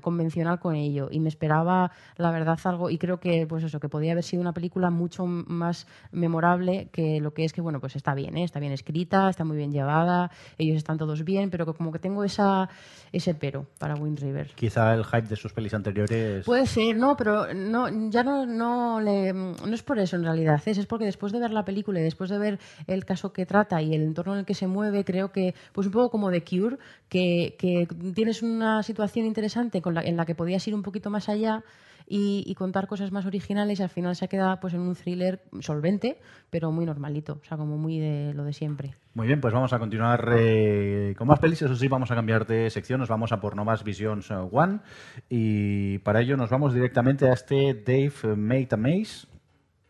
S2: convencional con ello. Y me esperaba, la verdad, algo, y creo que, pues eso, que podía haber sido una película mucho más memorable que lo que es que, bueno, pues está bien, ¿eh? está bien escrita, está muy bien llevada, ellos están todos bien, pero que como que tengo esa, ese pero para Wind River.
S1: Quizá el hype de sus pelis anteriores...
S2: Puede ser, no, pero no, ya no, no, le, no es por eso en realidad, es, es porque después de ver la película y después de ver el caso que trata y el entorno en el que se mueve, creo que, pues un poco como The Cure, que, tienes una situación interesante con la, en la que podías ir un poquito más allá y, contar cosas más originales y al final se ha quedado pues, en un thriller solvente, pero muy normalito, o sea, como muy de lo de siempre.
S1: Muy bien, pues vamos a continuar eh, con más pelis, eso sí, vamos a cambiar de sección, nos vamos a por Novas Visions One. Y para ello nos vamos directamente a este Dave Made a Maze,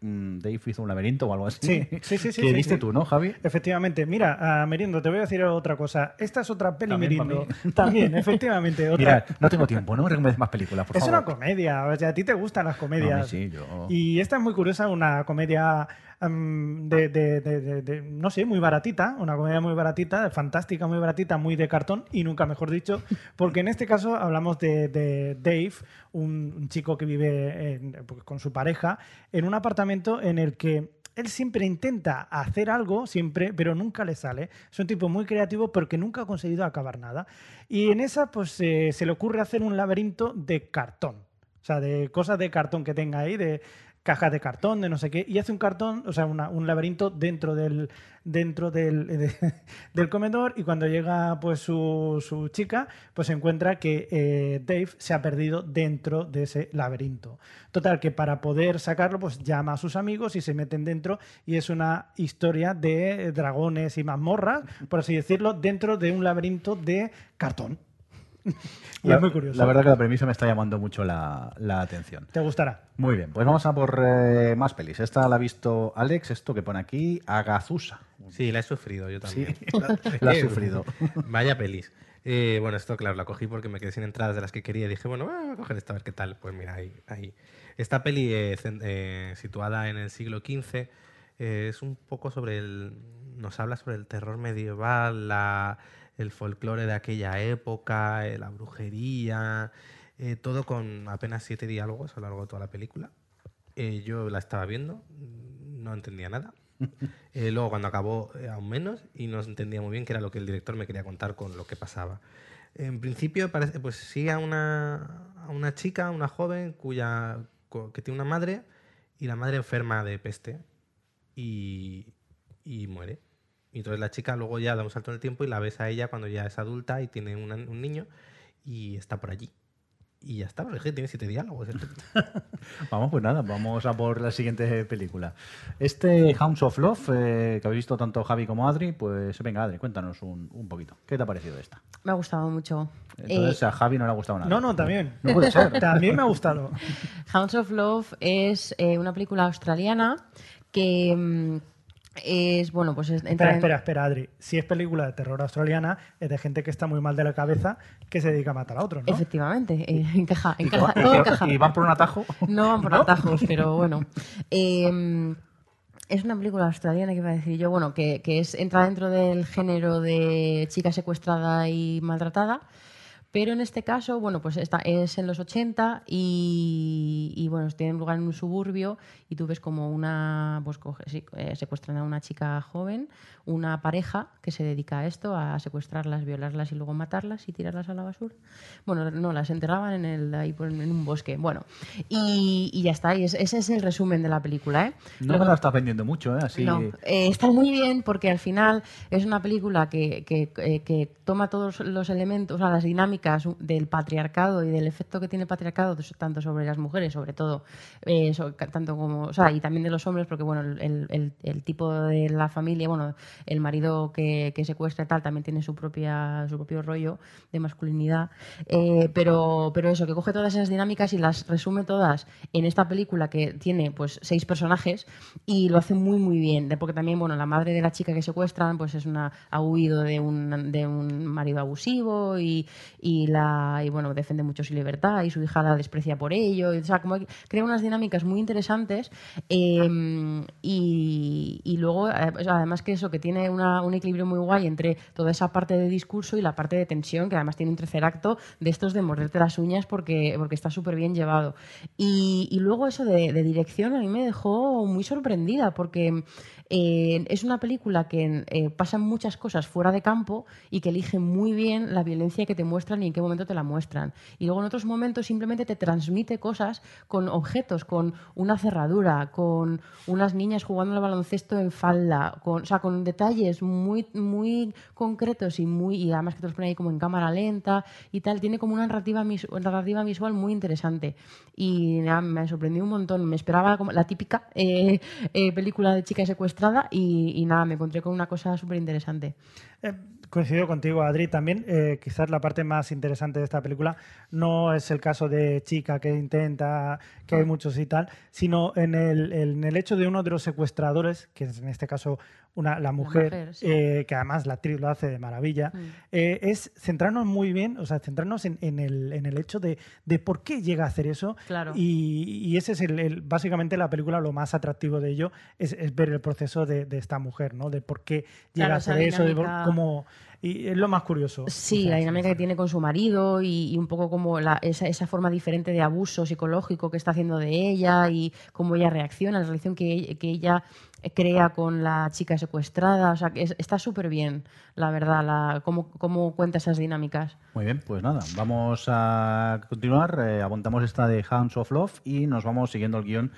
S1: Dave hizo un laberinto o algo así.
S4: Sí, sí, sí. sí
S1: que
S4: sí,
S1: viste
S4: sí.
S1: tú, ¿no, Javi?
S4: Efectivamente. Mira, uh, Merindo, te voy a decir otra cosa. Esta es otra peli Merindo. También, efectivamente. Otra.
S1: Mira, no tengo tiempo, no me recomiendes más películas, por
S4: es
S1: favor.
S4: una comedia, o sea, a ti te gustan las comedias.
S1: No, sí, yo...
S4: Y esta es muy curiosa, una comedia de, no sé, muy baratita, una comedia muy baratita, fantástica, muy baratita, muy de cartón y nunca mejor dicho, porque en este caso hablamos de, Dave, un, chico que vive pues, con su pareja en un apartamento en el que él siempre intenta hacer algo, siempre, pero nunca le sale. Es un tipo muy creativo porque nunca ha conseguido acabar nada. Y en esa, pues eh, se le ocurre hacer un laberinto de cartón. O sea, de cosas de cartón que tenga ahí, de cajas de cartón, de no sé qué, y hace un cartón, o sea, una, un laberinto dentro del, dentro del, de, del comedor y cuando llega pues su, su chica, pues se encuentra que eh, Dave se ha perdido dentro de ese laberinto. Total, que para poder sacarlo, pues llama a sus amigos y se meten dentro y es una historia de dragones y mazmorras, por así decirlo, dentro de un laberinto de cartón. y
S1: la,
S4: es muy curioso.
S1: La verdad que la premisa me está llamando mucho la, la atención.
S4: ¿Te gustará?
S1: Muy bien, pues vamos a por eh, más pelis. Esta la ha visto Alex, esto que pone aquí, Agazusa.
S3: Sí, la he sufrido yo también.
S1: Sí, la, la he sufrido.
S3: Vaya pelis. Eh, bueno, esto claro, la cogí porque me quedé sin entradas de las que quería y dije, bueno, voy a coger esta a ver qué tal. Pues mira, ahí. ahí. Esta peli eh, eh, situada en el siglo XV es un poco sobre el... nos habla sobre el terror medieval, la el folclore de aquella época, eh, la brujería, eh, todo con apenas siete diálogos a lo largo de toda la película. Eh, yo la estaba viendo, no entendía nada. luego cuando acabó aún menos y no entendía muy bien qué era lo que el director me quería contar con lo que pasaba. En principio parece, pues sigue a una, a una chica, una joven cuya que tiene una madre y la madre enferma de peste y, y muere. Y entonces la chica luego ya da un salto en el tiempo y la ves a ella cuando ya es adulta y tiene una, un niño y está por allí. Y ya está, pero es que tiene siete diálogos.
S1: vamos, pues nada, vamos a por la siguiente película. Este Hounds of Love, eh, que habéis visto tanto Javi como Adri, pues venga, Adri, cuéntanos un, un poquito. ¿Qué te ha parecido esta?
S2: Me ha gustado mucho.
S1: Entonces eh, a Javi no le ha gustado nada.
S4: No, no, también.
S1: No puede ser.
S4: también me ha gustado.
S2: Hounds of Love es eh, una película australiana que. Es bueno pues es,
S4: espera, en... espera, espera, Adri. Si es película de terror australiana, es de gente que está muy mal de la cabeza que se dedica a matar a otros, ¿no?
S2: Efectivamente, eh, encaja, encaja,
S1: ¿Y,
S2: todo
S1: y,
S2: encaja.
S1: ¿Y van por un atajo?
S2: No van por ¿No? atajos, pero bueno. Eh, es una película australiana que iba a decir yo, bueno, que, que es, entra dentro del género de chica secuestrada y maltratada Pero en este caso, bueno, pues esta es en los 80 y, y, bueno, tiene lugar en un suburbio y tú ves como una, pues coge, eh, secuestran a una chica joven, una pareja que se dedica a esto, a secuestrarlas, violarlas y luego matarlas y tirarlas a la basura. Bueno, no, las enterraban en, el, ahí en un bosque. Bueno, y, y ya está, y es- ese es el resumen de la película, ¿eh?
S1: No me la estás vendiendo mucho, ¿eh? Así.
S2: No, eh, está muy bien porque al final es una película que, que- eh, que toma todos los elementos, o sea, las dinámicas del patriarcado y del efecto que tiene el patriarcado tanto sobre las mujeres, sobre todo, eh, tanto como, y también de los hombres, porque bueno, el, el- tipo de la familia, bueno, el marido que, secuestra y tal también tiene su propia su propio rollo de masculinidad, eh, pero, pero eso, que coge todas esas dinámicas y las resume todas en esta película que tiene pues seis personajes y lo hace muy muy bien, porque también, bueno, la madre de la chica que secuestran pues es una, ha huido de un, de un marido abusivo y, la, y bueno, defiende mucho su libertad y su hija la desprecia por ello, y, o sea, como crea unas dinámicas muy interesantes eh, y, y luego, eh, además que eso, que tiene una- un equilibrio muy guay entre toda esa parte de discurso y la parte de tensión, que además tiene un tercer acto de estos de morderte las uñas porque, porque está súper bien llevado. Y, y luego eso de, de dirección a mí me dejó muy sorprendida porque eh, es una película que eh, pasan muchas cosas fuera de campo y que elige muy bien la violencia que te muestran y en qué momento te la muestran. Y luego en otros momentos simplemente te transmite cosas con objetos, con una cerradura, con unas niñas jugando al baloncesto en falda, con, o sea, con detalles muy, muy concretos y muy y además que te los pone ahí como en cámara lenta y tal. Tiene como una narrativa, narrativa visual muy interesante y nada, me sorprendió un montón. Me esperaba como la típica eh, eh, película de chica secuestrada y, y nada, me encontré con una cosa súper interesante.
S4: Eh, coincido contigo, Adri. También, eh, quizás la parte más interesante de esta película no es el caso de chica que intenta, que hay muchos y tal, sino en el, en el hecho de uno de los secuestradores, que es en este caso una, la mujer,
S2: mujer, sí.
S4: eh, que además la actriz lo hace de maravilla,
S2: Mm.
S4: eh, es centrarnos muy bien, o sea, centrarnos en, en el, en el hecho de, de por qué llega a hacer eso.
S2: Claro.
S4: Y, y ese es el, el- básicamente la película, lo más atractivo de ello, es, es ver el proceso de, de esta mujer, ¿no? De por qué llega
S2: Claro,
S4: a hacer eso, de por- cómo... Y es lo más curioso.
S2: Sí,
S4: O sea,
S2: la dinámica
S4: sí.
S2: que tiene con su marido y, y un poco como la- esa, esa forma diferente de abuso psicológico que está haciendo de ella y cómo ella reacciona, la relación que, que ella crea con la chica secuestrada. O sea, que es- está súper bien, la verdad, la, cómo, cómo cuenta esas dinámicas.
S1: Muy bien, pues nada, vamos a continuar. eh, apuntamos esta de Hounds of Love y nos vamos siguiendo el guion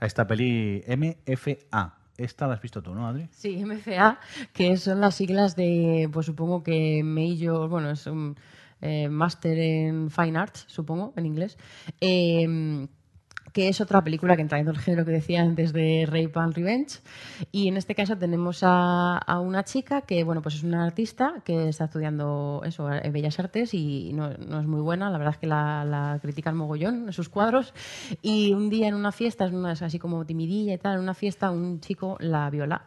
S1: a esta peli MFA. Esta la has visto tú, ¿no, Adri?
S2: Sí, MFA, que son las siglas de, pues supongo que Major, bueno, es un eh, Master en Fine Arts, supongo, en inglés. Eh, que es otra película que entra en el género que decía antes de Rape and Revenge. Y en este caso tenemos a, una chica que, bueno, pues es una artista que está estudiando eso, Bellas Artes y no, no es muy buena, la verdad es que la, critican mogollón en sus cuadros. Y un día en una fiesta, así como timidilla y tal, en una fiesta un chico la viola.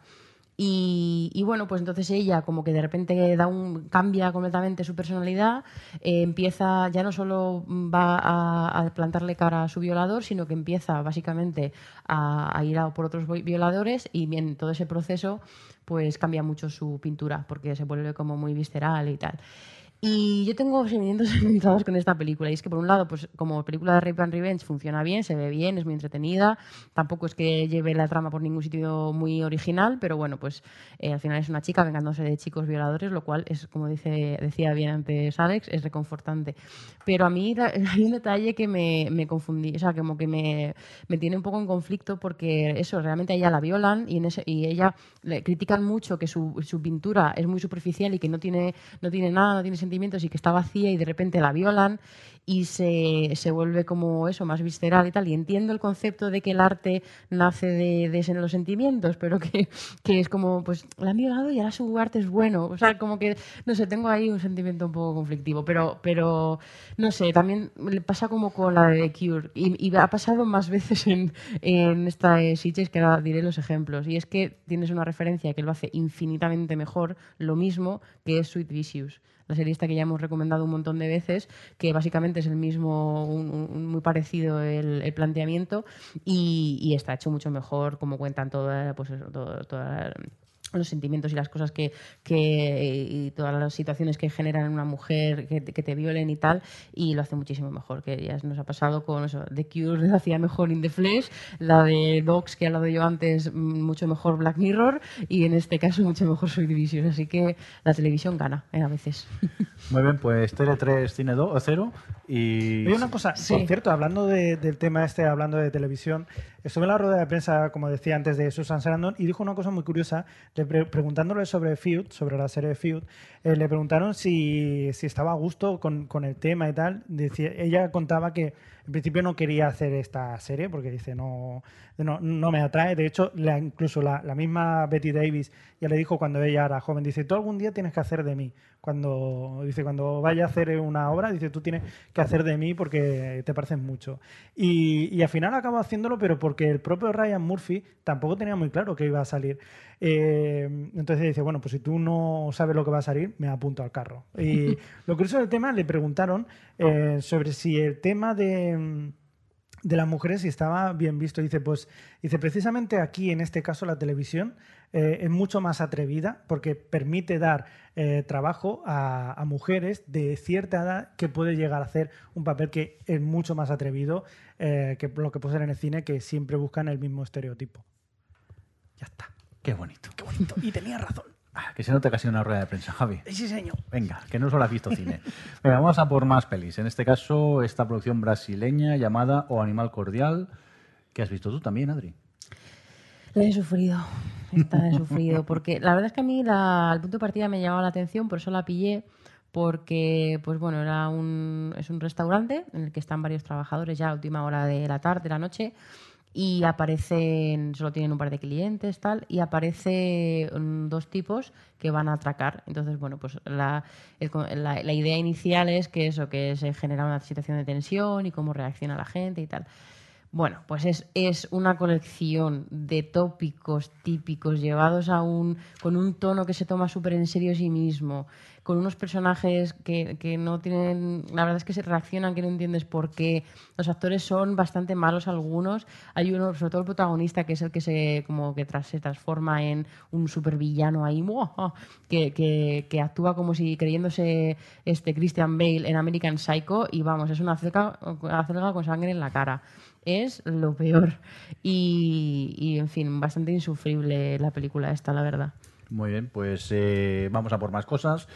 S2: Y, y bueno, pues entonces ella como que de repente da un, cambia completamente su personalidad, eh, empieza, ya no solo va a, plantarle cara a su violador, sino que empieza básicamente a, ir a por otros vi- violadores y en todo ese proceso pues cambia mucho su pintura porque se vuelve como muy visceral y tal. Y yo tengo sentimientos encontrados con esta película. Y es que, por un lado, pues como película de Rape and Revenge funciona bien, se ve bien, es muy entretenida. Tampoco es que lleve la trama por ningún sitio muy original, pero bueno, pues eh, al final es una chica vengándose de chicos violadores, lo cual es, como dice, decía bien antes Alex, es reconfortante. Pero a mí hay un detalle que me, me confundí, o sea, como que me, me tiene un poco en conflicto porque eso, realmente a ella la violan y, en ese, y ella le critican mucho que su, su pintura es muy superficial y que no tiene, no tiene nada, no tiene sentimientos y que está vacía y de repente la violan y se, se vuelve como eso, más visceral y tal. Y entiendo el concepto de que el arte nace de, de los sentimientos, pero que, que es como, pues la han violado y ahora su arte es bueno. O sea, como que, no sé, tengo ahí un sentimiento un poco conflictivo, pero, pero no sé, también le pasa como con la de The Cure. Y, y ha pasado más veces en, en esta eh, que ahora diré los ejemplos. Y es que tienes una referencia que lo hace infinitamente mejor, lo mismo que es Sweet Vicious la serie esta que ya hemos recomendado un montón de veces, que básicamente es el mismo, un- muy parecido el, planteamiento y, y está hecho mucho mejor, como cuentan toda, pues eso, todo- toda los sentimientos y las cosas que, que y todas las situaciones que generan en una mujer que, te violen y tal y lo hace muchísimo mejor que ya nos ha pasado con eso The Cure lo hacía mejor In the Flesh la de Dogs que he hablado yo antes mm, mucho mejor Black Mirror y en este caso mucho mejor Soy Division así que la televisión gana eh, a veces.
S1: Muy bien, pues Tele 3, Cine 2, 0 y...
S4: Oye, una cosa,
S2: Sí.
S4: por cierto, hablando de- del tema este, hablando de televisión, estuve en la rueda de prensa, como decía antes, de Susan Sarandon y dijo una cosa muy curiosa, le pre- preguntándole sobre Feud, sobre la serie de Feud, eh, le preguntaron si, estaba a gusto con, el tema y tal. Decía, ella contaba que en principio no quería hacer esta serie porque dice, no, no, me atrae. De hecho, incluso la, la misma Betty Davis ya le dijo cuando ella era joven, dice, tú algún día tienes que hacer de mí. Cuando, dice, cuando vaya a hacer una obra, dice, tú tienes que hacer de mí porque te pareces mucho. Y, y al final acabó haciéndolo, pero porque el propio Ryan Murphy tampoco tenía muy claro que iba a salir. Eh, entonces dice, bueno, pues si tú no sabes lo que va a salir, me apunto al carro. Y lo curioso del tema, le preguntaron eh, sobre si el tema de de las mujeres y estaba bien visto. Dice, pues, dice, precisamente aquí, en este caso, la televisión eh, es mucho más atrevida porque permite dar eh, trabajo a, a mujeres de cierta edad que puede llegar a hacer un papel que es mucho más atrevido eh, que lo que puede ser en el cine, que siempre buscan el mismo estereotipo. Ya está.
S1: Qué bonito.
S4: Qué bonito. Y tenía razón.
S1: Ah, que se nota casi una rueda de prensa, Javi.
S4: Sí, señor.
S1: Venga, que no solo has visto cine. Venga, vamos a por más pelis. En este caso, esta producción brasileña llamada O Animal Cordial, que has visto tú también, Adri.
S2: La he sufrido, esta he sufrido, porque la verdad es que a mí la, el punto de partida me llamaba la atención, por eso la pillé, porque pues bueno, era un, es un restaurante en el que están varios trabajadores ya a última hora de la tarde, de la noche, y aparecen, solo tienen un par de clientes, tal, y aparecen dos tipos que van a atracar. Entonces, bueno, pues la, el la- la idea inicial es que eso, que se genera una situación de tensión y cómo reacciona la gente y tal. Bueno, pues es, es una colección de tópicos típicos llevados a un, con un tono que se toma súper en serio a sí mismo, con unos personajes que, que no tienen, la verdad es que se reaccionan, que no entiendes por qué. Los actores son bastante malos algunos. Hay uno, sobre todo el protagonista, que es el que se, como que tras, se transforma en un supervillano ahí, que, que, que actúa como si creyéndose este Christian Bale en American Psycho y vamos, es una acelga con sangre en la cara es lo peor. Y, y, en fin, bastante insufrible la película esta, la verdad.
S1: Muy bien, pues eh, vamos a por más cosas.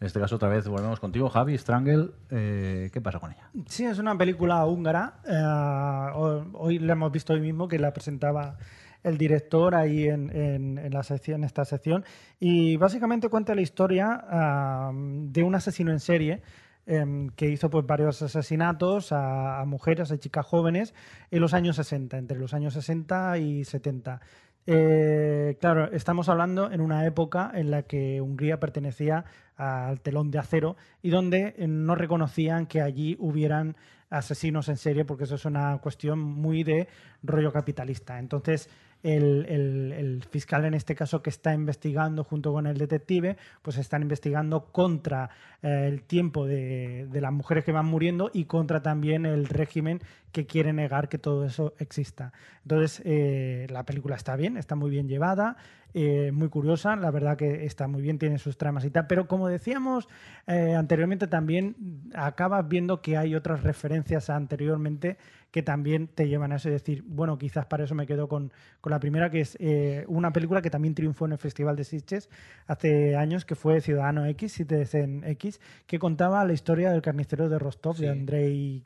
S1: En este caso, otra vez volvemos contigo, Javi, Strangle. Eh, ¿Qué pasa con ella?
S4: Sí, es una película húngara. eh, ho- hoy la hemos visto hoy mismo que la presentaba el director ahí en la sección, en esta sección. Y básicamente cuenta la historia ah, de un asesino en serie em, que hizo pues, varios asesinatos a, a mujeres, a chicas jóvenes en los años 60, entre los años 60 y 70. Eh, claro, estamos hablando en una época en la que Hungría pertenecía al telón de acero y donde eh, no reconocían que allí hubieran asesinos en serie, porque eso es una cuestión muy de rollo capitalista. Entonces, el, fiscal en este caso que está investigando junto con el detective, pues están investigando contra eh, el tiempo de, de las mujeres que van muriendo y contra también el régimen que quiere negar que todo eso exista. Entonces, eh, la película está bien, está muy bien llevada, eh, muy curiosa, la verdad que está muy bien, tiene sus tramas y tal, pero como decíamos eh, anteriormente, también acabas viendo que hay otras referencias anteriormente que también te llevan a eso y decir, bueno, quizás para eso me quedo con, con la primera, que es eh, una película que también triunfó en el Festival de Sitges hace años, que fue Ciudadano X, Citizen X, que contaba la historia del carnicero de Rostov,
S1: Sí.
S4: de Andrei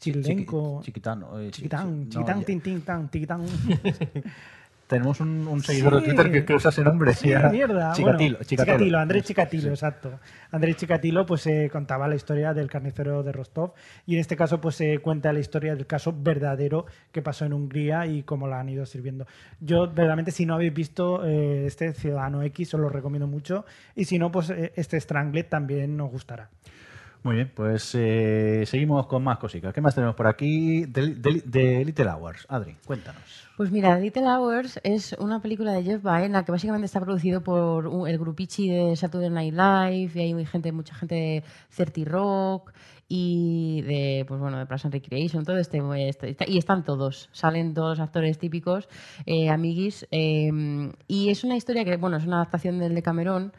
S4: Chirilenko.
S1: Chiqui- Chiquitano. eh, chi-
S4: Chiquitán,
S1: no,
S4: chiquitán, tin, tin, tan, tiquitán.
S1: Tenemos un, un seguidor
S4: Sí.
S1: de Twitter que, que usa ese nombre.
S4: Sí,
S1: ya.
S4: mierda.
S1: Chikatilo.
S4: Bueno.
S1: Chikatilo,
S4: Andrés Chikatilo, exacto. Andrés Chikatilo pues eh, contaba la historia del carnicero de Rostov y en este caso pues se cuenta la historia del caso verdadero que pasó en Hungría y cómo la han ido sirviendo. Yo verdaderamente si no habéis visto eh, este Ciudadano X os lo recomiendo mucho y si no pues eh, este Stranglet también os gustará.
S1: Muy bien, pues eh, seguimos con más cositas. ¿Qué más tenemos por aquí? De, de- de Little Hours. Adri, cuéntanos.
S2: Pues mira, Little Hours es una película de Jeff Baena que básicamente está producido por un- el grupichi de Saturday Night Live y hay muy gente, mucha gente de 30 Rock y de, pues bueno, de Plus and Recreation, todo este, este- y están todos, salen todos los actores típicos, eh, amiguis, eh, y es una historia que, bueno, es una adaptación del de Camerón,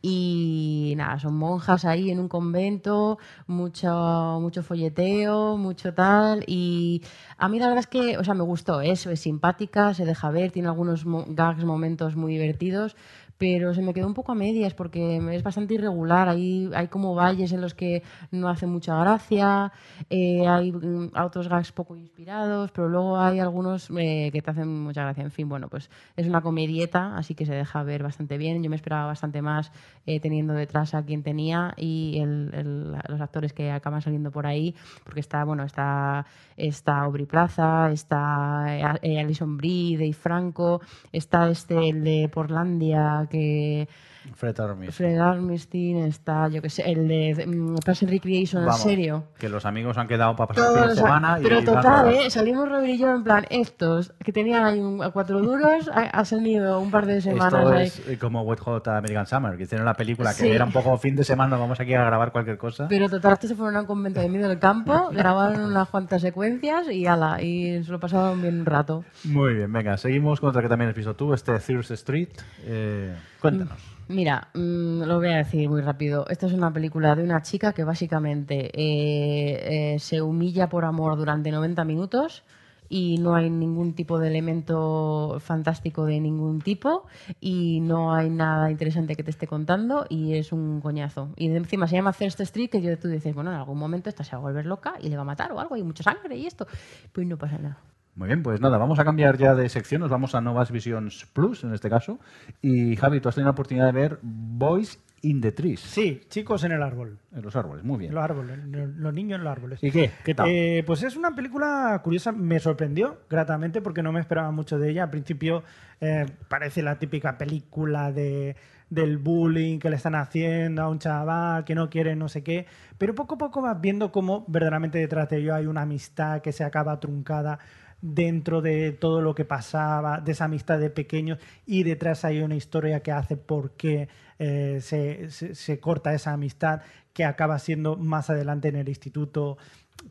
S2: y nada, son monjas ahí en un convento, mucho, mucho folleteo, mucho tal, y a mí la verdad es que, o sea, me gustó, es, es simpática, se deja ver, tiene algunos gags, momentos muy divertidos, pero se me quedó un poco a medias porque es bastante irregular. Hay, hay como valles en los que no hace mucha gracia, eh, hay mm, otros gags poco inspirados, pero luego hay algunos eh, que te hacen mucha gracia. En fin, bueno, pues es una comedieta, así que se deja ver bastante bien. Yo me esperaba bastante más eh, teniendo detrás a quien tenía y el- los actores que acaban saliendo por ahí, porque está, bueno, está, está Aubrey Plaza, está Alison Brie, Dave Franco, está este, el de Portlandia, que
S1: Fred Armisen.
S2: Fred Armisen, está, yo que sé, el de mm, Parks and Recreation, en serio.
S1: Que los amigos han quedado para pasar
S2: o sea,
S1: semana. y
S2: pero
S1: van
S2: total. ¿eh? Salimos Robin y yo en plan, estos que tenían ahí un, a cuatro duros, ha, ha salido un par de semanas
S1: Esto
S2: ahí.
S1: es eh, como Wet Hot American Summer, que hicieron la película que
S2: Sí.
S1: era un poco fin de semana, vamos aquí a grabar cualquier cosa.
S2: Pero total, estos se fueron a un convento de medio del campo, grabaron unas cuantas secuencias y ala, y se lo pasaron bien un rato.
S1: Muy bien, venga, seguimos con otra que también has visto tú, este Thirst Street. Eh, cuéntanos.
S2: Mira, mm, lo voy a decir muy rápido. Esta es una película de una chica que básicamente eh, eh, se humilla por amor durante 90 minutos y no hay ningún tipo de elemento fantástico de ningún tipo y no hay nada interesante que te esté contando y es un coñazo. Y encima se llama Thirst Street que yo, tú dices, bueno, en algún momento esta se va a volver loca y le va a matar o algo, hay mucha sangre y esto. Pues no pasa nada.
S1: Muy bien, pues nada, vamos a cambiar ya de sección, nos vamos a Novas Visions Plus en este caso. Y Javi, tú has tenido la oportunidad de ver Boys in the Trees,
S4: Sí, chicos en el árbol.
S1: en los árboles, muy
S4: En
S1: bien.
S4: los árboles, los niños en los árboles.
S1: ¿Y qué? ¿Qué tal?
S4: Eh, pues es una película curiosa, me sorprendió gratamente porque no me esperaba mucho de ella. Al principio eh, parece la típica película de, del bullying que le están haciendo a un chaval que no quiere no sé qué, pero poco a poco vas viendo cómo verdaderamente detrás de ello hay una amistad que se acaba truncada dentro de todo lo que pasaba, de esa amistad de pequeños, y detrás hay una historia que hace por qué eh, se, se- corta esa amistad, que acaba siendo más adelante en el instituto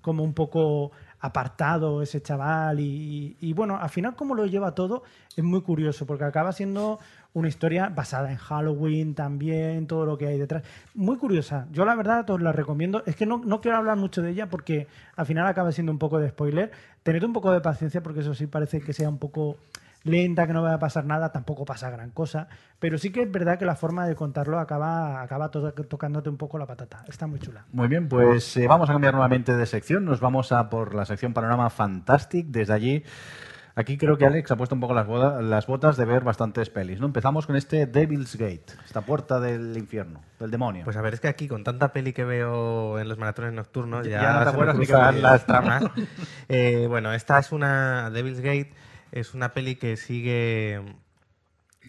S4: como un poco apartado ese chaval y, y, bueno, al final cómo lo lleva todo es muy curioso porque acaba siendo una historia basada en Halloween también, todo lo que hay detrás. Muy curiosa. Yo la verdad os la recomiendo. Es que no, no quiero hablar mucho de ella porque al final acaba siendo un poco de spoiler. Tened un poco de paciencia porque eso sí parece que sea un poco lenta, que no va a pasar nada, tampoco pasa gran cosa. Pero sí que es verdad que la forma de contarlo acaba, acaba to- tocándote un poco la patata. Está muy chula.
S1: Muy bien, pues eh, vamos a cambiar nuevamente de sección. Nos vamos a por la sección Panorama Fantastic. Desde allí, aquí creo que Alex ha puesto un poco las, boda- las botas de ver bastantes pelis. ¿no? Empezamos con este Devil's Gate, esta puerta del infierno, del demonio.
S3: Pues a ver, es que aquí con tanta peli que veo en los maratones nocturnos, ya,
S1: Ya no te acuerdas ni
S3: las tramas. Eh, bueno, esta es una Devil's Gate, es una peli que sigue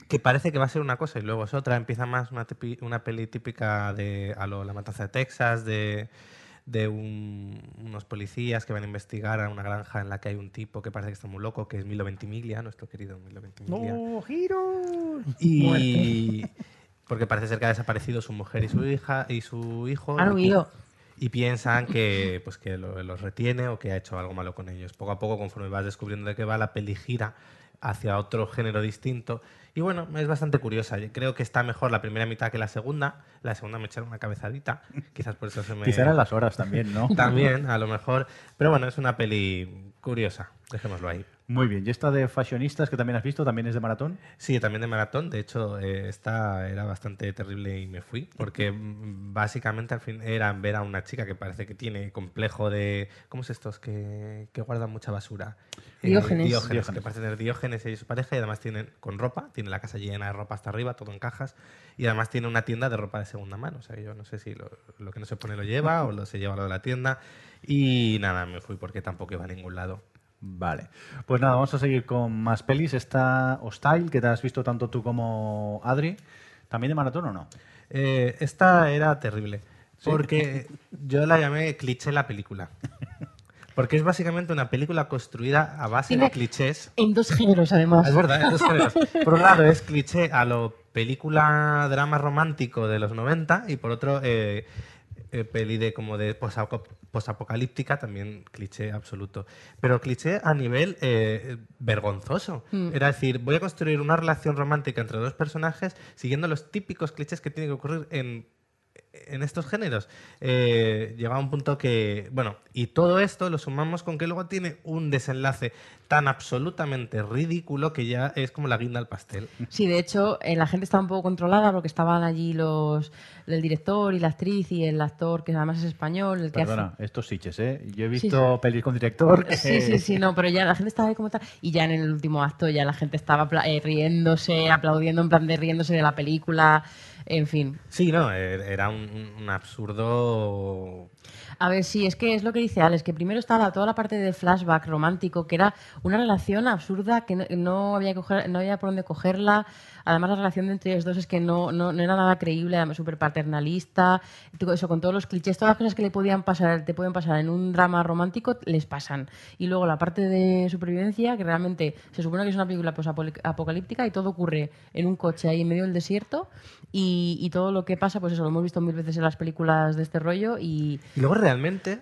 S3: que parece que va a ser una cosa y luego es otra. Empieza más una, tipi- una peli típica de a lo La Matanza de Texas, de, de un- unos policías que van a investigar a una granja en la que hay un tipo que parece que está muy loco, que es Milo Ventimiglia, nuestro querido Milo Ventimiglia.
S4: ¡No, giro!
S3: Y porque parece ser que ha desaparecido su mujer y su hija y su hijo.
S2: Han
S3: y-
S2: huido.
S3: Y piensan que, pues, que lo- los retiene o que ha hecho algo malo con ellos. Poco a poco, conforme vas descubriendo de qué va, la peli gira hacia otro género distinto. Y bueno, es bastante curiosa. Yo creo que está mejor la primera mitad que la segunda. La segunda me echaron una cabezadita. Quizás por eso se me...
S1: Quizá eran las horas también, ¿no?
S3: También, a lo mejor. Pero bueno, es una peli curiosa. Dejémoslo ahí.
S1: Muy bien, ¿y esta de fashionistas que también has visto, también es de maratón?
S3: Sí, también de maratón. De hecho, eh, esta era bastante terrible y me fui. Porque básicamente al fin era ver a una chica que parece que tiene complejo de. ¿Cómo es estos? Que, que guardan mucha basura. Eh,
S2: Diógenes.
S3: diógenes. Que parece tener diógenes y su pareja. Y además tienen con ropa. Tiene la casa llena de ropa hasta arriba, todo en cajas. Y además tiene una tienda de ropa de segunda mano. O sea, yo no sé si lo, lo que no se pone lo lleva o lo se lleva lo de la tienda. Y nada, me fui porque tampoco iba a ningún lado.
S1: Vale. Pues nada, vamos a seguir con más pelis. Esta Hostile, que te has visto tanto tú como Adri. ¿También de maratón o no?
S3: Eh, esta era terrible. Porque yo la llamé cliché la película. Porque es básicamente una película construida a base de clichés.
S2: En dos géneros, además.
S3: Es verdad, en dos géneros. Por un lado es cliché a lo película drama romántico de los 90 y por otro eh, eh, peli de como de posapocalíptica, también cliché absoluto. Pero cliché a nivel eh, vergonzoso. Era decir, voy a construir una relación romántica entre dos personajes siguiendo los típicos clichés que tienen que ocurrir en en estos géneros. Eh, llega a un punto que, bueno, y todo esto lo sumamos con que luego tiene un desenlace tan absolutamente ridículo que ya es como la guinda al pastel.
S2: Sí, de hecho, eh, la gente estaba un poco controlada porque estaban allí los el director y la actriz y el actor, que además es español, el que hace-
S1: Perdona, estos siches, ¿eh? Yo he
S2: Sí,
S1: visto pelis con director. que-
S2: Sí, sí, sí, no, pero ya la gente estaba ahí como tal. Y ya en el último acto ya la gente estaba apla- eh, riéndose, aplaudiendo, en plan de riéndose de la película, en fin.
S3: Sí, no, er- era un, un absurdo.
S2: A ver, sí, es que es lo que dice Alex, que primero estaba toda la parte de flashback romántico, que era una relación absurda que no, había, coger- no había por dónde cogerla. Además, la relación entre ellos dos es que no, no, no era nada creíble, además súper paternalista, eso, con todos los clichés, todas las cosas que le podían pasar, te pueden pasar en un drama romántico, les pasan. Y luego la parte de supervivencia, que realmente se supone que es una película pues, apocalíptica y todo ocurre en un coche ahí en medio del desierto y, y todo lo que pasa, pues eso, lo hemos visto mil veces en las películas de este rollo y...
S3: Y luego realmente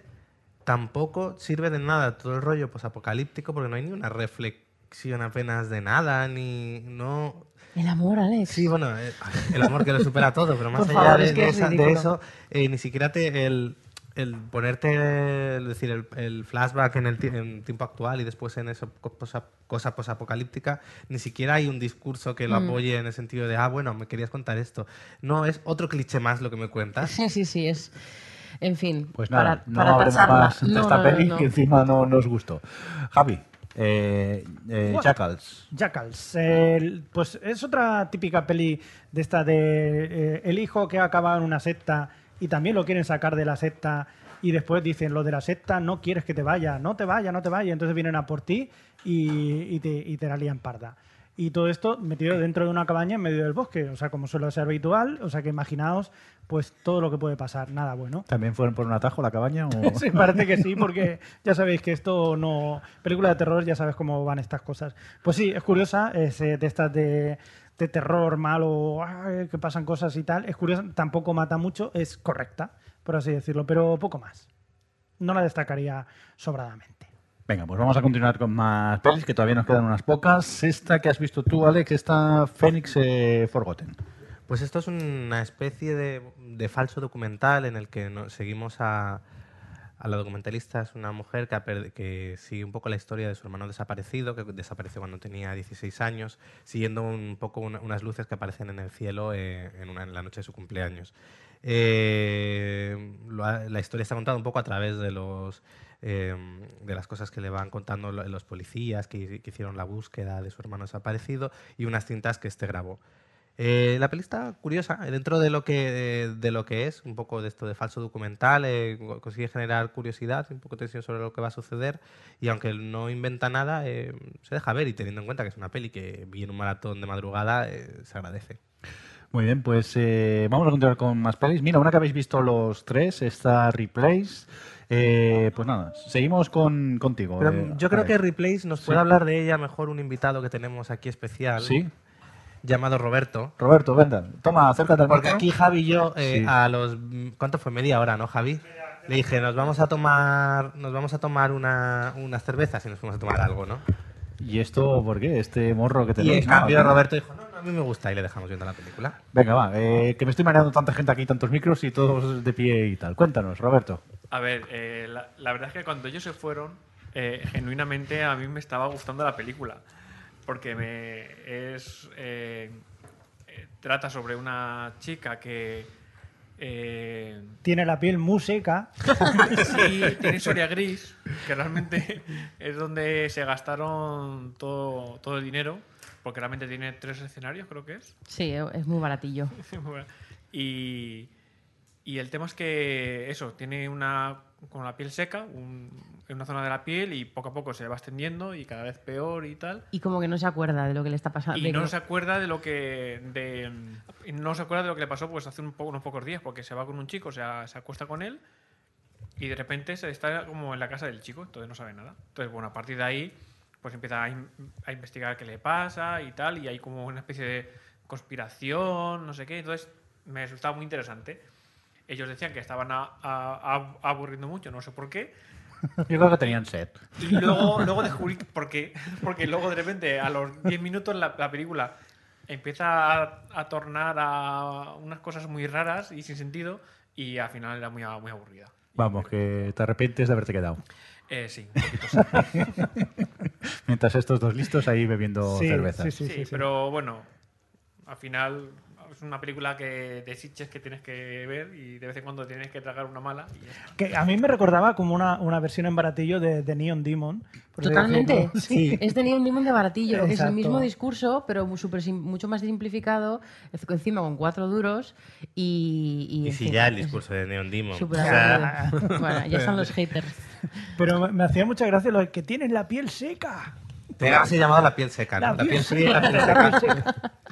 S3: tampoco sirve de nada todo el rollo posapocalíptico porque no hay ni una reflexión apenas de nada, ni. no
S2: El amor, Alex.
S3: Sí, bueno, eh, el amor que lo supera todo, pero más
S2: Por
S3: allá
S2: favor,
S3: de,
S2: es que
S3: de
S2: es
S3: de eso, eh, ni siquiera te, el, el ponerte es decir, el, el flashback en el en tiempo actual y después en esa cosa, cosa posapocalíptica, ni siquiera hay un discurso que lo
S2: Mm.
S3: apoye en el sentido de, ah, bueno, me querías contar esto. No, es otro cliché más lo que me cuentas.
S2: Sí, sí, sí, es. En fin.
S1: Pues nada,
S2: para,
S1: no
S2: para
S1: más de
S2: No,
S1: esta
S2: no,
S1: peli
S2: no.
S1: que encima no nos gustó. Javi, eh, eh,
S4: Bueno.
S1: Jackals.
S4: Jackals. Pues es otra típica peli de esta de eh, el hijo que ha acabado en una secta y también lo quieren sacar de la secta y después dicen lo de la secta no quieres que te vaya, no te vaya, no te vaya, entonces vienen a por ti y, y te, y te la lían parda. Y todo esto metido dentro de una cabaña en medio del bosque, o sea, como suele ser habitual, o sea que imaginaos pues todo lo que puede pasar, nada bueno.
S1: ¿También fueron por un atajo a la cabaña? O...
S4: Sí, parece que sí, porque ya sabéis que esto no. Película de terror, ya sabes cómo van estas cosas. Pues sí, es curiosa, es eh, de estas de, de terror malo, ay, que pasan cosas y tal. Es curiosa, tampoco mata mucho, es correcta, por así decirlo, pero poco más. No la destacaría sobradamente.
S1: Venga, pues vamos a continuar con más pelis, que todavía nos quedan unas pocas. Esta que has visto tú, Alex, esta Phoenix eh, Forgotten.
S3: Pues esto es una especie de, de falso documental en el que seguimos a, la documentalista. Es una mujer que, sigue un poco la historia de su hermano desaparecido, que desapareció cuando tenía 16 años, siguiendo un poco una- unas luces que aparecen en el cielo eh, en, la noche de su cumpleaños. Eh, la historia está contada un poco a través de los eh, de las cosas que le van contando lo- los policías que, que hicieron la búsqueda de su hermano desaparecido y unas cintas que este grabó. Eh, la peli está curiosa, eh, dentro de lo que de lo que es, un poco de esto de falso documental, eh, co- consigue generar curiosidad, un poco de tensión sobre lo que va a suceder, y aunque no inventa nada, eh, se deja ver, y teniendo en cuenta que es una peli que vi en un maratón de madrugada, eh, se agradece.
S1: Muy bien, pues eh, vamos a continuar con más pelis. Mira, una que habéis visto los tres, está Replace. Eh, pues nada, seguimos con, contigo.
S3: Pero yo creo que
S1: ver.
S3: Replace nos
S1: Sí.
S3: puede hablar de ella mejor un invitado que tenemos aquí especial,
S1: Sí,
S3: llamado Roberto.
S1: Roberto, venga, toma, acércate al
S3: Porque
S1: micro.
S3: aquí Javi y yo, eh,
S1: Sí.
S3: a los. ¿Cuánto fue? Media hora, ¿no, Javi? Le dije, nos vamos a tomar, nos vamos a tomar una, unas cervezas y nos fuimos a tomar algo, ¿no?
S1: ¿Y esto por qué? Este morro que
S3: Y
S1: tenéis.
S3: en
S1: ¿no?
S3: cambio Roberto dijo, no, no, a mí me gusta y le dejamos viendo la película.
S1: Venga, va, eh, que me estoy mareando tanta gente aquí, tantos micros y todos de pie y tal. Cuéntanos, Roberto.
S5: A ver, eh, la, la verdad es que cuando ellos se fueron, eh, genuinamente a mí me estaba gustando la película. Porque me es eh, trata sobre una chica que eh,
S4: Tiene la piel muy seca.
S5: sí tiene Soria Gris, que realmente es donde se gastaron todo, todo el dinero, porque realmente tiene tres escenarios, creo que es.
S2: Sí, es muy baratillo.
S5: Y, y el tema es que eso, tiene una con la piel seca, un- en una zona de la piel y poco a poco se va extendiendo y cada vez peor y tal.
S2: Y como que no se acuerda de lo que le está pasando.
S5: Y no
S2: que-
S5: se acuerda de lo que de, no se acuerda de lo que le pasó pues hace un poco, unos pocos días, porque se va con un chico, o sea, se acuesta con él y de repente se está como en la casa del chico, entonces no sabe nada. Entonces, bueno, a partir de ahí pues empieza a, in- a investigar qué le pasa y tal, y hay como una especie de conspiración, no sé qué, entonces me resultaba muy interesante. Ellos decían que estaban a- a- a- aburriendo mucho, no sé por qué.
S1: Yo creo que tenían set.
S5: Y luego, luego descubrí por qué. Porque luego de repente, a los 10 minutos, la, la película empieza a, a tornar a unas cosas muy raras y sin sentido. Y al final era muy, muy aburrida.
S1: Vamos, que te arrepientes de haberte quedado.
S5: Eh, sí, un poquito sí.
S1: Mientras estos dos listos ahí bebiendo
S4: Sí,
S1: cerveza.
S4: sí, sí,
S5: Sí,
S4: sí, sí.
S5: pero bueno, al final es una película que de Sitches que tienes que ver y de vez en cuando tienes que tragar una mala. Y ya está.
S4: Que a mí me recordaba como una, una versión en baratillo de, de Neon Demon.
S2: Totalmente.
S4: Sí.
S2: Es de un Demon de baratillo. Es el
S4: Exacto.
S2: mismo discurso, pero sim- mucho más simplificado, encima con cuatro duros y...
S3: Y
S2: en
S3: si
S2: fin,
S3: ya el discurso de Neon Demon. o sea.
S2: Bueno, ya están los haters.
S4: Pero me- me hacía mucha gracia lo de que tienes la piel seca.
S3: Te has llamado la piel seca, ¿no?
S4: La piel
S3: piel fría, la piel seca.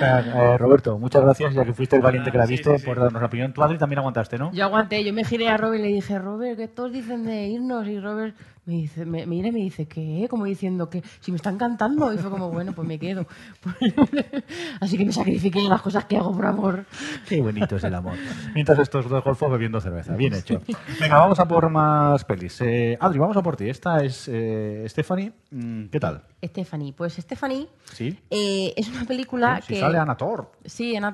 S1: Eh, Roberto, muchas gracias, ya que fuiste el valiente que la
S5: Sí,
S1: viste,
S5: sí, sí.
S1: por darnos la opinión. Tú, Adri, también aguantaste, ¿no?
S2: Yo aguanté, yo me giré a Robert y le dije, Robert, que todos dicen de irnos. Y Robert me dice, me, mira y me dice, ¿qué? Como diciendo que si me están cantando. Y fue como, bueno, pues me quedo. Así que me sacrifiqué las cosas que hago por amor.
S1: Qué bonito es el amor. Mientras estos dos golfos bebiendo cerveza. Bien hecho. Venga, vamos a por más pelis. Eh, Adri, vamos a por ti. Esta es eh, Stephanie. Mm, ¿Qué tal?
S2: Stephanie, pues Stephanie
S1: ¿Sí?
S2: eh, es una película
S1: si
S2: que...
S1: sale Anator.
S2: Sí, Anna.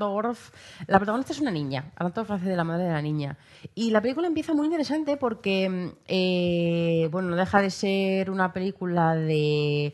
S2: La protagonista es una niña. Anna hace de la madre de la niña. Y la película empieza muy interesante porque, mm, eh, bueno, no deja de ser una película de,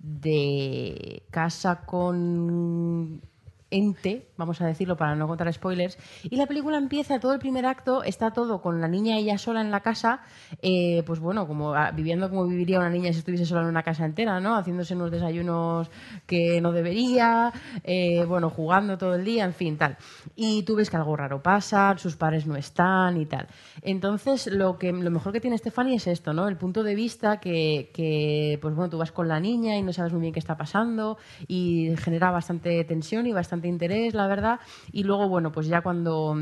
S2: de casa con ente, vamos a decirlo para no contar spoilers, y la película empieza, todo el primer acto, está todo con la niña ella sola en la casa, eh, pues bueno, como ah, viviendo como viviría una niña si estuviese sola en una casa entera, ¿no? Haciéndose unos desayunos que no debería, eh, bueno, jugando todo el día, en fin, tal. Y tú ves que algo raro pasa, sus padres no están y tal. Entonces, lo, que, lo mejor que tiene Stephanie es esto, ¿no? El punto de vista que, que, pues bueno, tú vas con la niña y no sabes muy bien qué está pasando y genera bastante tensión y bastante interés, la verdad. Y luego, bueno, pues ya cuando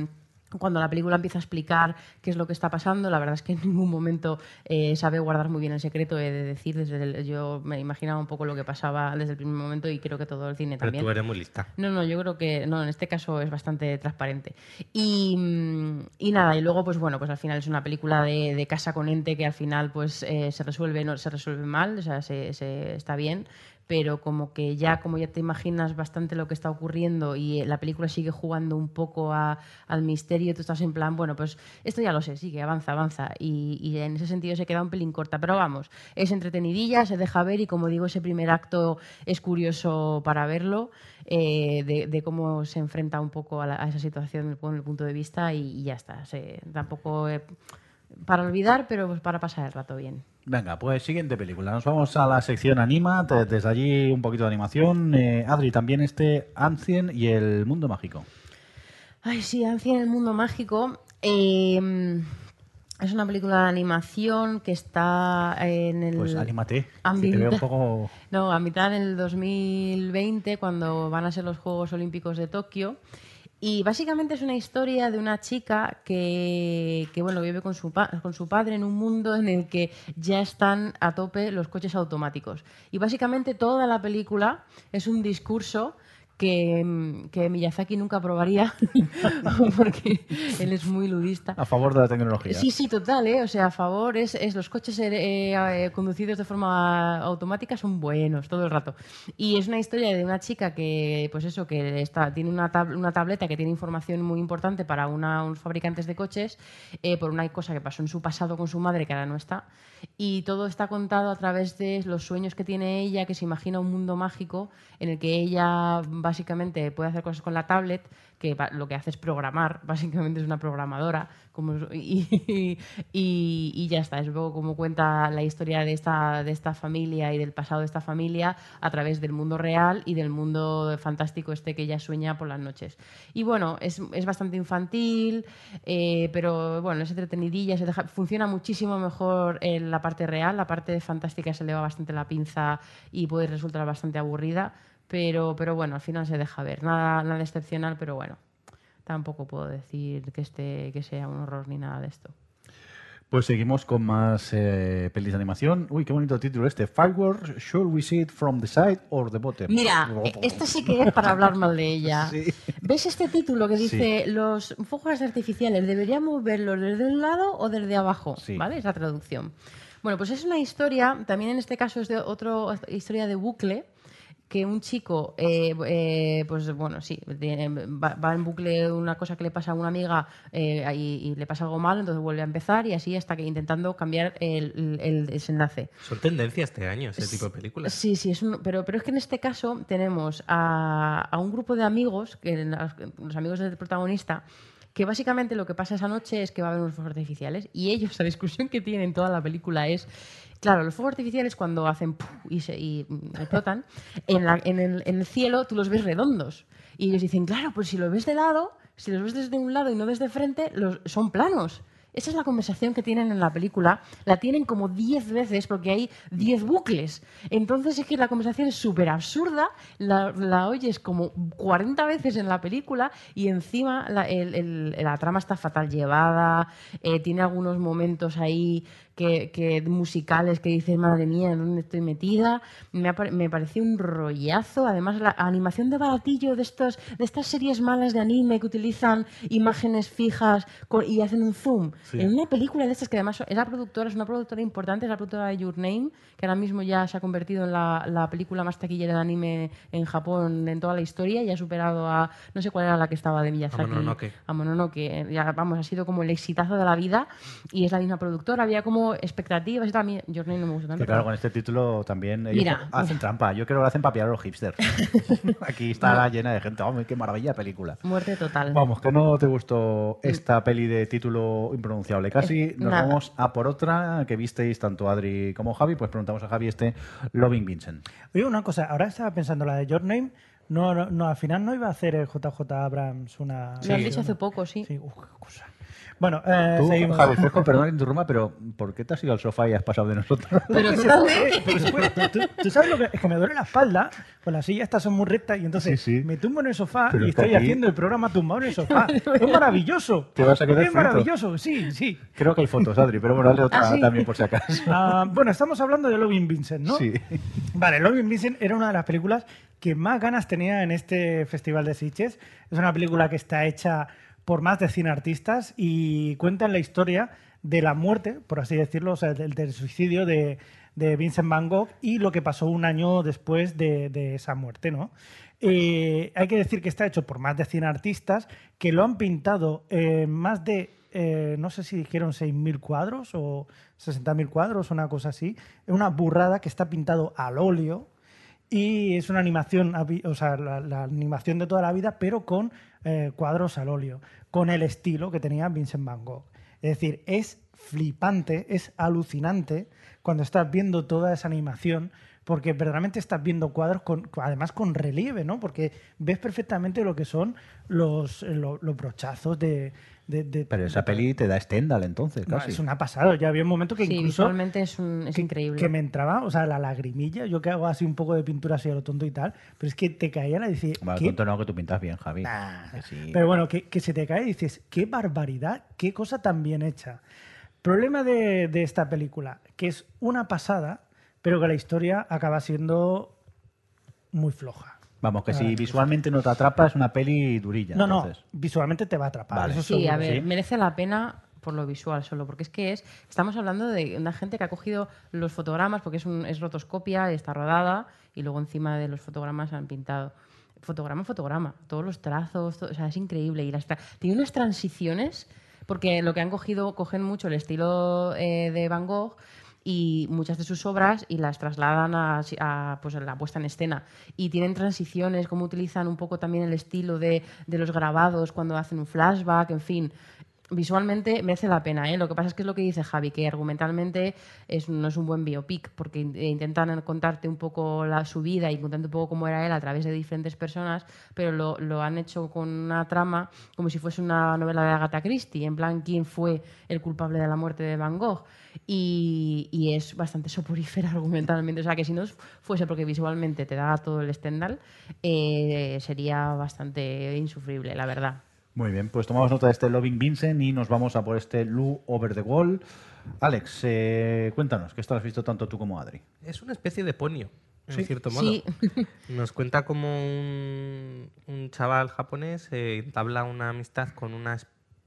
S2: cuando la película empieza a explicar qué es lo que está pasando, la verdad es que en ningún momento eh, sabe guardar muy bien el secreto, he de decir, desde el- yo me imaginaba un poco lo que pasaba desde el primer momento y creo que todo el cine
S3: Pero
S2: también.
S3: tú eres muy lista.
S2: No, no, yo creo que no, en este caso es bastante transparente. Y, y nada, y luego, pues bueno, pues al final es una película de, de casa con ente que al final pues eh, se resuelve, no se resuelve mal, o sea, se, se- está bien, pero como que ya, como ya te imaginas bastante lo que está ocurriendo y eh, la película sigue jugando un poco al misterio, tú estás en plan, bueno, pues esto ya lo sé, sí, que avanza, avanza. Y, y en ese sentido se queda un pelín corta, pero vamos, es entretenidilla, se deja ver y como digo, ese primer acto es curioso para verlo, eh, de, cómo se enfrenta un poco a, la- esa situación con el punto de vista y, y ya está. Se- tampoco eh, para olvidar, pero pues para pasar el rato bien.
S1: Venga, pues siguiente película. Nos vamos a la sección Anima. Desde allí un poquito de animación. Eh, Adri, también este Ancien y el mundo mágico.
S2: Ay, sí, Ancia en el mundo mágico. eh, es una película de animación que está en el...
S1: Pues anímate. que Te veo un poco...
S2: No, a mitad del 2020, cuando van a ser los Juegos Olímpicos de Tokio. Y básicamente es una historia de una chica que, que, bueno, vive con su, con su padre en un mundo en el que ya están a tope los coches automáticos. Y básicamente toda la película es un discurso que, mm, que Miyazaki nunca aprobaría porque él es muy ludista.
S1: A favor de la tecnología.
S2: Sí, sí, total, ¿eh? O sea, a favor es, es los coches eh, eh, conducidos de forma automática son buenos todo el rato. Y es una historia de una chica que, pues eso, que está, tiene una, tab- una tableta que tiene información muy importante para una- unos fabricantes de coches eh, por una cosa que pasó en su pasado con su madre que ahora no está. Y todo está contado a través de los sueños que tiene ella, que se imagina un mundo mágico en el que ella básicamente puede hacer cosas con la tablet, que lo que hace es programar, básicamente es una programadora, como, y ya está, es luego como cuenta la historia de esta, de esta familia y del pasado de esta familia a través del mundo real y del mundo fantástico este que ella sueña por las noches. Y bueno, es, es bastante infantil, eh, pero bueno, es entretenidilla, se deja- funciona muchísimo mejor en la parte real, la parte fantástica se le va bastante la pinza y puede resultar bastante aburrida, pero, pero bueno, al final se deja ver, nada, nada excepcional, pero bueno, tampoco puedo decir que, este, que sea un horror ni nada de esto.
S1: Pues seguimos con más eh, pelis de animación. Uy, qué bonito título este. Fireworks, should we see it from the side or the bottom?
S2: Mira, e- esta sí que es para hablar mal de ella.
S1: Sí.
S2: ¿Ves este título que dice los fuegos artificiales deberíamos verlos desde un lado o desde abajo?
S1: Sí.
S2: ¿Vale? Es la traducción. Bueno, pues es una historia, también en este caso es de otra historia de bucle, que un chico, eh, eh, pues bueno, sí, tiene- va, va en bucle una cosa que le pasa a una amiga eh, y, y le pasa algo mal, entonces vuelve a empezar y así hasta que intentando cambiar el, el desenlace.
S3: Son tendencias este año, ese tipo de películas.
S2: Sí, sí, es un- pero, pero es que en este caso tenemos a, a un grupo de amigos, que los, los amigos del protagonista, que básicamente lo que pasa esa noche es que va a haber unos fuegos artificiales y ellos, la discusión que tienen toda la película es, claro, los fuegos artificiales cuando hacen y, se, y mm, explotan, en, el, en el cielo tú los ves redondos. Y ellos dicen, claro, pues si los ves de lado, si los ves desde un lado y no desde frente, los, son planos. Esa es la conversación que tienen en la película. La tienen como 10 veces porque hay 10 bucles. Entonces es que la conversación es súper absurda, la, oyes como 40 veces en la película y encima la trama está fatal llevada, eh, tiene algunos momentos ahí que, que musicales que dices, madre mía, ¿en dónde estoy metida? Me, me pareció un rollazo. Además, la animación de baratillo de, estos, de estas series malas de anime que utilizan imágenes fijas con- y hacen un zoom.
S1: Sí.
S2: En una película de estas que además es la productora, es una productora importante, es la productora de Your Name, que ahora mismo ya se ha convertido en la, la película más taquillera de anime en Japón en toda la historia y ha superado a, no sé cuál era la que estaba de Miyazaki.
S3: A Mononoke.
S2: A Mononoke. Eh, Ya, vamos, ha sido como el exitazo de la vida y es la misma productora. Había como expectativas y tal. A mí Your Name no me gusta tanto.
S1: Que claro,
S2: pero-
S1: con este título también ellos
S2: Mira.
S1: hacen trampa. Yo creo que lo hacen para pillar a los hipsters. Aquí está llena de gente. Hombre, qué maravilla película.
S2: Muerte total.
S1: Vamos, que no te gustó esta peli de título impronunciable. Casi
S2: Eh,
S1: nos
S2: nada.
S1: vamos a por otra que visteis tanto Adri como Javi. Pues preguntamos a Javi este Loving Vincent.
S4: Oye, una cosa, ahora estaba pensando la de Your Name. No, no, no, al final no iba a hacer el JJ Abrams una.
S2: Me han
S4: Sí,
S2: dicho hace poco, sí.
S4: Sí, uf, qué cosa. Bueno, eh,
S1: Tú,
S4: seguimos.
S1: Javi Fresco, perdón que interrumpa, pero ¿por qué te has ido al sofá y has pasado de nosotros?
S2: Pero totalmente.
S4: ¿tú, tú sabes lo que es que me duele la espalda, pues las sillas estas son muy rectas y entonces
S1: Sí, sí.
S4: me tumbo en el sofá
S1: Pero
S4: y estoy
S1: aquí-
S4: haciendo el programa tumbado en el sofá. es maravilloso.
S1: Te vas a quedar
S4: Es
S1: frito.
S4: maravilloso, sí, sí.
S1: Creo que hay fotos, Adri, pero bueno, dale otra
S2: Ah, sí.
S1: también por si acaso.
S4: Ah, bueno, estamos hablando de Loving Vincent, ¿no?
S1: Sí.
S4: Vale, Loving Vincent era una de las películas que más ganas tenía en este Festival de Sitges. Es una película que está hecha por más de 100 artistas y cuenta la historia de la muerte, por así decirlo, o sea, del, suicidio de, Vincent Van Gogh y lo que pasó un año después de, esa muerte, ¿no? Eh, hay que decir que está hecho por más de 100 artistas que lo han pintado en más de, eh, no sé si dijeron 6.000 cuadros o 60.000 cuadros, una cosa así. Es una burrada que está pintado al óleo y es una animación, o sea, la animación de toda la vida, pero con eh, cuadros al óleo, con el estilo que tenía Vincent Van Gogh. Es decir, es flipante, es alucinante cuando estás viendo toda esa animación, porque verdaderamente estás viendo cuadros con, además con relieve, ¿no? Porque ves perfectamente lo que son los, eh, lo- los brochazos de, de- de-
S1: Pero esa
S4: de-
S1: peli te da Stendhal entonces,
S4: No, es una pasada. Ya había un momento que
S2: Sí,
S4: incluso
S2: visualmente es, un- es
S4: que,
S2: increíble.
S4: que me entraba, o sea, la lagrimilla, yo que hago así un poco de pintura así a lo tonto y tal, pero es que te caía la y dices,
S1: Bueno,
S4: ¿qué?
S1: tonto no, que tú pintas bien, Javi.
S4: Nah.
S1: Que sí.
S4: Pero bueno, que, que se te cae y dices, qué barbaridad, qué cosa tan bien hecha. Problema de, de esta película, que es una pasada, pero que la historia acaba siendo muy floja.
S1: Vamos, que si visualmente no te atrapa, es una peli durilla.
S4: No, no, visualmente te va a atrapar.
S1: Vale.
S4: eso
S2: Sí,
S4: seguro.
S2: a ver,
S1: sí.
S2: merece la pena por lo visual solo, porque es que es, estamos hablando de una gente que ha cogido los fotogramas, porque es, un, es rotoscopia, está rodada, y luego encima de los fotogramas han pintado. Fotograma, fotograma, todos los trazos, todo- o sea, es increíble. Y las tra- tiene unas transiciones, porque lo que han cogido, cogen mucho el estilo eh, de Van Gogh y muchas de sus obras y las trasladan a, a, pues, la puesta en escena. Y tienen transiciones, como utilizan un poco también el estilo de, de los grabados cuando hacen un flashback, en fin. Visualmente merece la pena, ¿eh? Lo que pasa es que es lo que dice Javi, que argumentalmente es, no es un buen biopic, porque eh, intentan contarte un poco la, su vida y contarte un poco cómo era él a través de diferentes personas, pero lo, lo han hecho con una trama como si fuese una novela de Agatha Christie, en plan quién fue el culpable de la muerte de Van Gogh. Y, y es bastante soporífera argumentalmente. O sea, que si no fuese porque visualmente te da todo el Stendhal, eh, sería bastante insufrible, la verdad.
S1: Muy bien, pues tomamos nota de este Loving Vincent y nos vamos a por este Lou Over the Wall. Alex, eh, cuéntanos, que esto has visto tanto tú como Adri.
S3: Es una especie de ponio. en
S1: Sí.
S3: cierto modo.
S2: Sí,
S3: Nos cuenta como un, un chaval japonés eh, entabla una amistad con una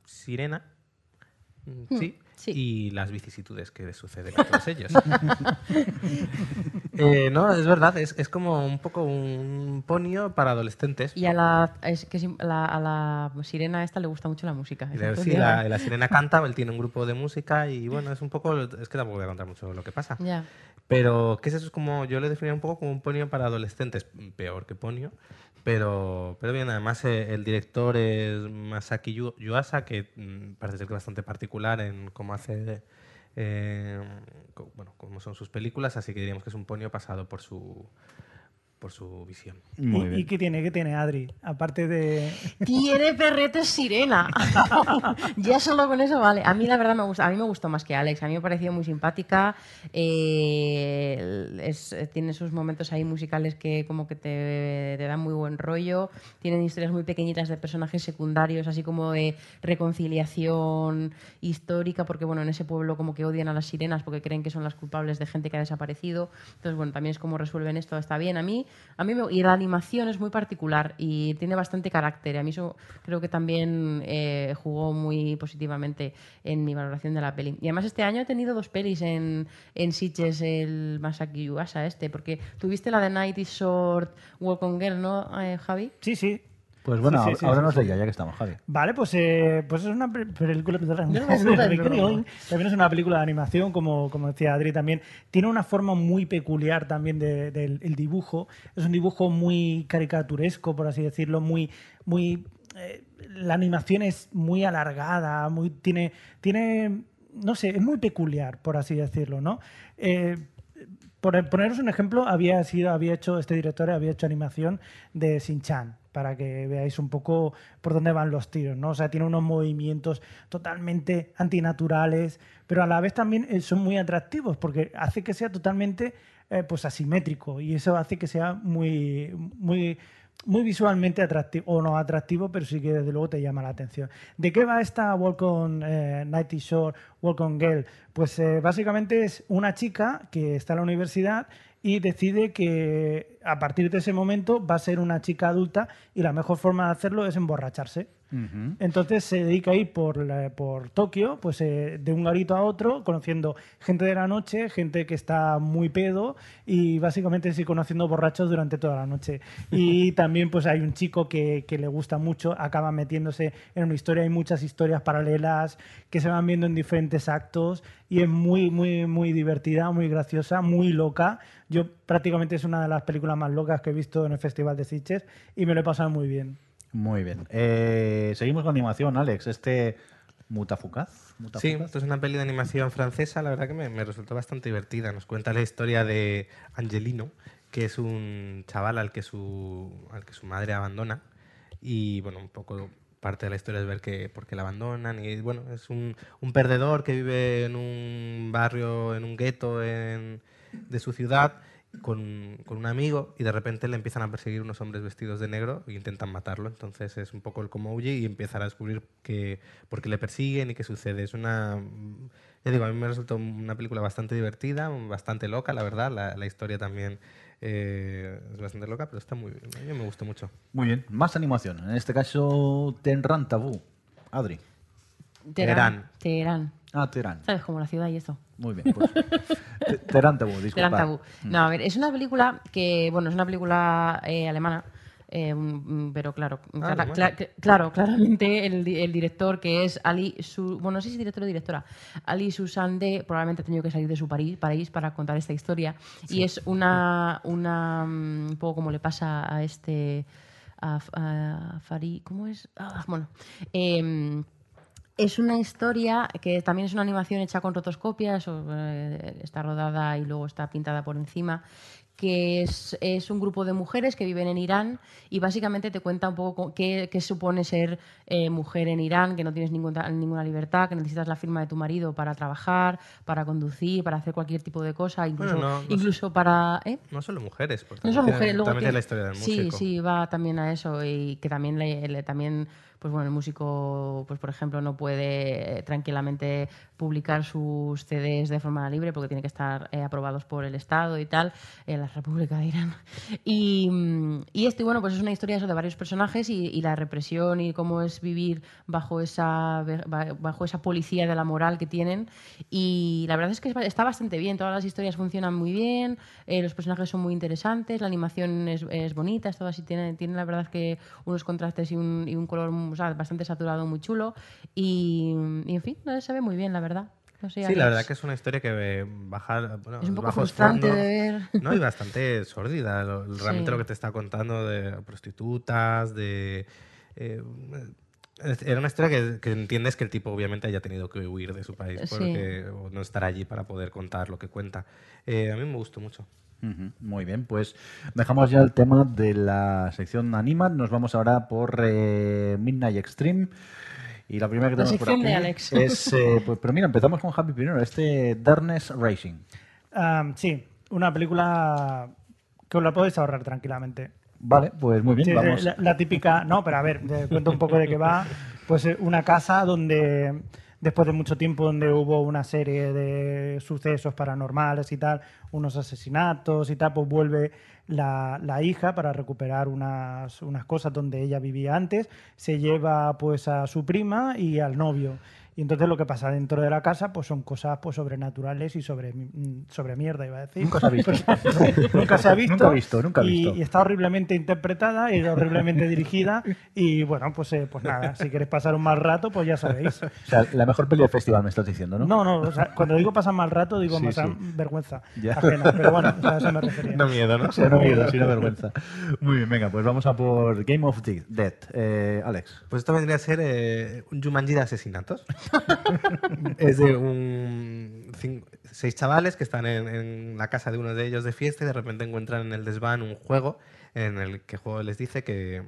S3: sirena. mm, Sí.
S2: Sí.
S3: Y las vicisitudes que suceden a todos ellos. Eh, no, es verdad, es, es como un poco un ponio para adolescentes.
S2: y a la, es que la- a la sirena esta le gusta mucho la música. Eso
S3: sí, la, la sirena canta, él tiene un grupo de música y bueno, es un poco, es que tampoco voy a contar mucho lo que pasa.
S2: Ya.
S3: Pero, ¿qué es eso? Es como, yo le definiría un poco como un ponio para adolescentes, peor que ponio. Pero, pero bien, además eh, el director es Masaki Yu- Yuasa, que mm, parece ser bastante particular en cómo hace, eh, bueno, cómo son sus películas, así que diríamos que es un ponio pasado por su, por su visión.
S1: Muy
S4: ¿Y,
S1: bien.
S4: ¿Y qué tiene? ¿Qué tiene Adri? Aparte de...
S2: Tiene perretes sirena. ya solo con eso vale. A mí la verdad me gusta, a mí me gustó más que Alex. A mí me pareció muy simpática. eh, es- tiene sus momentos ahí musicales que como que te, te dan muy buen rollo. Tienen historias muy pequeñitas de personajes secundarios, así como de reconciliación histórica, porque bueno, en ese pueblo como que odian a las sirenas porque creen que son las culpables de gente que ha desaparecido. Entonces bueno, también es como resuelven esto, está bien. A mí, a mí me- y la animación es muy particular y tiene bastante carácter. A mí eso creo que también eh, jugó muy positivamente en mi valoración de la peli. Y además este año he tenido dos pelis en, en Sitges, el Masaki Yuasa este, porque tuviste la de Night is Short, Walk on Girl, ¿no, eh, Javi?
S4: Sí, sí.
S1: Pues bueno,
S4: Sí, sí, sí,
S1: háblanos
S4: sí,
S1: de ella, ya que estamos, Javi.
S4: Vale, pues, eh, pues es una pe- película. También es una película de animación, como, como decía Adri también. Tiene una forma muy peculiar también de- del el dibujo. Es un dibujo muy caricaturesco, por así decirlo, muy. muy eh, la animación es muy alargada, muy, tiene, tiene. No sé, es muy peculiar, por así decirlo, ¿no? Eh, por poneros un ejemplo, había sido, había hecho, este director había hecho animación de Shin-Chan, para que veáis un poco por dónde van los tiros, ¿no? O sea, tiene unos movimientos totalmente antinaturales, pero a la vez también eh, son muy atractivos, porque hace que sea totalmente eh, pues asimétrico, y eso hace que sea muy, muy, muy visualmente atractivo, o no atractivo, pero sí que desde luego te llama la atención. ¿De qué va esta Walk on eh, Nighty Shore, Walk on Girl? Pues eh, básicamente es una chica que está en la universidad y decide que a partir de ese momento va a ser una chica adulta y la mejor forma de hacerlo es emborracharse. Entonces se dedica a ir por, la- por Tokio, pues eh, de un garito a otro, conociendo gente de la noche, gente que está muy pedo y básicamente sí conociendo borrachos durante toda la noche. Y también pues hay un chico que, que le gusta mucho, acaba metiéndose en una historia, hay muchas historias paralelas que se van viendo en diferentes actos y es muy, muy, muy divertida, muy graciosa, muy loca. Yo prácticamente es una de las películas más locas que he visto en el Festival de Sitges y me lo he pasado muy bien.
S1: Muy bien. Eh, seguimos con animación, Alex. Este Mutafukaz.
S3: Sí,
S1: Mutafukaz.
S3: esto es una peli de animación francesa, la verdad que me, resultó bastante divertida. Nos cuenta la historia de Angelino, que es un chaval al que su, al que su madre abandona. Y bueno, un poco parte de la historia es ver que por qué la abandonan. Y bueno, es un, un perdedor que vive en un barrio, en un gueto de su ciudad. Con, con un amigo y de repente le empiezan a perseguir unos hombres vestidos de negro e intentan matarlo. Entonces es un poco el cómo huye y empezar a descubrir que, por qué le persiguen y qué sucede. Es una, ya digo, a mí me resultó una película bastante divertida, bastante loca, la verdad. La, la historia también eh, es bastante loca, pero está muy bien. A mí me gustó mucho.
S1: Muy bien. Más animación. En este caso, Tenran Tabú. Adri.
S3: Teherán.
S2: Teherán.
S1: Ah, Teherán.
S2: ¿Sabes? Como la ciudad y eso.
S1: Muy bien. Pues, Te- Teherán Tabú, disculpa.
S2: Gran tabú. No, a ver, es una película que, bueno, es una película eh, alemana, eh, mm, pero claro, clara- cl- claro, claramente el, di- el director que es Ali, Su, bueno, no sé si es director o directora, Ali Susande, probablemente ha tenido que salir de su París, París para contar esta historia. Y es una, una, mm, un poco como le pasa a este, a, a Fari, ¿cómo es? Ah, bueno, em, es una historia que también es una animación hecha con rotoscopia, eso, eh, está rodada y luego está pintada por encima, que es, es un grupo de mujeres que viven en Irán y básicamente te cuenta un poco co- qué, qué supone ser eh, mujer en Irán, que no tienes ninguna, ninguna libertad, que necesitas la firma de tu marido para trabajar, para conducir, para hacer cualquier tipo de cosa, incluso,
S3: no, no
S2: incluso para... ¿eh?
S3: No solo mujeres, porque
S2: No
S3: tiene-
S2: mujeres, luego
S3: también tiene
S2: tiene-
S3: la historia del
S2: sí,
S3: músico.
S2: Sí, va también a eso y que también, le, le- también pues bueno, el músico, pues por ejemplo, no puede eh, tranquilamente publicar sus CDs de forma libre porque tiene que estar eh, aprobados por el Estado y tal, en la República de Irán. Y, mm, y este, bueno, pues es una historia eso de varios personajes y, y la represión y cómo es vivir bajo esa, bajo esa policía de la moral que tienen. Y la verdad es que está bastante bien, todas las historias funcionan muy bien, eh, los personajes son muy interesantes, la animación es, es bonita, es todo así, tiene, tiene la verdad que unos contrastes y un, y un color o sea, bastante saturado, muy chulo. Y, y, en fin, no, se ve muy bien, la verdad. No sé,
S3: Sí, la verdad que es una historia que eh, baja bueno,
S2: Es un poco frustrante
S3: fondos,
S2: de ver.
S3: ¿no? y bastante sórdida. Realmente
S2: Sí.
S3: lo que te está contando de prostitutas, de... eh, era una historia que, que entiendes que el tipo obviamente haya tenido que huir de su país
S2: Sí.
S3: porque, o no estar allí para poder contar lo que cuenta. Eh, a mí me gustó mucho.
S1: Muy bien, pues dejamos ya el tema de la sección Animat. Nos vamos ahora por eh, Midnight Extreme. Y la primera que
S2: La
S1: tenemos por aquí
S2: de Alex.
S1: es. eh, pues, pero mira, empezamos con Happy primero, este Darkness Racing.
S4: Am, sí, una película que os la podéis ahorrar tranquilamente.
S1: Vale, pues muy bien,
S4: Sí,
S1: vamos.
S4: la, la típica, no, pero a ver, te cuento un poco de qué va. Pues eh, una casa donde, después de mucho tiempo, donde hubo una serie de sucesos paranormales y tal, unos asesinatos y tal, pues vuelve la, la hija para recuperar unas, unas cosas donde ella vivía antes, se lleva pues a su prima y al novio. Y entonces lo que pasa dentro de la casa pues son cosas pues sobrenaturales y sobre, mm, sobre mierda, iba a decir.
S1: Nunca se ha visto.
S4: nunca se ha visto.
S1: Nunca visto, nunca
S4: y-
S1: visto.
S4: Y, está horriblemente interpretada y horriblemente dirigida. Y bueno, pues, eh, pues nada, si queréis pasar un mal rato, pues ya sabéis.
S1: O sea, la mejor peli del festival, me estás diciendo, ¿no?
S4: No, no, o sea, cuando digo pasar mal rato, digo
S1: Sí, sí.
S4: vergüenza
S1: Ya.
S4: ajena. Pero bueno, o sea, a eso me refería.
S3: No miedo, ¿no?
S1: No miedo, sino vergüenza. Muy bien, venga, pues vamos a por Game of the Dead. Eh, Alex.
S3: Pues esto vendría a ser eh, un Jumanji de asesinatos. es de un, seis chavales que están en, la casa de uno de ellos de fiesta y de repente encuentran en el desván un juego en el que el juego les dice que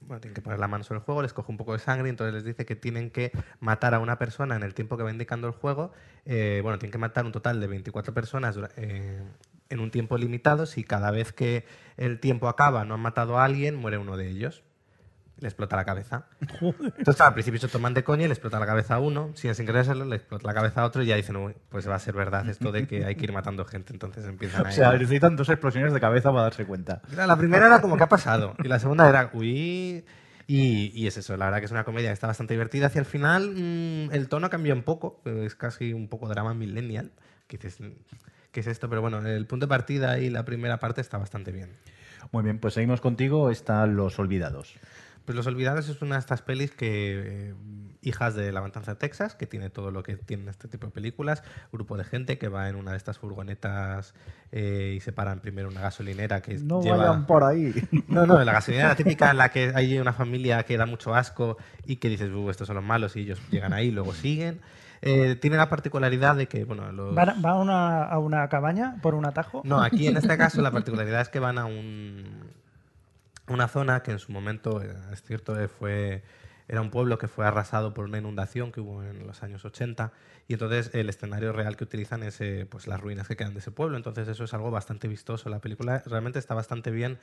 S3: bueno, tienen que poner la mano sobre el juego, les coge un poco de sangre y entonces les dice que tienen que matar a una persona en el tiempo que va indicando el juego. Eh, bueno, tienen que matar un total de 24 personas eh, en un tiempo limitado. Si cada vez que el tiempo acaba no han matado a alguien, muere uno de ellos le explota la cabeza. Entonces, al principio se toman de coña y le explota la cabeza a uno. Si sin querer hacerlo, le explota la cabeza a otro y ya dicen, "Uy, pues va a ser verdad esto de que hay que ir matando gente. Entonces empiezan
S1: O
S3: a
S1: sea, necesitan dos explosiones de cabeza para darse cuenta.
S3: La primera era como, ¿qué ha pasado? Y la segunda era, uy. Y, y es eso, la verdad que es una comedia que está bastante divertida. Hacia el final, mm, el tono cambia un poco, pero es casi un poco drama millennial. Que dices, ¿qué es esto? Pero bueno, el punto de partida y la primera parte está bastante bien.
S1: Muy bien, pues seguimos contigo. Están Los Olvidados.
S3: Pues Los Olvidados es una de estas pelis que. eh, hijas de La Matanza de Texas, que tiene todo lo que tienen este tipo de películas. Grupo de gente que va en una de estas furgonetas eh, y se paran primero una gasolinera que lleva.
S1: por ahí.
S3: No, no, la gasolinera típica en la que hay una familia que da mucho asco y que dices, "Uh, estos son los malos, y ellos llegan ahí y luego siguen. Eh, tiene la particularidad de que, bueno, los...
S4: ¿Va, va a, una, a una cabaña por un atajo?
S3: No, aquí en este caso la particularidad es que van a un, una zona que en su momento, eh, es cierto, eh, fue era un pueblo que fue arrasado por una inundación que hubo en los años 80 y entonces el escenario real que utilizan es eh, pues las ruinas que quedan de ese pueblo. Entonces eso es algo bastante vistoso. La película realmente está bastante bien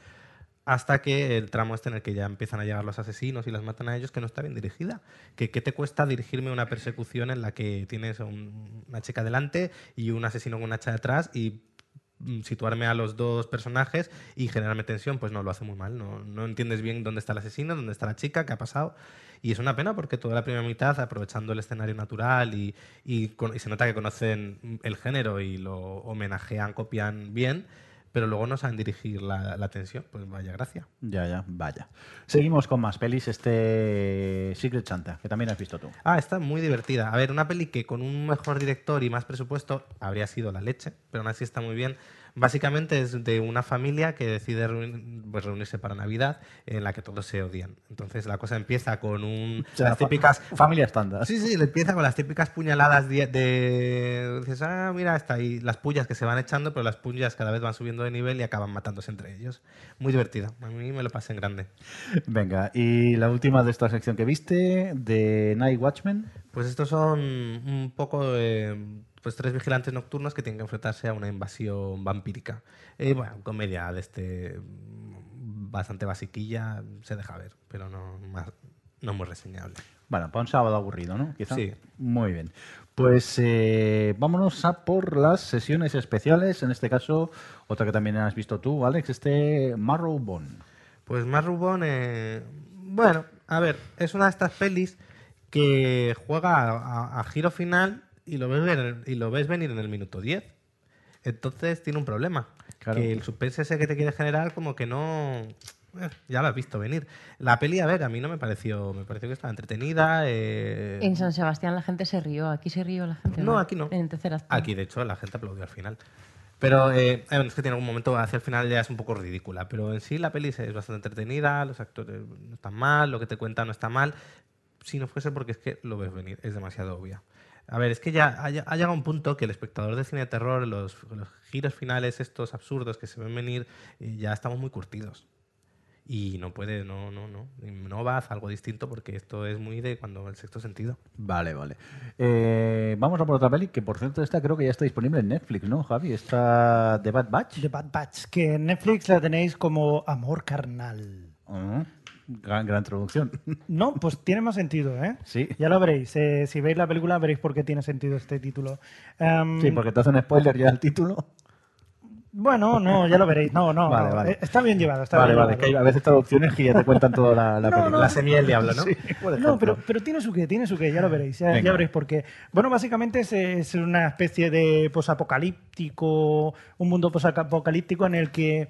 S3: hasta que el tramo este en el que ya empiezan a llegar los asesinos y los matan a ellos, que no está bien dirigida. ¿Qué, qué te cuesta dirigirme una persecución en la que tienes un- una chica delante y un asesino con una hacha detrás y situarme a los dos personajes y generarme tensión? Pues no, lo hace muy mal. No, no entiendes bien dónde está el asesino, dónde está la chica, qué ha pasado. Y es una pena porque toda la primera mitad, aprovechando el escenario natural y, y y se nota que conocen el género y lo homenajean, copian bien, pero luego no saben dirigir la, la tensión. Pues vaya gracia.
S1: Ya, ya, vaya. Seguimos con más pelis. Este Secret Santa, que también has visto tú.
S3: Ah, está muy divertida. A ver, una peli que con un mejor director y más presupuesto habría sido la leche, pero aún así está muy bien. Básicamente es de una familia que decide pues, reunirse para Navidad en la que todos se odian. Entonces la cosa empieza con un,
S1: O sea,
S3: las
S1: fa-
S3: típicas
S1: Familia estándar.
S3: Sí, sí, empieza con las típicas puñaladas de, de- Dices, ah, mira, está ahí las pullas que se van echando, pero las pullas cada vez van subiendo de nivel y acaban matándose entre ellos. Muy divertida. A mí me lo pasé en grande.
S1: Venga, y la última de esta sección que viste, de Night Watchmen.
S3: Pues estos son un poco eh, pues tres vigilantes nocturnos que tienen que enfrentarse a una invasión vampírica. Eh, bueno, comedia de este mm, bastante basiquilla, se deja ver, pero no más, no muy reseñable.
S1: Bueno, para un sábado aburrido, ¿no? Quizá.
S3: Sí.
S1: Muy bien. Pues eh, vámonos a por las sesiones especiales. En este caso, otra que también has visto tú, Alex, este Marrowbone.
S3: Pues Rubón, eh, bueno, a ver, es una de estas pelis que juega a, a- a giro final y lo, ves venir, y lo ves venir en el minuto 10. Entonces tiene un problema.
S1: Claro.
S3: Que el suspense ese que te quiere generar como que no... eh, ya lo has visto venir. La peli, a ver, a mí no me pareció, me pareció que estaba entretenida. eh,
S2: En San Sebastián la gente se rió. Aquí se rió la gente.
S3: No, aquí no.
S2: En el tercer acto.
S3: Aquí, de hecho, la gente aplaudió al final. Pero eh, bueno, es que tiene algún momento hacia el final ya es un poco ridícula. Pero en sí la peli es bastante entretenida, los actores no están mal, lo que te cuenta no está mal. Si no fuese porque es que lo ves venir, es demasiado obvia. A ver, es que ya ha, ha llegado un punto que el espectador de cine de terror, los, los giros finales estos absurdos que se ven venir, eh, ya estamos muy curtidos. Y no puede, no, no, no. No va a hacer algo distinto porque esto es muy de cuando el sexto sentido.
S1: Vale, vale. Eh, vamos a por otra peli que, por cierto, esta creo que ya está disponible en Netflix, ¿no, Javi? Esta The Bad Batch.
S4: The Bad Batch, que en Netflix la tenéis como Amor Carnal.
S1: Ah, gran, gran traducción.
S4: No, pues tiene más sentido, ¿eh?
S1: Sí.
S4: Ya lo veréis. eh, si veis la película veréis por qué tiene sentido este título. Em,
S1: Sí, porque te hacen spoiler ya el título.
S4: Bueno, no, ya lo veréis. No, no.
S1: Vale, vale.
S4: eh, Está bien llevado. Está
S1: Vale,
S4: bien
S1: vale, que hay
S4: llevado.
S1: a veces traducciones que ya te cuentan toda la, la
S4: No,
S1: película.
S4: no.
S3: La semilla del diablo, ¿no?
S1: Sí,
S4: No, pero, pero tiene su qué, tiene su qué, ya lo veréis, ya veréis por qué. Bueno, básicamente es, es una especie de posapocalíptico, un mundo posapocalíptico en el que,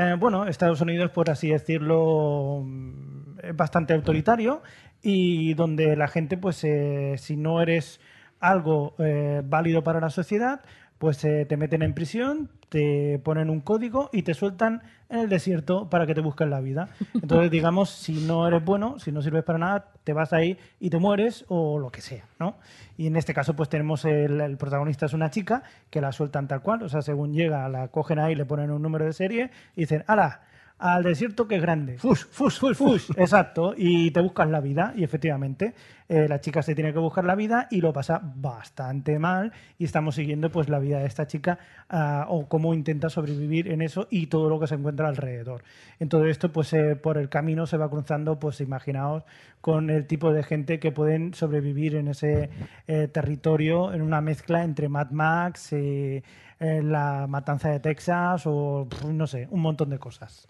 S4: eh, bueno, Estados Unidos, por así decirlo, mm, es bastante autoritario y donde la gente, pues, eh, si no eres algo eh, válido para la sociedad, pues eh, te meten en prisión, te ponen un código y te sueltan en el desierto para que te busquen la vida. Entonces, digamos, si no eres bueno, si no sirves para nada, te vas ahí y te mueres o lo que sea, ¿no? Y en este caso, pues tenemos el, el protagonista es una chica que la sueltan tal cual, o sea, según llega, la cogen ahí, le ponen un número de serie y dicen, ¡hala! Al desierto que es grande.
S1: Fush, fush, fush, fush.
S4: Exacto, y te buscas la vida, y efectivamente, eh, la chica se tiene que buscar la vida y lo pasa bastante mal, y estamos siguiendo pues la vida de esta chica ah, o cómo intenta sobrevivir en eso y todo lo que se encuentra alrededor. En todo esto, pues eh, por el camino se va cruzando, pues imaginaos, con el tipo de gente que pueden sobrevivir en ese eh, territorio, en una mezcla entre Mad Max, eh, eh, la matanza de Texas o no sé, un montón de cosas.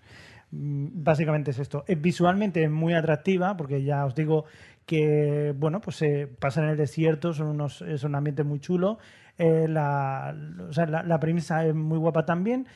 S4: Mm, Básicamente es esto. Eh, Visualmente es muy atractiva porque ya os digo que, bueno, pues se pasa en el desierto, son unos, es un ambiente muy chulo. Eh, la, o sea, la, la premisa es muy guapa también.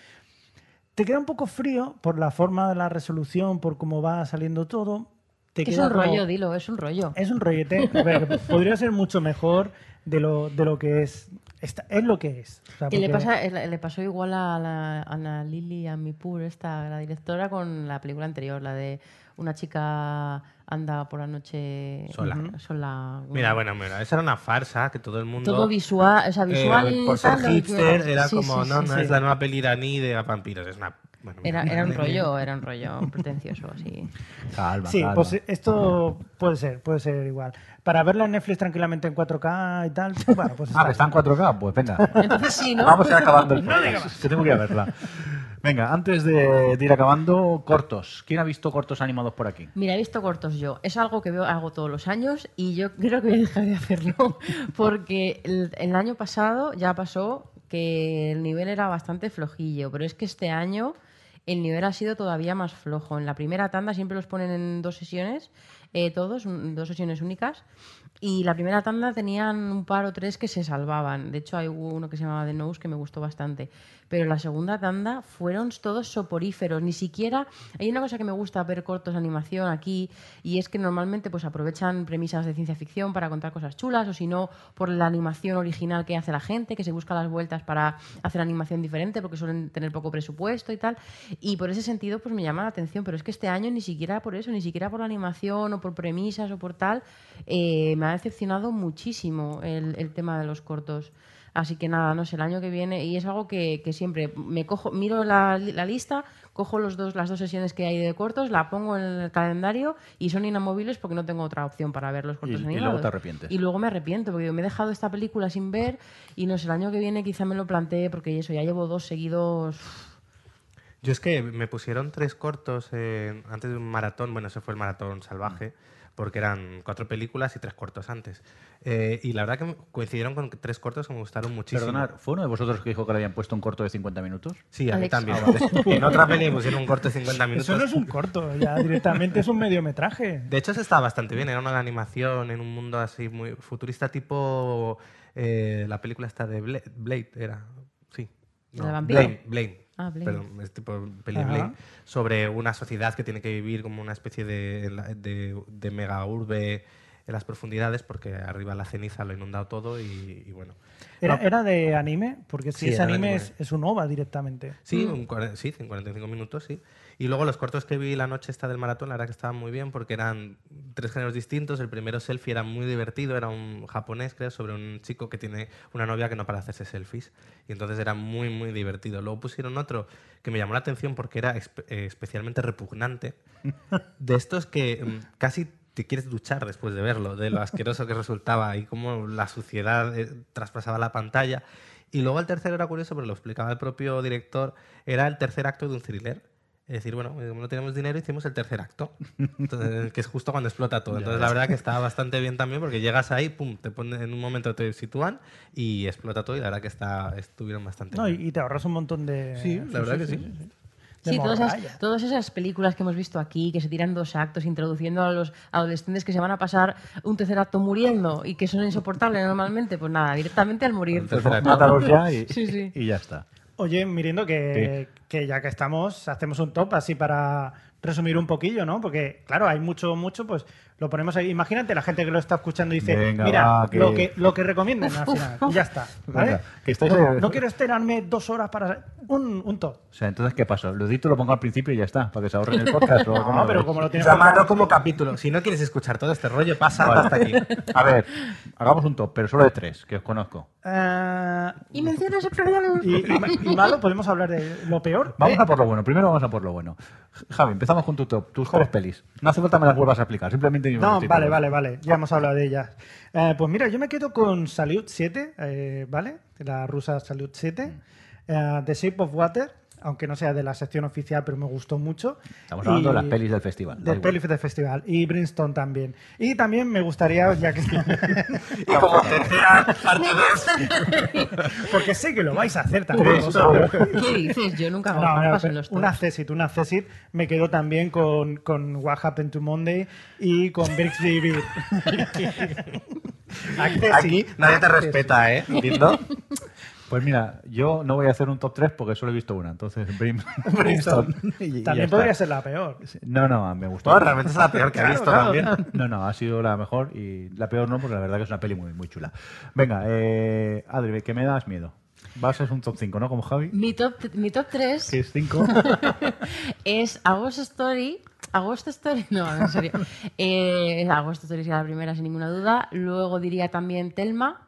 S4: Te queda un poco frío por la forma de la resolución, por cómo va saliendo todo.
S2: Es un
S4: como-
S2: rollo, dilo, es un rollo.
S4: es un rollete. A ver, podría ser mucho mejor de lo, de lo que es. Esta- es lo que es. O sea,
S2: Que le, pasa, le pasó igual a la Ana Lili Amipur, esta, la directora, con la película anterior, la de una chica anda por la noche
S3: Sola.
S2: Sola.
S3: Mira, bueno, mira, esa era una farsa que todo el mundo.
S2: Todo visual, o sea,
S3: eh,
S2: visual.
S3: por ser hipster, era
S2: Sí,
S3: como,
S2: sí,
S3: no,
S2: sí,
S3: no
S2: sí.
S3: es la nueva peli iraní de vampiros, es una. Bueno,
S2: Era, un rollo, era un rollo pretencioso, así.
S1: Calma,
S4: Sí,
S1: calma.
S4: pues esto puede ser, puede ser igual. Para verla en Netflix tranquilamente en 4K y tal, bueno, pues
S1: Ah,
S4: está.
S1: está en 4K, pues venga.
S2: Entonces sí, ¿no?
S1: Vamos a ir acabando el podcast, que tengo que ir a verla. Venga, antes de, de ir acabando, cortos. ¿Quién ha visto cortos animados por aquí?
S2: Mira, he visto cortos yo. Es algo que veo, hago todos los años y yo creo que voy a dejar de hacerlo porque el, el año pasado ya pasó que el nivel era bastante flojillo, pero es que este año el nivel ha sido todavía más flojo. En la primera tanda siempre los ponen en dos sesiones, eh, todos, dos sesiones únicas. Y la primera tanda tenían un par o tres que se salvaban. De hecho, hay uno que se llamaba The Nose que me gustó bastante. Pero la segunda tanda fueron todos soporíferos. Ni siquiera. Hay una cosa que me gusta ver cortos de animación aquí, y es que normalmente pues aprovechan premisas de ciencia ficción para contar cosas chulas, o si no, por la animación original que hace la gente, que se busca las vueltas para hacer animación diferente, porque suelen tener poco presupuesto y tal. Y por ese sentido, pues me llama la atención. Pero es que este año ni siquiera por eso, ni siquiera por la animación o por premisas o por tal, eh, me ha decepcionado muchísimo el, el tema de los cortos. Así que nada, no sé, el año que viene, y es algo que, que siempre me cojo, miro la, la lista, cojo los dos, las dos sesiones que hay de cortos, la pongo en el calendario y son inamovibles porque no tengo otra opción para ver los cortos
S1: Y- y
S2: animados.
S1: luego te arrepientes.
S2: Y luego me arrepiento, porque digo, me he dejado esta película sin ver y no sé, el año que viene quizá me lo plantee porque eso, ya llevo dos seguidos.
S3: Yo es que me pusieron tres cortos eh, antes de un maratón, bueno, ese fue el maratón salvaje, porque eran cuatro películas y tres cortos antes. Eh, y la verdad que coincidieron con tres cortos que me gustaron muchísimo.
S1: Perdonad, ¿fue uno de vosotros que dijo que le habían puesto un corto de 50 minutos?
S3: Sí, a mí
S2: Alex.
S3: también.
S1: Ah,
S3: en otra peli pusieron un corto de 50 minutos.
S4: Eso no es un corto, ya directamente es un mediometraje.
S3: De hecho, se estaba bastante bien. Era una animación en un mundo así muy futurista, tipo eh, la película esta de Bla- Blade, era. Sí. Blade. Blade.
S2: Ah.
S3: Perdón, es tipo peli de
S4: Ajá.
S3: Blade. Sobre una sociedad que tiene que vivir como una especie de, de, de mega urbe en las profundidades, porque arriba la ceniza lo ha inundado todo y, y bueno.
S4: ¿Era,
S3: No,
S4: era de anime? Porque si
S3: Sí,
S4: es anime,
S3: anime.
S4: es, es un OVA directamente.
S3: Sí, un sí, en 45 minutos, sí. Y luego los cortos que vi la noche esta del maratón, la verdad que estaban muy bien porque eran tres géneros distintos. El primero, selfie, era muy divertido, era un japonés, creo, sobre un chico que tiene una novia que no para hacerse selfies. Y entonces era muy, muy divertido. Luego pusieron otro que me llamó la atención porque era eh, especialmente repugnante. De estos que mm, casi te quieres duchar después de verlo, de lo asqueroso que resultaba y cómo la suciedad eh, traspasaba la pantalla. Y luego el tercero era curioso, pero lo explicaba el propio director, era el tercer acto de un thriller. Es decir, bueno, eh, como no teníamos dinero, hicimos el tercer acto, Entonces, que es justo cuando explota todo. Entonces, la verdad que estaba bastante bien también, porque llegas ahí, pum, te ponen, en un momento te sitúan y explota todo, y la verdad que está, estuvieron bastante
S4: No, y,
S3: bien.
S4: y te ahorras un montón de.
S3: Sí, la verdad que sí.
S2: Sí, todas esas, todas esas películas que hemos visto aquí, que se tiran dos actos, introduciendo a los adolescentes que se van a pasar un tercer acto muriendo y que son insoportables normalmente, pues nada, directamente al morir.
S3: Acto.
S1: Mátalos ya y,
S2: Sí, sí.
S1: y ya está.
S4: Oye, Mirindo, que, que ya que estamos, hacemos un top así para resumir un poquillo, ¿no? Porque, claro, hay mucho, mucho, pues lo ponemos ahí. Imagínate la gente que lo está escuchando y dice,
S1: Venga,
S4: mira,
S1: va, que-
S4: Lo, que, lo que recomienden al final. Y ya está. ¿vale?
S1: Venga, que estáis-
S4: no, no quiero esperarme dos horas para un, un top.
S1: O sea, entonces, ¿qué pasa? Lo edito, lo pongo al principio y ya está, para que se ahorren el podcast.
S4: No, pero
S1: ves?
S4: como lo tienes
S3: Llámalo como capítulo. Si no quieres escuchar todo este rollo, pasa
S1: Vale.
S3: hasta aquí.
S1: A ver, hagamos un top, pero solo de tres, que os conozco.
S4: Eh,
S2: Y menciones especiales.
S4: y, y y malo, podemos hablar de lo peor.
S1: Vamos a por lo bueno. Primero vamos a por lo bueno. Javi, empezamos con tu top, tus tres pelis. No hace falta me las vuelvas a explicar, simplemente
S4: No, vale, vale, vale. Ya hemos hablado de ellas. Eh, pues mira, yo me quedo con Salute 7, eh, ¿vale? La rusa Salute 7. Eh, The Shape of Water, aunque no sea de la sección oficial, pero me gustó mucho.
S1: Estamos hablando de
S4: Y-
S1: las pelis del festival. igual.
S4: pelis del festival. Y Brimstone también. Y también me gustaría, ya que...
S3: Y como tercera parte
S4: Porque sé que lo vais a hacer también. Vosotros.
S2: ¿Qué dices? Yo nunca hago
S4: No, no, pero
S2: los
S4: una. Cesit, una Cesit. Me quedo también con, con What Happened to Monday y con Brixby Beer.
S3: Aquí nadie te respeta, ¿eh? ¿Entiendo?
S1: Pues mira, yo no voy a hacer un top 3 porque solo he visto una, entonces Brim- Brimstone. Y-
S4: También
S1: está.
S4: podría ser la peor.
S1: No, no, me gustó.
S3: No, realmente es la peor que he visto también.
S1: No, no, ha sido la mejor y la peor no, porque la verdad que es una peli muy, muy chula. Venga, eh, Adri, que me das miedo. Vas a ser un top 5, ¿no? Como Javi.
S2: Mi top, mi top 3
S1: Que es 5.
S2: es Agost Story. Agost Story, no, en serio. Eh, Agost Story sería la primera, sin ninguna duda. Luego diría también Telma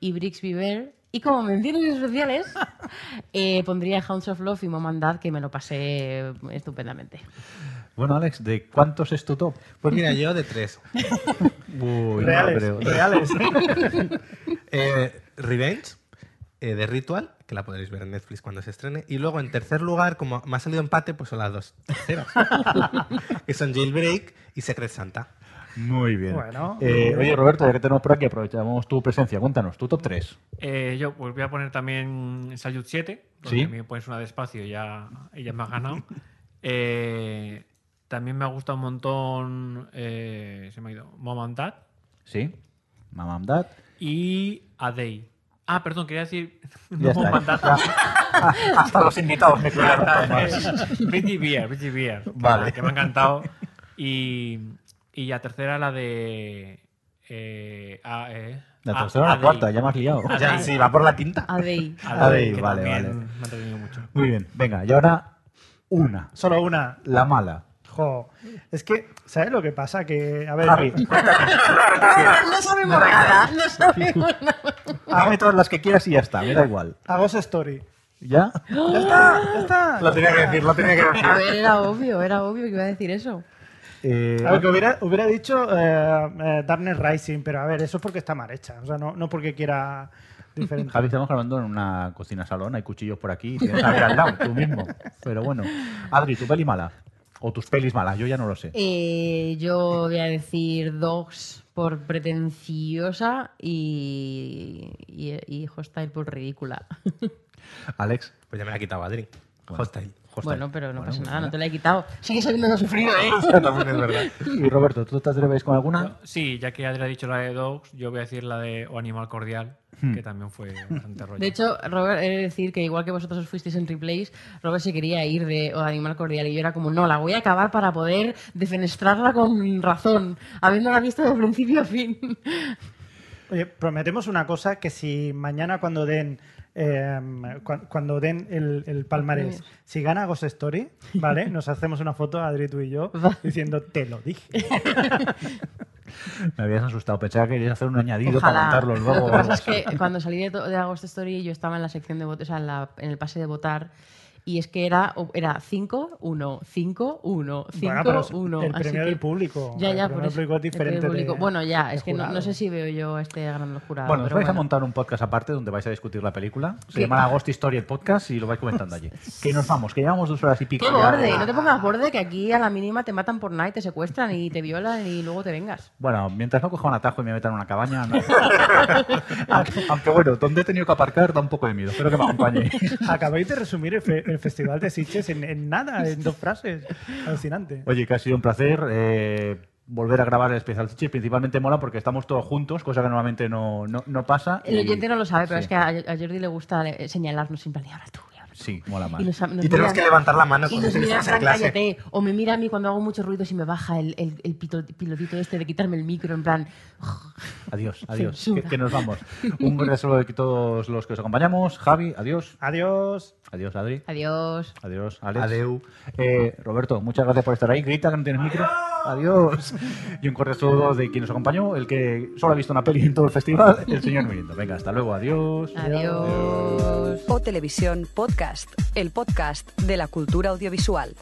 S2: y Brixby Bear. Y como menciones especiales, eh, pondría Hounds of Love y Mom and Dad, que me lo pasé estupendamente.
S1: Bueno, Alex, ¿de cuántos es tu top?
S3: Pues mira, yo de tres.
S1: Uy,
S4: Reales, reales.
S3: Eh, Revenge, eh, de Ritual, que la podréis ver en Netflix cuando se estrene. Y luego, en tercer lugar, como me ha salido empate, pues son las dos terceras. que son Jailbreak y Secret Santa.
S1: Muy bien.
S4: Bueno.
S1: Eh, oye, Roberto, ya que tenemos por aquí, aprovechamos tu presencia. Cuéntanos, tu top 3.
S5: Eh, yo pues voy a poner también Salute 7, porque
S1: Sí.
S5: a mí me pones una despacio y ya, y ya me ha ganado. Eh, también me ha gustado un montón, eh, se me ha ido, Mom and Dad
S1: ¿Sí? Mamam Dad.
S5: y A Day. Ah, perdón, quería decir
S1: Ya
S5: no
S1: está.
S5: Mom and Dad.
S1: Hasta los invitados me
S5: Pretty Bear, Pretty Bear. que-
S1: Vale.
S5: Que me ha encantado. Y, y la tercera, la de... Eh, a- eh,
S1: La tercera o
S5: A
S1: la
S5: Day.
S1: cuarta, ya me has liado.
S5: A
S3: Ya,
S5: Day.
S3: sí, va por la quinta.
S2: A Day.
S5: A
S1: A
S5: Day,
S1: Day,
S5: que
S1: vale, vale.
S5: Me ha mucho.
S1: Muy bien, venga, y ahora una.
S4: Solo una.
S1: La mala.
S4: Jo. Es que, ¿sabes lo que pasa? Que, a ver,
S1: Javi,
S2: No sabemos nada, no sabemos nada.
S1: Hágame todas las que quieras y ya está, me da igual.
S4: hago esa story.
S1: ¿Ya?
S4: Ya está, ya está.
S3: Lo tenía que decir, lo tenía que decir.
S2: A ver, era obvio, era obvio que iba a decir eso.
S1: Eh,
S4: A ver, que hubiera, hubiera dicho eh, eh, Darkness Rising, pero a ver, eso es porque está mal hecha. O sea, no, no porque quiera diferente.
S1: Javi, estamos grabando en una cocina salón, hay cuchillos por aquí, y tienes a ver al lado, tú mismo. Pero bueno. Adri, ¿tu peli mala? O tus pelis malas, yo ya no lo sé.
S2: Eh, yo voy a decir Dogs por pretenciosa y, y, y Hostile por ridícula.
S1: Alex.
S3: Pues ya me la ha quitado Adri. Hostile.
S2: Bueno, pero no
S1: Bueno,
S2: pasa
S1: pues
S2: nada, no te la he quitado. Sigue sabiendo sufrido, ¿eh?
S3: También es verdad.
S1: Y Roberto, ¿tú te atreves con alguna?
S5: Sí, ya que Adri ha dicho la de Dogs, yo voy a decir la de O Animal Cordial, que también fue bastante rollo.
S2: De hecho, Robert, he de decir que igual que vosotros os fuisteis en replays, Robert se quería ir de O Animal Cordial y yo era como, no, la voy a acabar para poder defenestrarla con razón, habiéndola visto de principio a fin.
S4: Oye, prometemos una cosa que si mañana cuando den eh, cu- cuando den el, el palmarés, si gana Ghost Story, ¿vale? Nos hacemos una foto, Adri, tú y yo, diciendo, te lo dije.
S1: Me habías asustado, pensaba que querías hacer un añadido
S2: Ojalá.
S1: para contarlo luego.
S2: Lo que pasa es que cuando salí de, to- de Agost Story yo estaba en la sección de votos, o sea, en, la- en el pase de votar. Y es que era, era 5, 1, 5, 1, 5,
S4: Bueno, pero es
S2: 1.
S4: el premio del público.
S2: Ya,
S4: El
S2: ya,
S4: premio
S2: por
S4: público es
S2: El premio
S4: diferente
S2: del público.
S4: de-
S2: Bueno, ya, es que no, sé si veo yo este ganando el jurado.
S1: Bueno, os vais a montar un podcast aparte donde vais a discutir la película. Se
S2: ¿Qué?
S1: llama Agost Story el podcast y lo vais comentando allí. Que nos vamos, que llevamos dos horas y pico.
S2: ¡Qué
S1: ya.
S2: borde! No te pongas borde, que aquí a la mínima te matan por night, te secuestran y te violan y luego te vengas.
S1: Bueno, mientras no coja un atajo y me metan en una cabaña. no. aunque, aunque bueno, donde he tenido que aparcar da un poco de miedo. Espero que me acompañe.
S4: Acabáis de resumir el, el Festival de Sitges en, en nada, en dos frases. Alucinante.
S1: Oye, que ha sido un placer. eh, volver a grabar el especial Sitges. Principalmente mola porque estamos todos juntos, cosa que normalmente no, no, no pasa.
S2: El oyente no lo sabe, pero
S1: sí.
S2: es que a, a Jordi le gusta eh, señalarnos y ahora tú.
S1: Sí, mola más.
S2: Y, nos, nos
S3: Y tenemos
S2: mira-
S3: que levantar la mano
S2: y
S3: cuando se en clase.
S2: cállate. O me mira a mí cuando hago muchos ruidos y me baja el, el, el pito- pilotito este de quitarme el micro, en plan,
S1: Adiós, adiós. Que, que nos vamos. Un gran saludo de todos los que os acompañamos. Javi, adiós.
S4: Adiós.
S1: Adiós, Adri.
S2: adiós.
S1: Adiós, Alex.
S3: Adeu.
S1: Eh, Roberto, muchas gracias por estar ahí. Grita que no tienes micro. Adiós. Y un cordial saludo de quien nos acompañó, el que solo ha visto una peli en todo el festival, el señor Mirindo. Venga, hasta luego. Adiós.
S2: Adiós.
S6: O Televisión Podcast, el podcast de la cultura audiovisual.